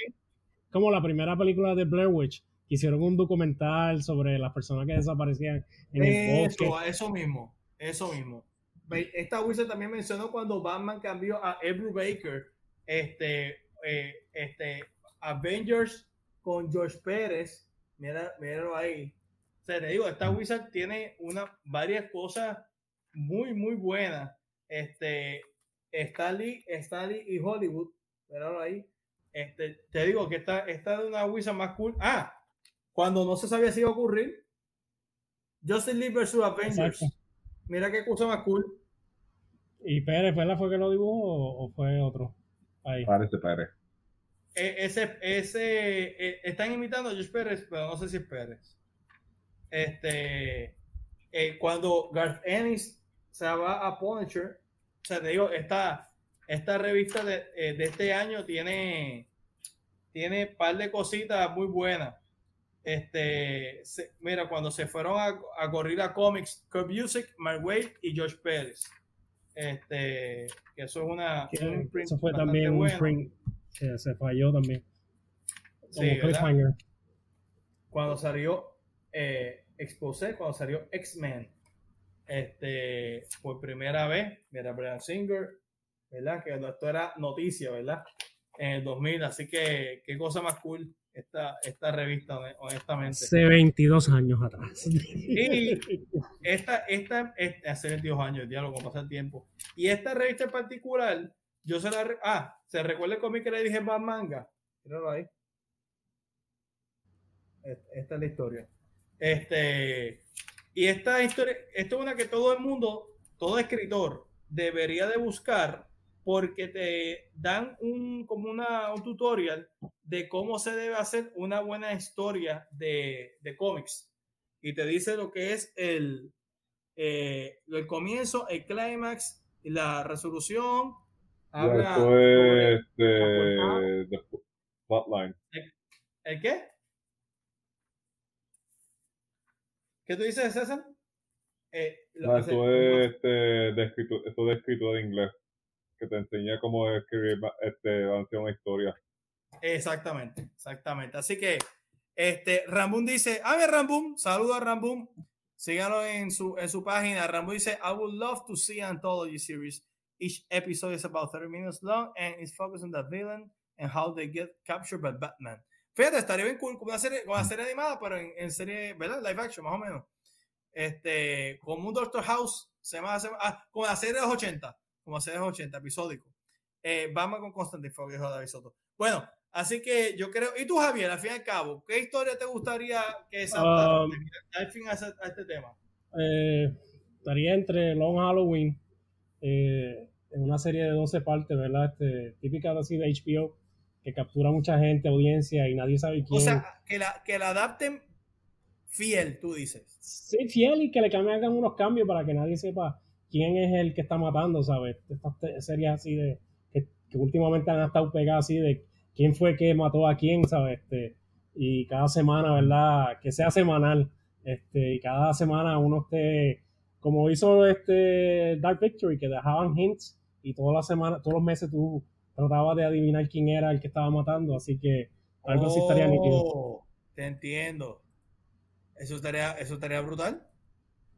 como la primera película de Blair Witch, que hicieron un documental sobre las personas que desaparecían en el bosque. Eso mismo, eso mismo esta Wizard también mencionó cuando Batman cambió a Ebru Baker, este, eh, este, Avengers con George Pérez, mira, míralo ahí. O sea, te digo, esta Wizard tiene una, varias cosas muy, muy buenas. Este, Stanley, Stanley y Hollywood, míralo ahí. Este, te digo que esta, esta es una Wizard más cool. Ah, cuando no se sabía si iba a ocurrir. Justin Lee vs. Avengers. Mira qué cosa más cool. ¿Y Pérez fue que lo dibujó o, fue otro? Ahí. Parece Pérez. E, ese, ese, e, están imitando a Josh Pérez, pero no sé si es Pérez. Este, eh, cuando Garth Ennis se va a Punisher, o sea, te digo, esta, esta revista de, eh, de este año tiene, tiene un par de cositas muy buenas. Este, mira, cuando se fueron a, a Gorilla Comics, Kurt Music, Mark Wade y Josh Pérez. Este, eso es una. eso fue también un que se falló también. Sí, cuando salió eh, Exposé, cuando salió X-Men, este, por primera vez, mira, Brian Singer, ¿verdad? Que esto era noticia, ¿verdad? En el 2000, así que qué cosa más cool esta, esta revista, honestamente. Hace 22 años atrás. Y esta, esta, hace 22 años, ya lo pasa el tiempo. Y esta revista en particular, yo se la. Ah, se recuerda el cómic que le dije más manga. Míralo ahí. Esta es la historia. Este. Y esta historia, esto es una que todo el mundo, todo escritor, debería de buscar porque te dan un, como una, un tutorial de cómo se debe hacer una buena historia de, de cómics. Y te dice lo que es el, eh, el comienzo, el clímax, la resolución. Habla es este, plotline. ¿El, qué? ¿Qué tú dices, César? Eh, eso, es, este, de escritura, eso de escritura de inglés que te enseña cómo escribir este, una historia. Exactamente, exactamente. Así que este Rambun dice, a ver Rambun, saludo a Rambun. Síganlo en su, en su página. Rambun dice, I would love to see an anthology series. Each episode is about 30 minutes long and is focused on the villain and how they get captured by Batman. Fíjate, estaría bien cool como una serie, una serie animada, pero en, en, serie, ¿verdad? Live action, más o menos. Este, como un Doctor House, se llama, se ah, como la serie de los 80 como hace 80 episódico. Eh, vamos con Constantine Fog, dijo David Soto. Bueno, así que yo creo. ¿Y tú, Javier, al fin y al cabo, qué historia te gustaría que saltara um, al fin a, este tema? Eh, estaría entre Long Halloween, eh, en una serie de 12 partes, ¿verdad? Este, típica así de HBO, que captura mucha gente, audiencia y nadie sabe quién. O sea, que la, que la adapten fiel, tú dices. Sí, fiel y que le cambien unos cambios para que nadie sepa quién es el que está matando, ¿sabes? Estas series así de, que, últimamente han estado pegadas así de quién fue que mató a quién, ¿sabes? Este, y cada semana, ¿verdad? Que sea semanal, este, y cada semana uno esté, como hizo este Dark Victory, que dejaban hints y todas las semanas, todos los meses tú tratabas de adivinar quién era el que estaba matando, así que algo así estaría nítido. Oh, te entiendo. Eso estaría, eso estaría brutal.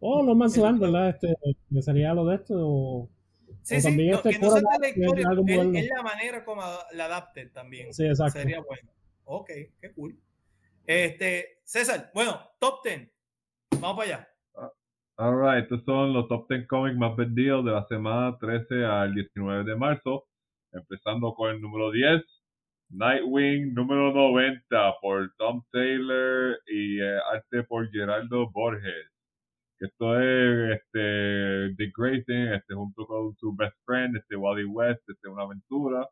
Oh, no más Land, ¿verdad? Este, sería lo de esto. O, sí, sí, no, este que no la historia, es, la manera como la adapten también. Sí, exacto. Sería bueno. Ok, qué cool. Este, César, bueno, top 10. Vamos para allá. Ah, Alright, estos son los top 10 cómics más vendidos de la semana 13 al 19 de marzo. Empezando con el número 10, Nightwing número 90 por Tom Taylor y eh, arte por Geraldo Borges esto es este Dick Grayson, este junto con su best friend, este Wally West, este una aventura.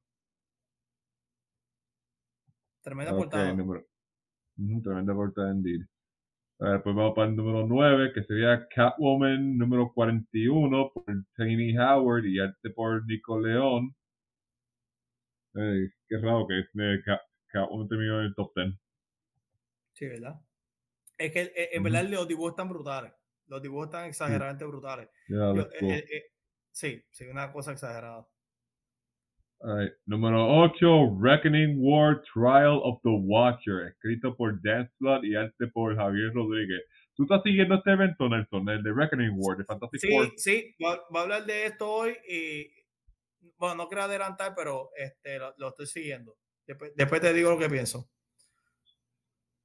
Tremenda portada. Número, tremenda portada indeed. pues vamos para el número 9, que sería Catwoman número 41 por Tiny Howard y arte por Nico León. Qué raro que eh, Catwoman terminó en el top 10. Sí, ¿verdad? Es que eh, en verdad los dibujos están brutales. Los dibujos están exageradamente brutales. Eh, eh, eh, sí, sí, una cosa exagerada. Número 8, Reckoning War Trial of the Watcher, escrito por Dan Slott y arte por Javier Rodríguez. ¿Tú estás siguiendo este evento, Nelson, el de Reckoning War de Fantasy Sí, sí, va, a hablar de esto hoy y, bueno, no quiero adelantar, pero este, lo, estoy siguiendo. después te digo lo que pienso.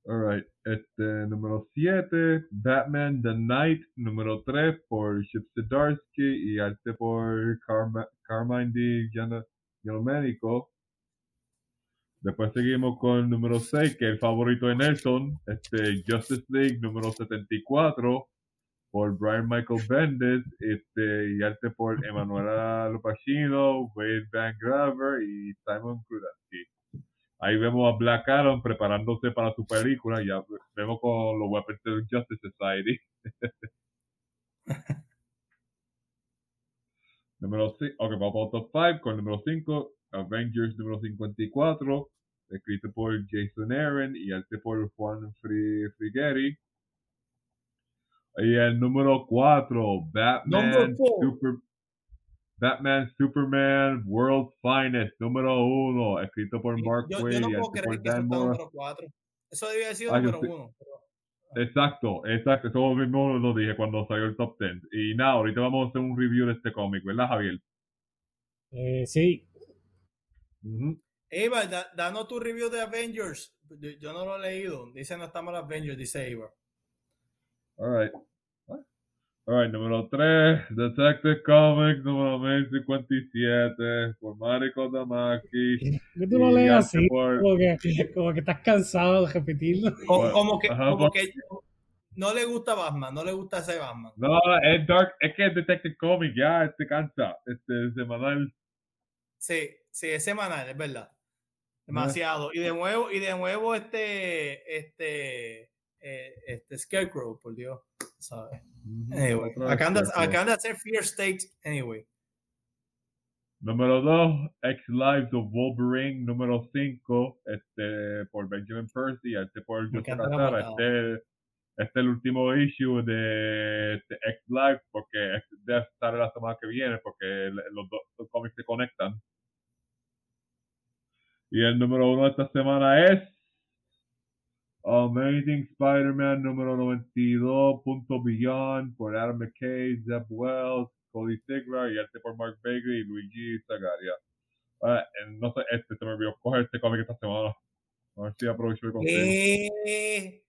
Alright, este, número 7, Batman The Night, número 3 por Chip Zdarsky y arte por Carmine D. Médico. Después seguimos con el número 6, que es el favorito de Nelson, este, Justice League número 74, por Brian Michael Bendis, este, y arte por Emanuela Lopacino, Wade Van Graver y Simon Krudansky. Ahí vemos a Black Adam preparándose para su película, ya vemos con los Weapons of Justice Society. (laughs) número 5, ok, vamos a top 5 con número 5, Avengers número 54, escrito por Jason Aaron y arte por Juan Frigeri. Y el número 4, Batman, Super, Batman Superman World Finest, número 1, escrito por Mark yo, no puedo creer que eso número 4. Eso debía haber sido número sé. 1. Exacto, exacto, eso mismo lo dije cuando salió el top 10. Y nada, ahorita vamos a hacer un review de este cómic, ¿verdad, Javier? Eh, sí. Eva, da- danos tu review de Avengers. Yo, yo no lo he leído. Dice no está mal Avengers, dice Eva. Alright. Alright, número 3, Detective Comics, número 1057, por Mariko Damaki. que tú lo lees así, por- como que, como que estás cansado de repetirlo. (laughs) Como, Bueno, como que, ajá, como que no le gusta Batman, no le gusta ese Batman. No, es Dark, es que es Detective Comics, ya, este cansa, este semanal. Sí, sí, es semanal, es verdad. Demasiado. Y de nuevo, y de nuevo este, este, eh, este Scarecrow, por Dios. ¿sabes? Anyway, acaban de, acaban de hacer Fear State, anyway. Número 2, X Lives of Wolverine. Número 5, este, por Benjamin Percy, este por Joseph. Este, este es el último issue de, este X Lives, porque debe estar la semana que viene, porque los dos cómics se conectan. Y el número 1 de esta semana es Amazing Spider-Man número 92, Punto Beyond, por Adam McKay, Zeb Wells, Cody Sigler y este por Mark Baker y Luigi Zagaria. Eh, no sé, este se me olvidó coger este cómic esta semana. A ver si aprovecho consigo. Eh,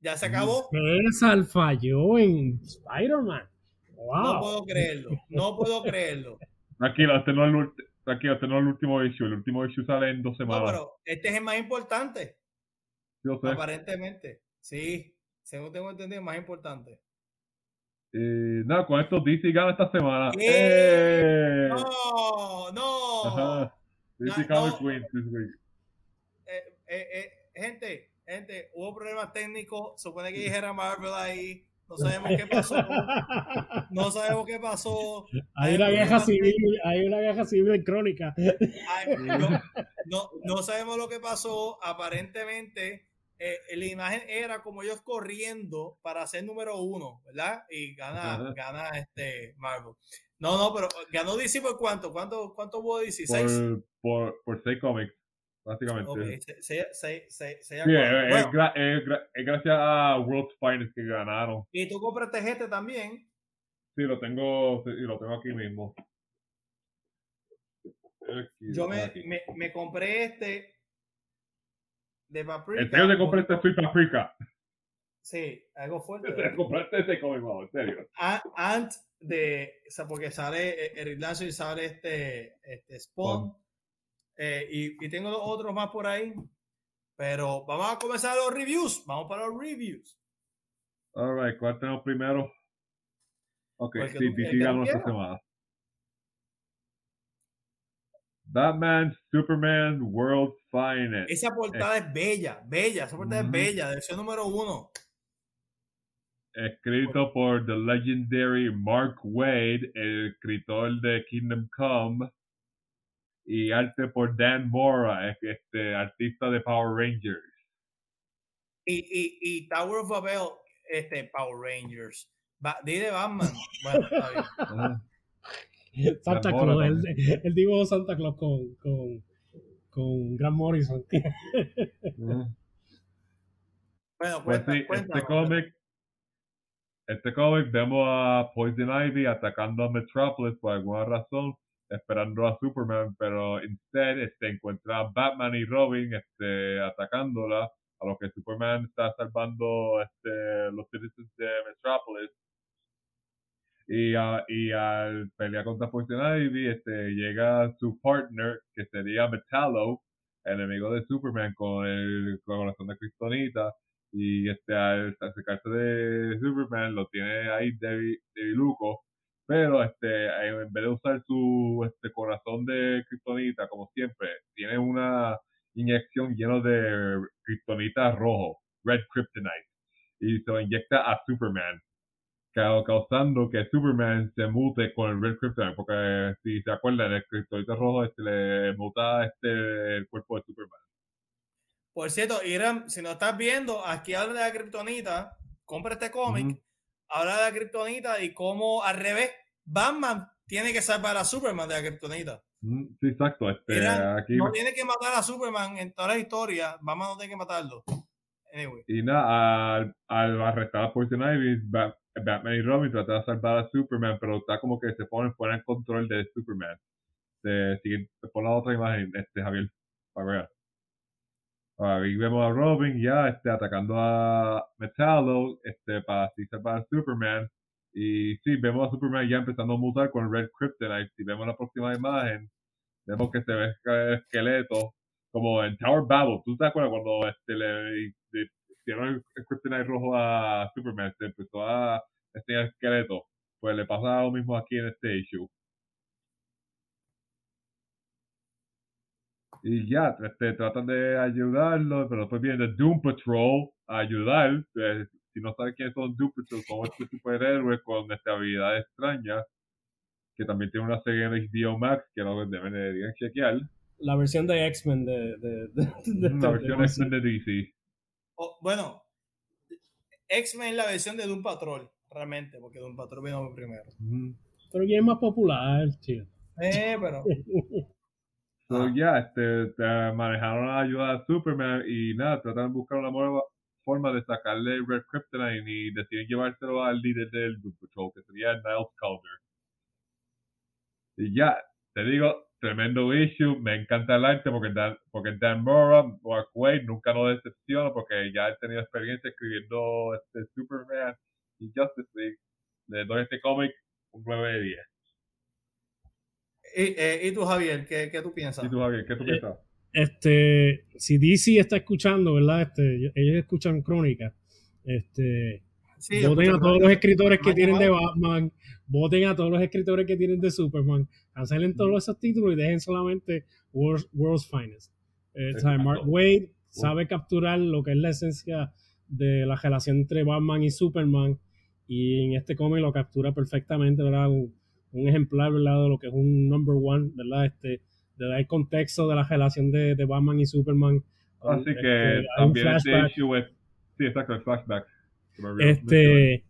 ya se acabó. César falló en Spider-Man. Wow. No puedo creerlo. No puedo creerlo. Tranquilo, este no es el, ulti- tranquilo, este no es el último issue. El último issue sale en dos No, semanas. pero este es el más importante, Yo sé. aparentemente. Sí, según tengo entendido, más importante. Eh, nada, con esto DC gana esta semana. ¡Eh! ¡Eh! No, no. Ajá. DC No, no. this week. Eh, eh, eh, gente, gente, hubo problemas técnicos. Supone que dijera Marvel ahí. No sabemos qué pasó. No sabemos qué pasó. hay una guerra civil, hay una guerra civil en crónica. Ay, no, no, no sabemos lo que pasó. Aparentemente, eh, la imagen era como ellos corriendo para ser número uno, ¿verdad? Y gana, Ajá. gana este Marvel. No, no, pero ganó DC por cuánto? ¿Cuánto, cuánto hubo DC? ¿Seis? Por, por, por seis cómics, básicamente. Ok, se- se- se- Sí, es, Bueno, gra- es gra- es gracias a World's Finest que ganaron. y tú compraste este también. Sí, lo tengo, sí, lo tengo aquí mismo. Aquí, Yo me, aquí. me, me compré este de Paprika. En serio te compré este Sweet Paprika. Sí, algo fuerte. Te compraste cómic, vamos, en serio. Ant de, o sea, porque sale eh, Eric Lanzo y sale este, este Spawn. Eh, y, y tengo los otros más por ahí. Pero vamos a comenzar los reviews. Vamos para los reviews. Alright, ¿cuál tenemos primero? Ok, Porque sí, DC ganó esta semana. Batman, Superman, World's Finest. Esa portada es bella, bella. Esa portada es bella. Versión número uno. escrito por the legendary Mark Wade, el escritor de Kingdom Come, y arte por Dan Mora, es- este artista de Power Rangers. Y, y, y Tower of Babel, este, Power Rangers. Ba di de Batman. Bueno, está bien. (laughs) Santa Claus, Mora el, el dibujo Santa Claus con, con, con Grant Morrison. Ajá. (laughs) Bueno, Pues sí, este cómic, este cómic vemos a Poison Ivy atacando a Metropolis por alguna razón, esperando a Superman, pero instead este, encuentra a Batman y Robin este, atacándola, a lo que Superman está salvando este, los citizens de Metropolis. Y, ah, y al pelear contra Poison Ivy, este, llega su partner, que sería Metallo, enemigo de Superman con el corazón de Kryptonita y este al acercarse de Superman lo tiene ahí Devi, Luco pero este en vez de usar su este corazón de Kryptonita como siempre tiene una inyección lleno de Kryptonita rojo Red Kryptonite y se lo inyecta a Superman causando que Superman se mute con el Red Kryptonite, porque si se acuerdan, el Kryptonite rojo este, le muta este, el cuerpo de Superman. Por cierto, Irán, si no estás viendo, aquí habla de la Kryptonita, compra este cómic, habla de la Kryptonita y cómo al revés, Batman tiene que salvar a Superman de la Kryptonita. Sí, exacto. Este, aquí... No tiene que matar a Superman en toda la historia, Batman no tiene que matarlo. Y nada, al, al arrestar a Poison Ivy, Batman y Robin tratan de salvar a Superman, pero está como que se ponen fuera en control de Superman. Se, sigue, por la otra imagen, este Javier, para ver. Ahí vemos a Robin ya este, atacando a Metallo este, para así salvar a Superman. Y sí, vemos a Superman ya empezando a mutar con Red Kryptonite. Si vemos la próxima imagen, vemos que se ve el esqueleto como en Tower Battle. ¿Tú te acuerdas cuando este, le, dieron el, Kryptonite rojo a Superman, se empezó a enseñar esqueleto. Pues le pasa lo mismo aquí en este issue. Y ya, este, tratan de ayudarlo, pero después viene Doom Patrol a ayudar. Pues, si no saben quiénes son Doom Patrol, son estos superhéroes con esta habilidad extraña, que también tiene una serie en HBO Max, que lo deben de chequear. La versión de X-Men de, de, de, La versión X-Men de DC bueno, X-Men es la versión de Doom Patrol, realmente, porque Doom Patrol vino primero. Pero ya es más popular, tío. Eh, pero. (laughs) so, ya, este, manejaron la ayuda de Superman y nada, trataron de buscar una nueva forma de sacarle Red Kryptonite y deciden llevárselo al líder del Doom Patrol, que sería Niles Calder. Y ya, te digo, tremendo issue. Me encanta el arte porque Dan, porque Dan Mora, Mark Wade, nunca nos decepciona porque ya he tenido experiencia escribiendo este Superman y Justice League. Le doy este cómic un 9 de 10. ¿Y, eh, ¿Y, tú, Javier? ¿qué, ¿qué, tú piensas? ¿Y tú, Javier? ¿Qué tú piensas? Este, si DC está escuchando, ¿verdad? Este, ellos escuchan crónica. Este, voten a todos los escritores que tienen de Batman, voten a todos los escritores que tienen de Superman, cancelen todos esos títulos y dejen solamente World's, Finest. Eh, Mark Wade sabe capturar lo que es la esencia de la relación entre Batman y Superman y en este cómic lo captura perfectamente, ¿verdad? Un, ejemplar, ¿verdad? De lo que es un number one, ¿verdad? Este, de dar el contexto de la relación de, Batman y Superman. Así que este, también este issue es, sí, exacto, el flashback. Este,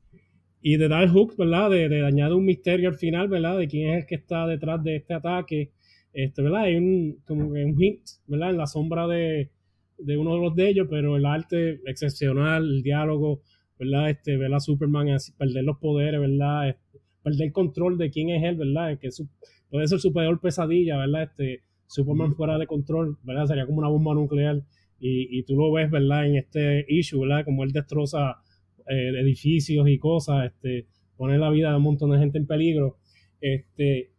y de dar hook, ¿verdad? De, de añadir un misterio al final, ¿verdad? De quién es el que está detrás de este ataque. Este, ¿verdad? Hay un, como un hint, ¿verdad? En la sombra de, de uno de los de ellos, pero el arte excepcional, el diálogo, ¿verdad? Este, ver a Superman así, perder los poderes, ¿verdad? Este, perder el control de quién es él, ¿verdad? Que su, puede ser su peor pesadilla, ¿verdad? Este, Superman fuera de control, ¿verdad? Sería como una bomba nuclear. Y, y tú lo ves, ¿verdad? En este issue, ¿verdad? Como él destroza eh, edificios y cosas, este, poner la vida de un montón de gente en peligro. Este,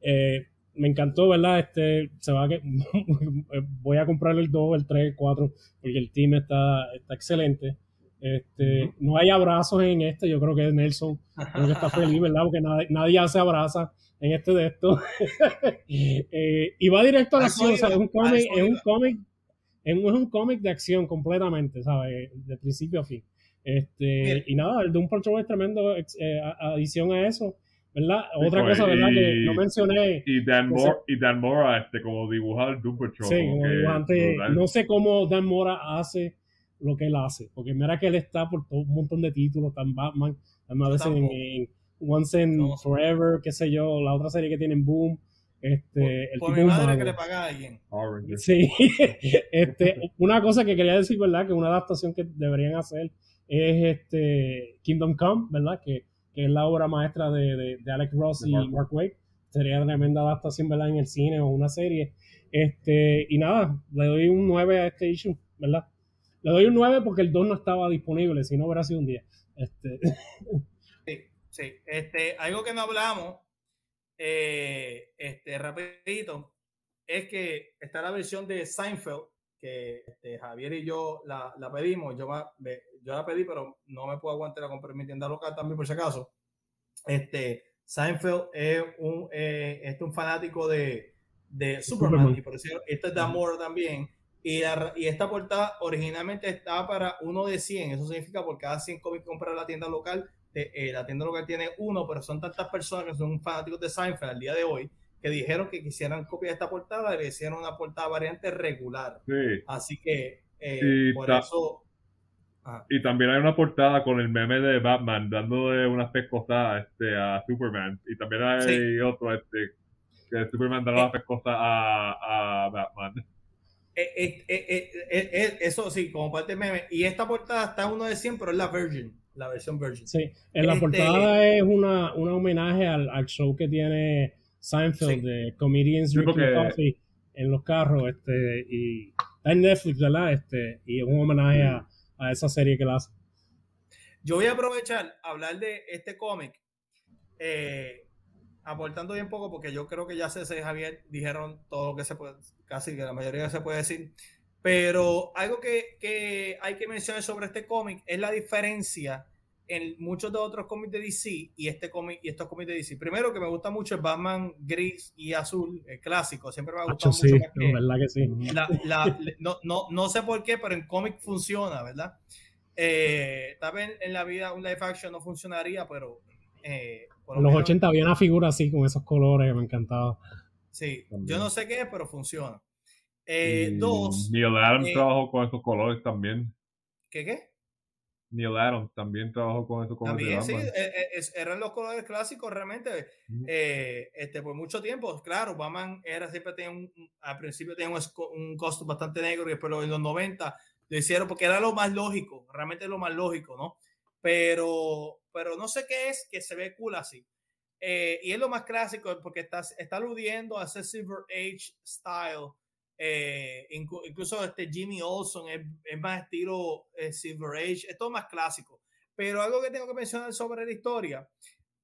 eh, me encantó, ¿verdad? Este, se va que (laughs) voy a comprar el 2, el 3, el 4, porque el team está, está excelente. Este, No hay abrazos en este, yo creo que Nelson creo que está (laughs) feliz, ¿verdad? Porque nadie, nadie se abraza en este de esto. (laughs) Eh, y va directo a la acción, es un cómic, es un cómic, es un cómic de acción completamente, ¿sabes? De principio a fin. Este, y nada, el Doom Patrol es tremendo eh, adición a eso. ¿verdad? Otra cosa, ¿verdad? que no mencioné. Y Dan, Mora, y Dan Mora, este, como dibujar el Doom Patrol. Sí, como dibujante. No sé cómo Dan Mora hace lo que él hace. Porque mira que él está por todo un montón de títulos, está en Batman, además en, en, Once and Forever, qué sé yo, la otra serie que tienen Boom. Este, por, el mi madre que le paga a alguien. Sí, (laughs) este, una cosa que quería decir, ¿verdad? Que una adaptación que deberían hacer es este Kingdom Come, ¿verdad? Que, que es la obra maestra de, de, Alex Ross y Mark. Wade. Sería tremenda adaptación, ¿verdad? En el cine o una serie. Este, y nada, le doy un 9 a este issue, ¿verdad? Le doy un 9 porque el 2 no estaba disponible, si no hubiera sido un día. Este. (laughs) Sí, sí. Este, algo que no hablamos, eh, este, rapidito, es que está la versión de Seinfeld, que este, Javier y yo la, la pedimos. Yo, yo la pedí, pero no me puedo aguantar a comprar mi tienda local también, por si acaso. Este, Seinfeld es un, eh, es un fanático de, de Superman, y por eso este es de amor también. Y, y, esta portada originalmente estaba para uno de 100, eso significa por cada 100 cómics que compra la tienda local, eh, la tienda local tiene uno, pero son tantas personas que son fanáticos de Seinfeld al día de hoy que dijeron que quisieran copiar esta portada y le hicieron una portada variante regular. Así que eh, por eso. Y también hay una portada con el meme de Batman dándole unas pescosadas este, a Superman. Y también hay otro este, que Superman da las pescosas a, a Batman. Eh, eh, eso sí, como parte del meme. Y esta portada está uno de 100, pero es la Virgin, la versión Virgin. Sí, en la este, portada es una, un homenaje al, al show que tiene Seinfeld de Comedians Drinking Coffee en los carros, este, y está en Netflix, ¿verdad? Este, y es un homenaje a, a, esa serie que la hace. Yo voy a aprovechar hablar de este cómic, eh, aportando bien poco, porque yo creo que ya César y Javier dijeron todo lo que se puede, casi que la mayoría se puede decir. Pero algo que, que hay que mencionar sobre este cómic es la diferencia en muchos de otros cómics de DC y este cómic y estos cómics de DC. Primero que me gusta mucho el Batman gris y azul, el clásico, siempre me ha gustado mucho. verdad que sí. no, no, no, sé por qué, pero en cómic funciona, ¿verdad? Eh, tal vez en la vida un live action no funcionaría, pero... Eh, en los 80 había una figura así con esos colores que me encantaba. Sí, yo no sé qué es, pero funciona. Eh, dos. Neil Adams eh, trabajó con esos colores también. ¿Qué qué? Neil Adams también trabajó con eso. también, sí, eh, eh, eran los colores clásicos realmente. Eh, este, por mucho tiempo, claro, Batman era siempre tenía un, al principio tenía un, costo bastante negro y después en los 90 lo hicieron porque era lo más lógico, realmente lo más lógico, ¿no? Pero, pero no sé qué es que se ve cool así. y es lo más clásico porque está, está aludiendo a ese Silver Age style eh, incluso este Jimmy Olson es, más estilo eh, Silver Age, es todo más clásico. Pero algo que tengo que mencionar sobre la historia,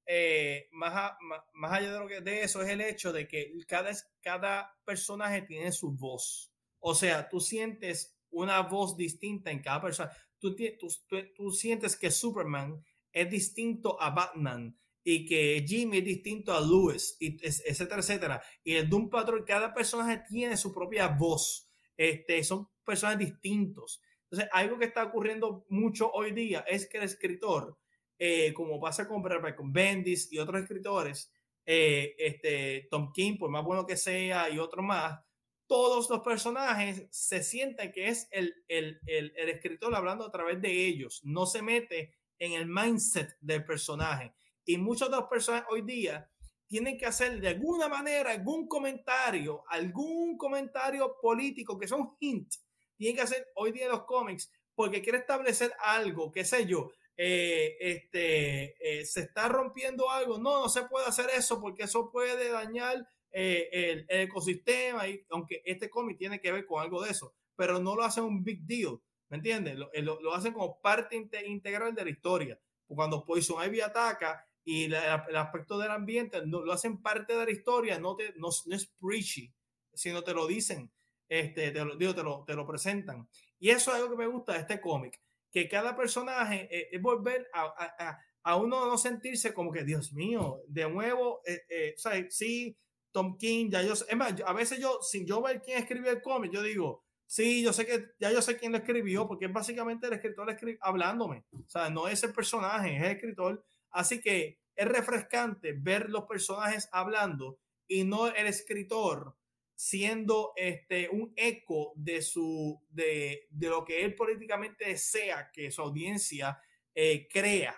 eh, más, más, allá de, lo que, de eso, es el hecho de que cada, cada personaje tiene su voz. O sea, tú sientes una voz distinta en cada persona. Tú sientes que Superman es distinto a Batman y que Jimmy es distinto a Lewis, y etcétera, etcétera. Y el Doom Patrol, cada personaje tiene su propia voz. Este, son personajes distintos. Entonces, algo que está ocurriendo mucho hoy día es que el escritor, eh, como pasa con, con Bendis y otros escritores, eh, este, Tom King, por más bueno que sea, y otro más, todos los personajes se sienten que es el, el, el, el escritor hablando a través de ellos, no se mete en el mindset del personaje. Y muchas de las personas hoy día tienen que hacer de alguna manera algún comentario, algún comentario político que son hint. Tienen que hacer hoy día los cómics porque quiere establecer algo, qué sé yo, eh, este, eh, se está rompiendo algo. No, no se puede hacer eso porque eso puede dañar eh, el, ecosistema. Y, aunque este cómic tiene que ver con algo de eso, pero no lo hacen un big deal. ¿Me entiendes? Lo, lo, hacen como parte integral de la historia. Cuando Poison Ivy ataca, y el aspecto del ambiente no, lo hacen parte de la historia, no, te, no, es preachy, sino te lo dicen, este, te, lo, digo, te, lo, te lo presentan. Y eso es algo que me gusta de este cómic, que cada personaje eh, es volver a, a, a, uno no sentirse como que, Dios mío, de nuevo, eh, eh, o sea, sí, Tom King, ya yo, es más, a veces yo, sin yo ver quién escribió el cómic, yo digo, sí, yo sé que, ya yo sé quién lo escribió, porque es básicamente el escritor hablándome, o sea, no es el personaje, es el escritor Así que es refrescante ver los personajes hablando y no el escritor siendo este un eco de su de, lo que él políticamente desea que su audiencia eh, crea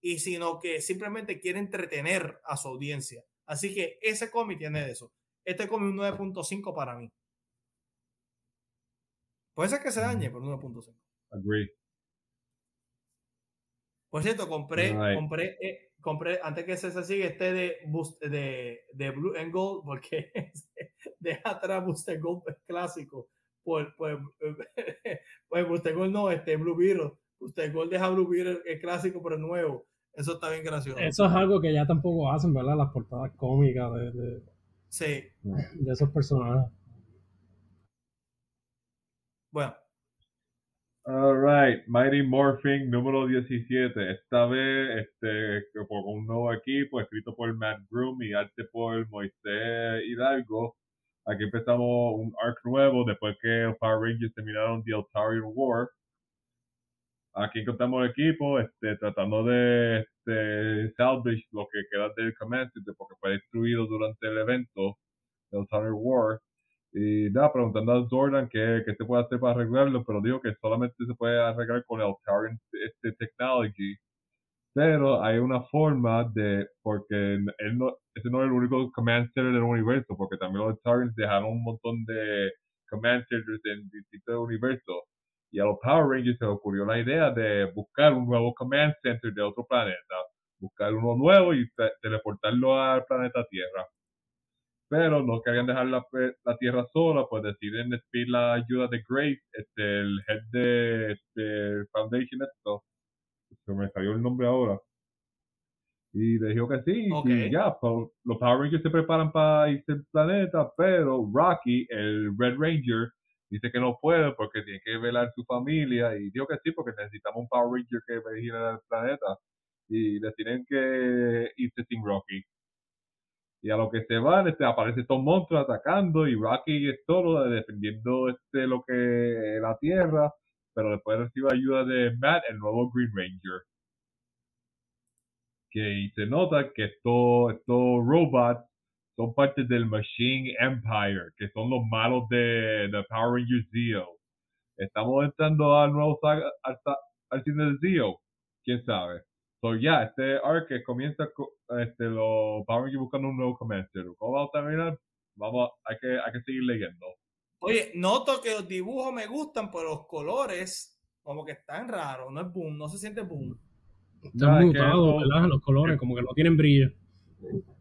y sino que simplemente quiere entretener a su audiencia. Así que ese cómic tiene de eso. Este cómic un 9.5 para mí. Puede ser que se dañe por 9.5. Agree. Por cierto, compré, compré, eh, compré, antes que se siga, este de, de, de Blue and Gold, porque (laughs) deja atrás Booster Gold clásico. (laughs) Pues, pues, pues Booster Gold no, este Blue Beetle. Booster Gold deja Blue Beetle el clásico, pero nuevo. Eso está bien gracioso. Eso es algo que ya tampoco hacen, ¿verdad? Las portadas cómicas de, de, sí. de esos personajes. Bueno. Alright, Mighty Morphing número 17. Esta vez este, con un nuevo equipo escrito por Matt Broom y arte por Moisés Hidalgo. Aquí empezamos un arc nuevo después que Power Rangers terminaron The Altarian War. Aquí encontramos el equipo este, tratando de este, salvage lo que queda del Command porque fue destruido durante el evento del Altarian War. Y nada, preguntando a Jordan qué, qué, se puede hacer para arreglarlo, pero digo que solamente se puede arreglar con el Altarian este, Technology. Pero hay una forma de, porque él no, ese no es el único command center del universo, porque también los Altarians dejaron un montón de command centers en distintos universos. Y a los Power Rangers se les ocurrió la idea de buscar un nuevo command center de otro planeta, buscar uno nuevo y teleportarlo al planeta Tierra pero no querían dejar la, la, tierra sola, pues deciden pedir la ayuda de Grace, este, el head de este, Foundation, esto, se me salió el nombre ahora. Y le dijo que sí, y ya, pues, los Power Rangers se preparan para irse al planeta, pero Rocky, el Red Ranger, dice que no puede porque tiene que velar su familia, y dijo que sí, porque necesitamos un Power Ranger que vigile el planeta, y deciden que irse sin Rocky. Y a lo que se van, este, aparece estos monstruos atacando y Rocky es todo defendiendo este, lo que la Tierra, pero después recibe ayuda de Matt, el nuevo Green Ranger. Que se nota que estos, estos robots son parte del Machine Empire, que son los malos de, de Power Rangers Zeo. Estamos entrando al nuevo saga, al, al cine de Zeo, quién sabe. So, ya, este arc que comienza este, los Power Rangers buscando un nuevo comentario. ¿Cómo va a terminar? Vamos, hay que, hay que seguir leyendo. Oye, noto que los dibujos me gustan, pero los colores como que están raros, no es boom, no se siente boom. Están mutados, ¿verdad? Los colores, como que no tienen brillo.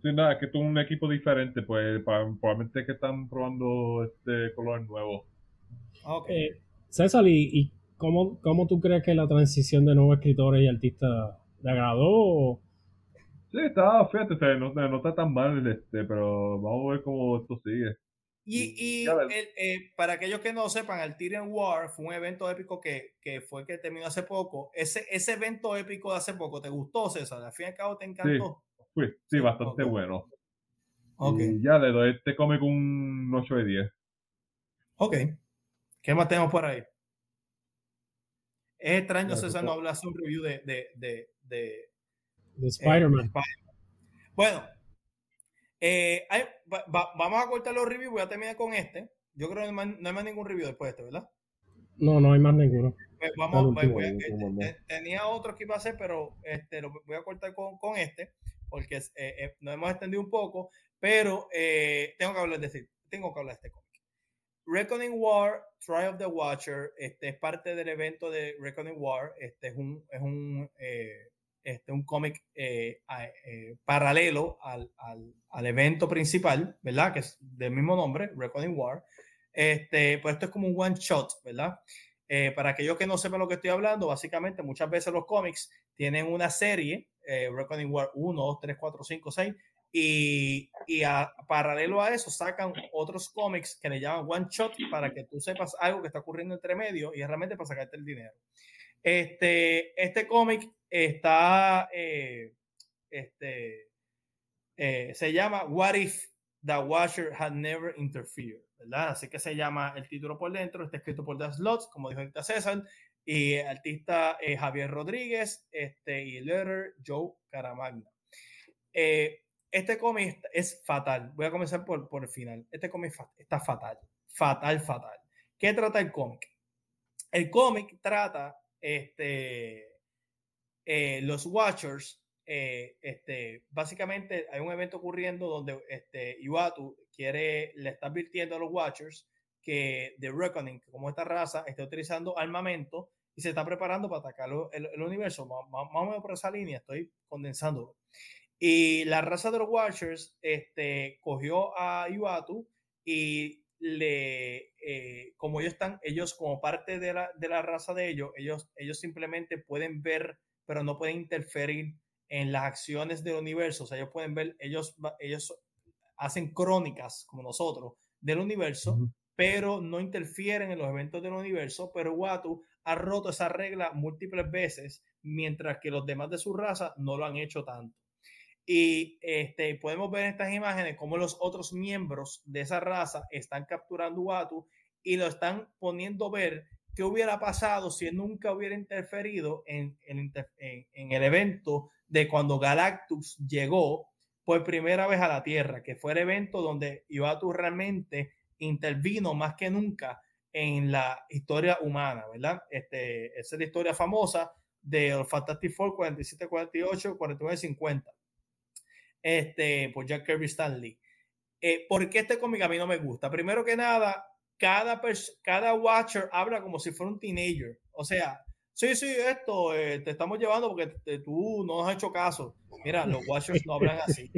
Sí, nada, es que es un equipo diferente, pues probablemente que están probando este color nuevo. Ok. Eh, César, ¿y, y cómo, cómo, tú crees que la transición de nuevos escritores y artistas ¿Le agradó? Sí, está fíjate, no, no, está tan mal, este, pero vamos a ver cómo esto sigue. Y, y eh, para aquellos que no sepan, el Tyrion War fue un evento épico que, que, fue que terminó hace poco. Ese, ese evento épico de hace poco, ¿te gustó, César? Al fin y al cabo, ¿te encantó? Sí, sí, bastante bueno. Okay. ya le doy este cómic un 8 de 10. Ok. ¿Qué más tenemos por ahí? Es extraño, César, no hablas un review de, de, de, de, eh, Spider-Man. bueno, eh, vamos a cortar los reviews. Voy a terminar con este. Yo creo que no hay, más ningún review después de este, ¿verdad? No, no hay más ninguno. Pues vamos, eh, tenía otro que iba a hacer, pero este, lo voy a cortar con, con este, porque nos hemos extendido un poco, pero tengo que hablar de este, tengo que hablar de este cómic. Reckoning War, Try of the Watcher, este es parte del evento de Reckoning War, este es un, es un, eh, este, un cómic eh, eh, paralelo al, al, al, evento principal, ¿verdad? Que es del mismo nombre, Reckoning War. Este, pues esto es como un one shot, ¿verdad? para aquellos que no sepan lo que estoy hablando, básicamente muchas veces los cómics tienen una serie, Reckoning War 1, 2, 3, 4, 5, 6, y, y a, paralelo a eso sacan otros cómics que le llaman one shot para que tú sepas algo que está ocurriendo entre medio y es realmente para sacarte el dinero. Este, este cómic está, eh, este, eh, se llama What If the Watcher Had Never Interfered, ¿verdad? Así que se llama el título por dentro, está escrito por The Slots, como dijo ahorita César, y el artista Javier Rodríguez, este, y el letter Joe Caramagna. Eh, este cómic es fatal. Voy a comenzar por, por el final. Este cómic está fatal. Fatal, fatal. ¿Qué trata el cómic? El cómic trata este, eh, los Watchers. Eh, este, básicamente hay un evento ocurriendo donde este, Iwatu quiere, le está advirtiendo a los Watchers que The Reckoning, como esta raza, está utilizando armamento y se está preparando para atacar el, universo. Más o menos por esa línea, estoy condensándolo. Y la raza de los Watchers este, cogió a Iwatu y le, eh, como ellos están, ellos como parte de la, de la, raza de ellos, ellos, ellos simplemente pueden ver, pero no pueden interferir en las acciones del universo. O sea, ellos pueden ver, ellos, ellos hacen crónicas como nosotros del universo, pero no interfieren en los eventos del universo, pero Watu ha roto esa regla múltiples veces, mientras que los demás de su raza no lo han hecho tanto. Y este, podemos ver en estas imágenes cómo los otros miembros de esa raza están capturando Watu y lo están poniendo a ver qué hubiera pasado si él nunca hubiera interferido en, en, en, el evento de cuando Galactus llegó por primera vez a la Tierra, que fue el evento donde Iwatu realmente intervino más que nunca en la historia humana, ¿verdad? Este, esa es la historia famosa de Fantastic Four 47, 48, 49, 50. Este, por Jack Kirby Stanley. Eh, ¿Por qué este cómic a mí no me gusta? Primero que nada, cada, cada Watcher habla como si fuera un teenager. O sea, sí, sí, esto eh, te estamos llevando porque tú no has hecho caso. Mira, los Watchers no hablan así.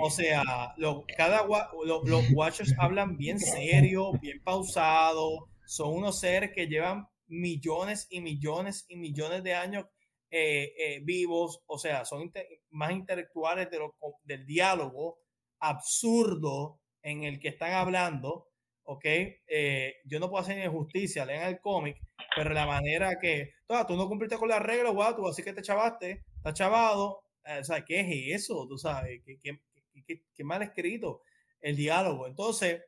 O sea, lo, cada, los Watchers hablan bien serio, bien pausado. Son unos seres que llevan millones y millones y millones de años eh, eh, vivos. O sea, son más intelectuales de lo, del diálogo absurdo en el que están hablando. ¿ok? Eh, yo no puedo hacer injusticia, lean el cómic, pero la manera que, tú no cumpliste con las reglas, guau, tú así que te chavaste, está chavado, o sea, ¿qué es eso? Tú sabes, ¿qué, qué, qué, mal escrito el diálogo. Entonces,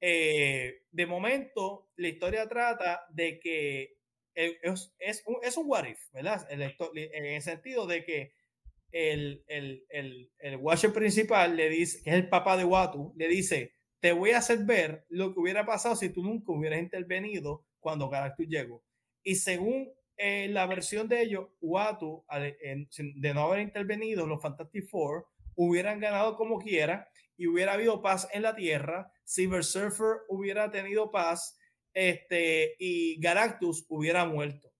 eh, de momento, la historia trata de que es, es, un, es un what if, ¿verdad? en el sentido de que el, el, el, el Watcher principal le dice, que es el papá de Watu, le dice, te voy a hacer ver lo que hubiera pasado si tú nunca hubieras intervenido cuando Galactus llegó. Y según eh, la versión de ellos, Watu, de no haber intervenido, los Fantastic Four hubieran ganado como quiera y hubiera habido paz en la Tierra, Silver Surfer hubiera tenido paz este, y Galactus hubiera muerto.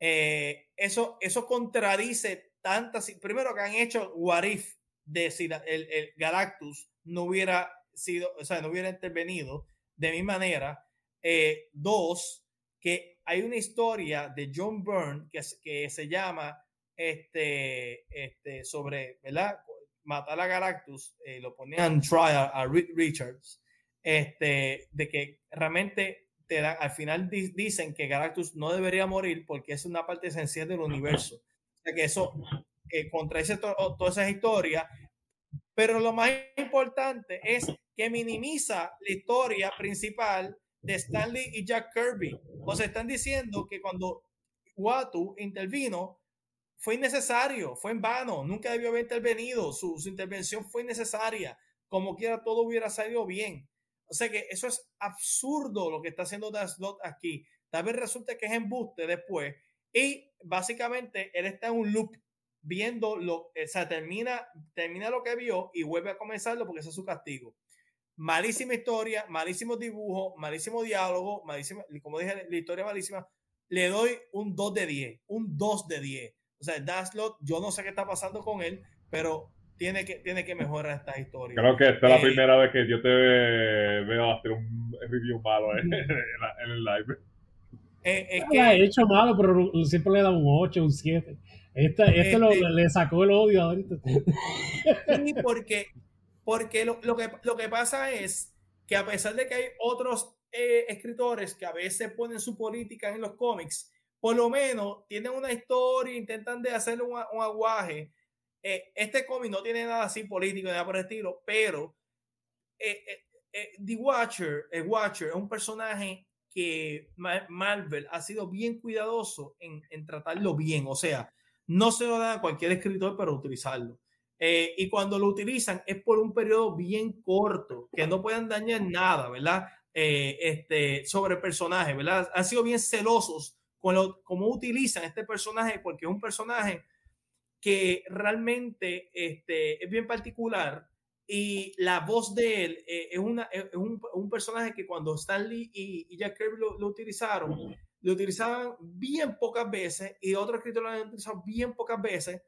Eh, eso, eso contradice tantas. Primero que han hecho Warif de si el, el, Galactus no hubiera sido, o sea, no hubiera intervenido de mi manera. Eh, dos, que hay una historia de John Byrne que, que se llama este, este, sobre, ¿verdad? Matar a Galactus, eh, lo ponían trial a Richards, este, de que realmente te al final dicen que Galactus no debería morir porque es una parte esencial del universo. Que eso eh, contradice toda esa historia, pero lo más importante es que minimiza la historia principal de Stanley y Jack Kirby. O sea, están diciendo que cuando Watu intervino, fue innecesario, fue en vano, nunca debió haber intervenido, su, intervención fue innecesaria, como quiera todo hubiera salido bien. O sea que eso es absurdo lo que está haciendo Slot aquí. Tal vez resulte que es embuste después y básicamente él está en un loop viendo lo, o sea, termina, termina lo que vio y vuelve a comenzarlo porque ese es su castigo. Malísima historia, malísimo dibujo, malísimo diálogo, malísima, como dije, la historia malísima. Le doy un 2 de 10, un 2 de 10. O sea, Daslot, yo no sé qué está pasando con él, pero tiene que, tiene que mejorar esta historia. Creo que esta es la eh, primera vez que yo te veo hacer un review malo (laughs) en, el live. Eh, es que, ha hecho malo, pero siempre le da un 8, un 7. Este, este lo, le sacó el odio ahorita. Sí, porque, porque lo, lo, que, lo que pasa es que a pesar de que hay otros eh, escritores que a veces ponen su política en los cómics, por lo menos tienen una historia, intentan de hacerle un, aguaje. Eh, este cómic no tiene nada así político, nada por el estilo, pero eh, eh, The Watcher, el Watcher es un personaje que Marvel ha sido bien cuidadoso en, en, tratarlo bien, o sea, no se lo da a cualquier escritor para utilizarlo. y cuando lo utilizan es por un periodo bien corto, que no puedan dañar nada, ¿verdad? este, sobre el personaje, ¿verdad? Han sido bien celosos con cómo utilizan este personaje, porque es un personaje que realmente este, es bien particular y la voz de él eh, es, una, es un, un, personaje que cuando Stanley y, y Jack Kirby lo, utilizaron, lo utilizaban bien pocas veces y otros escritores lo han utilizado bien pocas veces.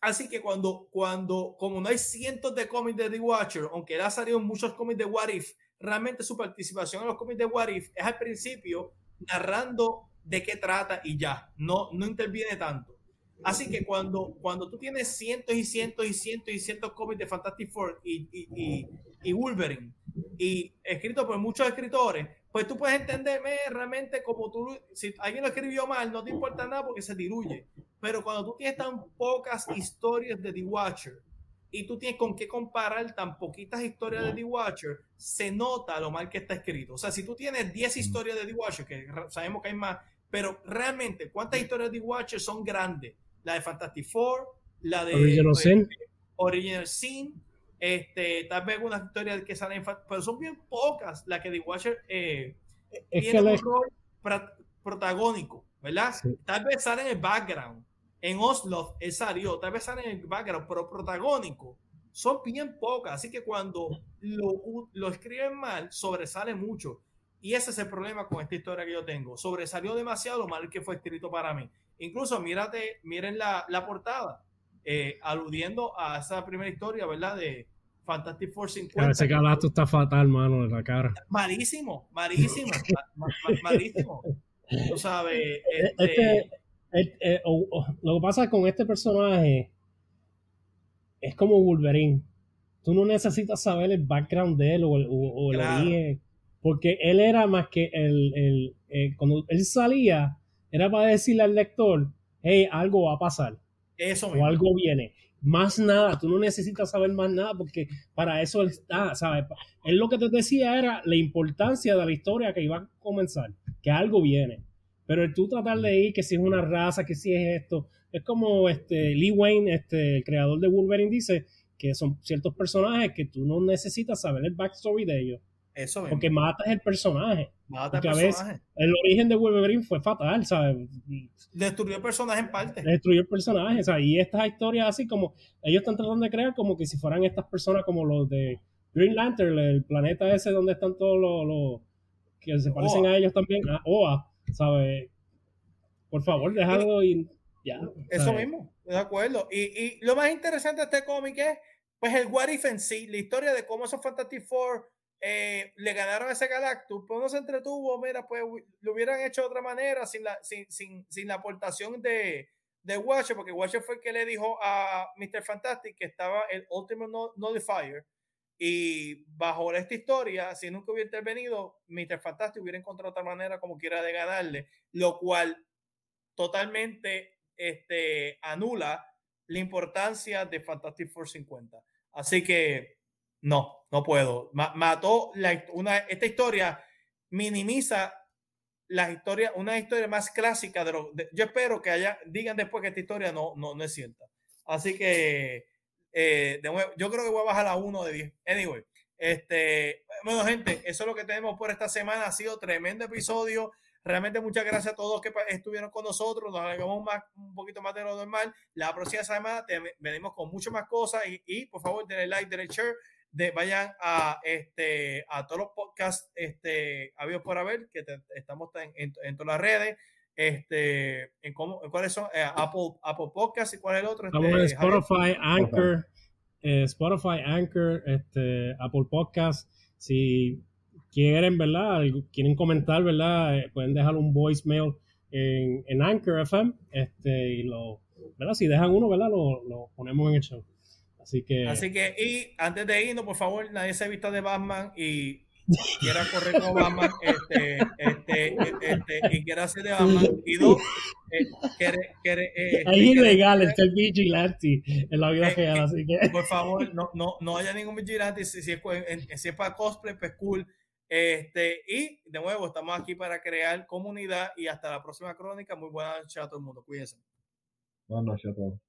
Así que cuando, cuando, como no hay cientos de cómics de The Watcher, aunque él ha salido muchos cómics de What If, realmente su participación en los cómics de What If es al principio narrando de qué trata y ya, no, no interviene tanto. Así que cuando, cuando tú tienes cientos y cientos y cientos y cientos cómics de Fantastic Four y, y, y, Wolverine, y escrito por muchos escritores, pues tú puedes entenderme realmente como tú, si alguien lo escribió mal, no te importa nada porque se diluye. Pero cuando tú tienes tan pocas historias de The Watcher y tú tienes con qué comparar tan poquitas historias de The Watcher, se nota lo mal que está escrito. O sea, si tú tienes 10 historias de The Watcher, que sabemos que hay más, pero realmente, ¿cuántas historias de The Watcher son grandes? La de Fantastic Four, la de Original Sin, Original Sin este, tal vez una historia que salen, pero son bien pocas las que The Watcher eh, tiene un rol protagónico, ¿verdad? Tal vez sale en el background. En Oslo él salió, tal vez sale en el background, pero protagónico son bien pocas. Así que cuando lo, lo escriben mal, sobresale mucho. Y ese es el problema con esta historia que yo tengo. Sobresalió demasiado lo mal que fue escrito para mí. Incluso mírate, miren la, la portada eh, aludiendo a esa primera historia, ¿verdad? De Fantastic Four 50. Ese calato está fatal, mano, en la cara. Malísimo, malísimo, malísimo. Tú sabes. Eh, este, este eh, lo que pasa con este personaje es como Wolverine. Tú no necesitas saber el background de él o el, o, el origen. Porque él era más que el, el, Cuando él salía, era para decirle al lector: hey, algo va a pasar. Eso o algo viene. Más nada, tú no necesitas saber más nada porque para eso él está, ¿sabes? Él lo que te decía era la importancia de la historia que iba a comenzar, que algo viene. Pero el tú tratar de ir, que si es una raza, que si es esto, es como este Lee Wayne, este, el creador de Wolverine, dice que son ciertos personajes que tú no necesitas saber el backstory de ellos. Eso mismo. Porque matas el personaje. Mata el personaje. el origen de Wolverine fue fatal, ¿sabes? Destruyó el personaje en parte. Destruyó el personaje, ¿sabes? Y estas historias así como, ellos están tratando de crear como que si fueran estas personas como los de Green Lantern, el planeta ese donde están todos los, que se parecen a ellos también, a OA, ¿sabes? Por favor, déjalo y ya. Eso mismo, de acuerdo. Y, y lo más interesante de este cómic es, pues, el What If en sí, la historia de cómo esos Fantastic Four eh, le ganaron ese Galactus, pues no se entretuvo, mira, pues lo hubieran hecho de otra manera sin la, sin, sin, sin la aportación de, de Watcher, porque Watcher fue el que le dijo a Mr. Fantastic que estaba el Ultimate Nullifier y bajo esta historia, si nunca hubiera intervenido, Mr. Fantastic hubiera encontrado otra manera como quiera de ganarle, lo cual totalmente este, anula la importancia de Fantastic Four 50. Así que no, no puedo. mató la, una, esta historia, minimiza la historia, una historia más clásica de lo. yo espero que haya, digan después que esta historia no, no, no es cierta. Así que, eh, de nuevo, yo creo que voy a bajar a uno de 10. Anyway, este, bueno, gente, eso es lo que tenemos por esta semana. Ha sido tremendo episodio. Realmente muchas gracias a todos que estuvieron con nosotros. Nos alargamos más, un poquito más de lo normal. La próxima semana venimos con mucho más cosas y, y por favor, denle like, denle share vayan a este a todos los podcasts este habidos por haber que estamos en, en, todas las redes este en cómo cuáles son eh, Apple Apple Podcasts y cuál es el otro estamos en este, Spotify Anchor eh, Spotify Anchor este Apple Podcasts. Si quieren verdad quieren comentar verdad eh, pueden dejar un voicemail en, en Anchor FM este y lo verdad si dejan uno verdad lo, lo ponemos en el show Así que. Así que, y antes de irnos, por favor, nadie se vista de Batman y quiera correr como Batman, (laughs) este, este, este, y quiera hacer de Batman. Y dos, eh, quiere, quiere, eh, es ilegal este el vigilante en la vida eh, real, así que. Por favor, no, no, no haya ningún vigilante. Si, si, es, si es para cosplay, pues cool. Este, y de nuevo, estamos aquí para crear comunidad y hasta la próxima crónica. Muy buenas noches a todo el mundo. Cuídense. Buenas noches a todos.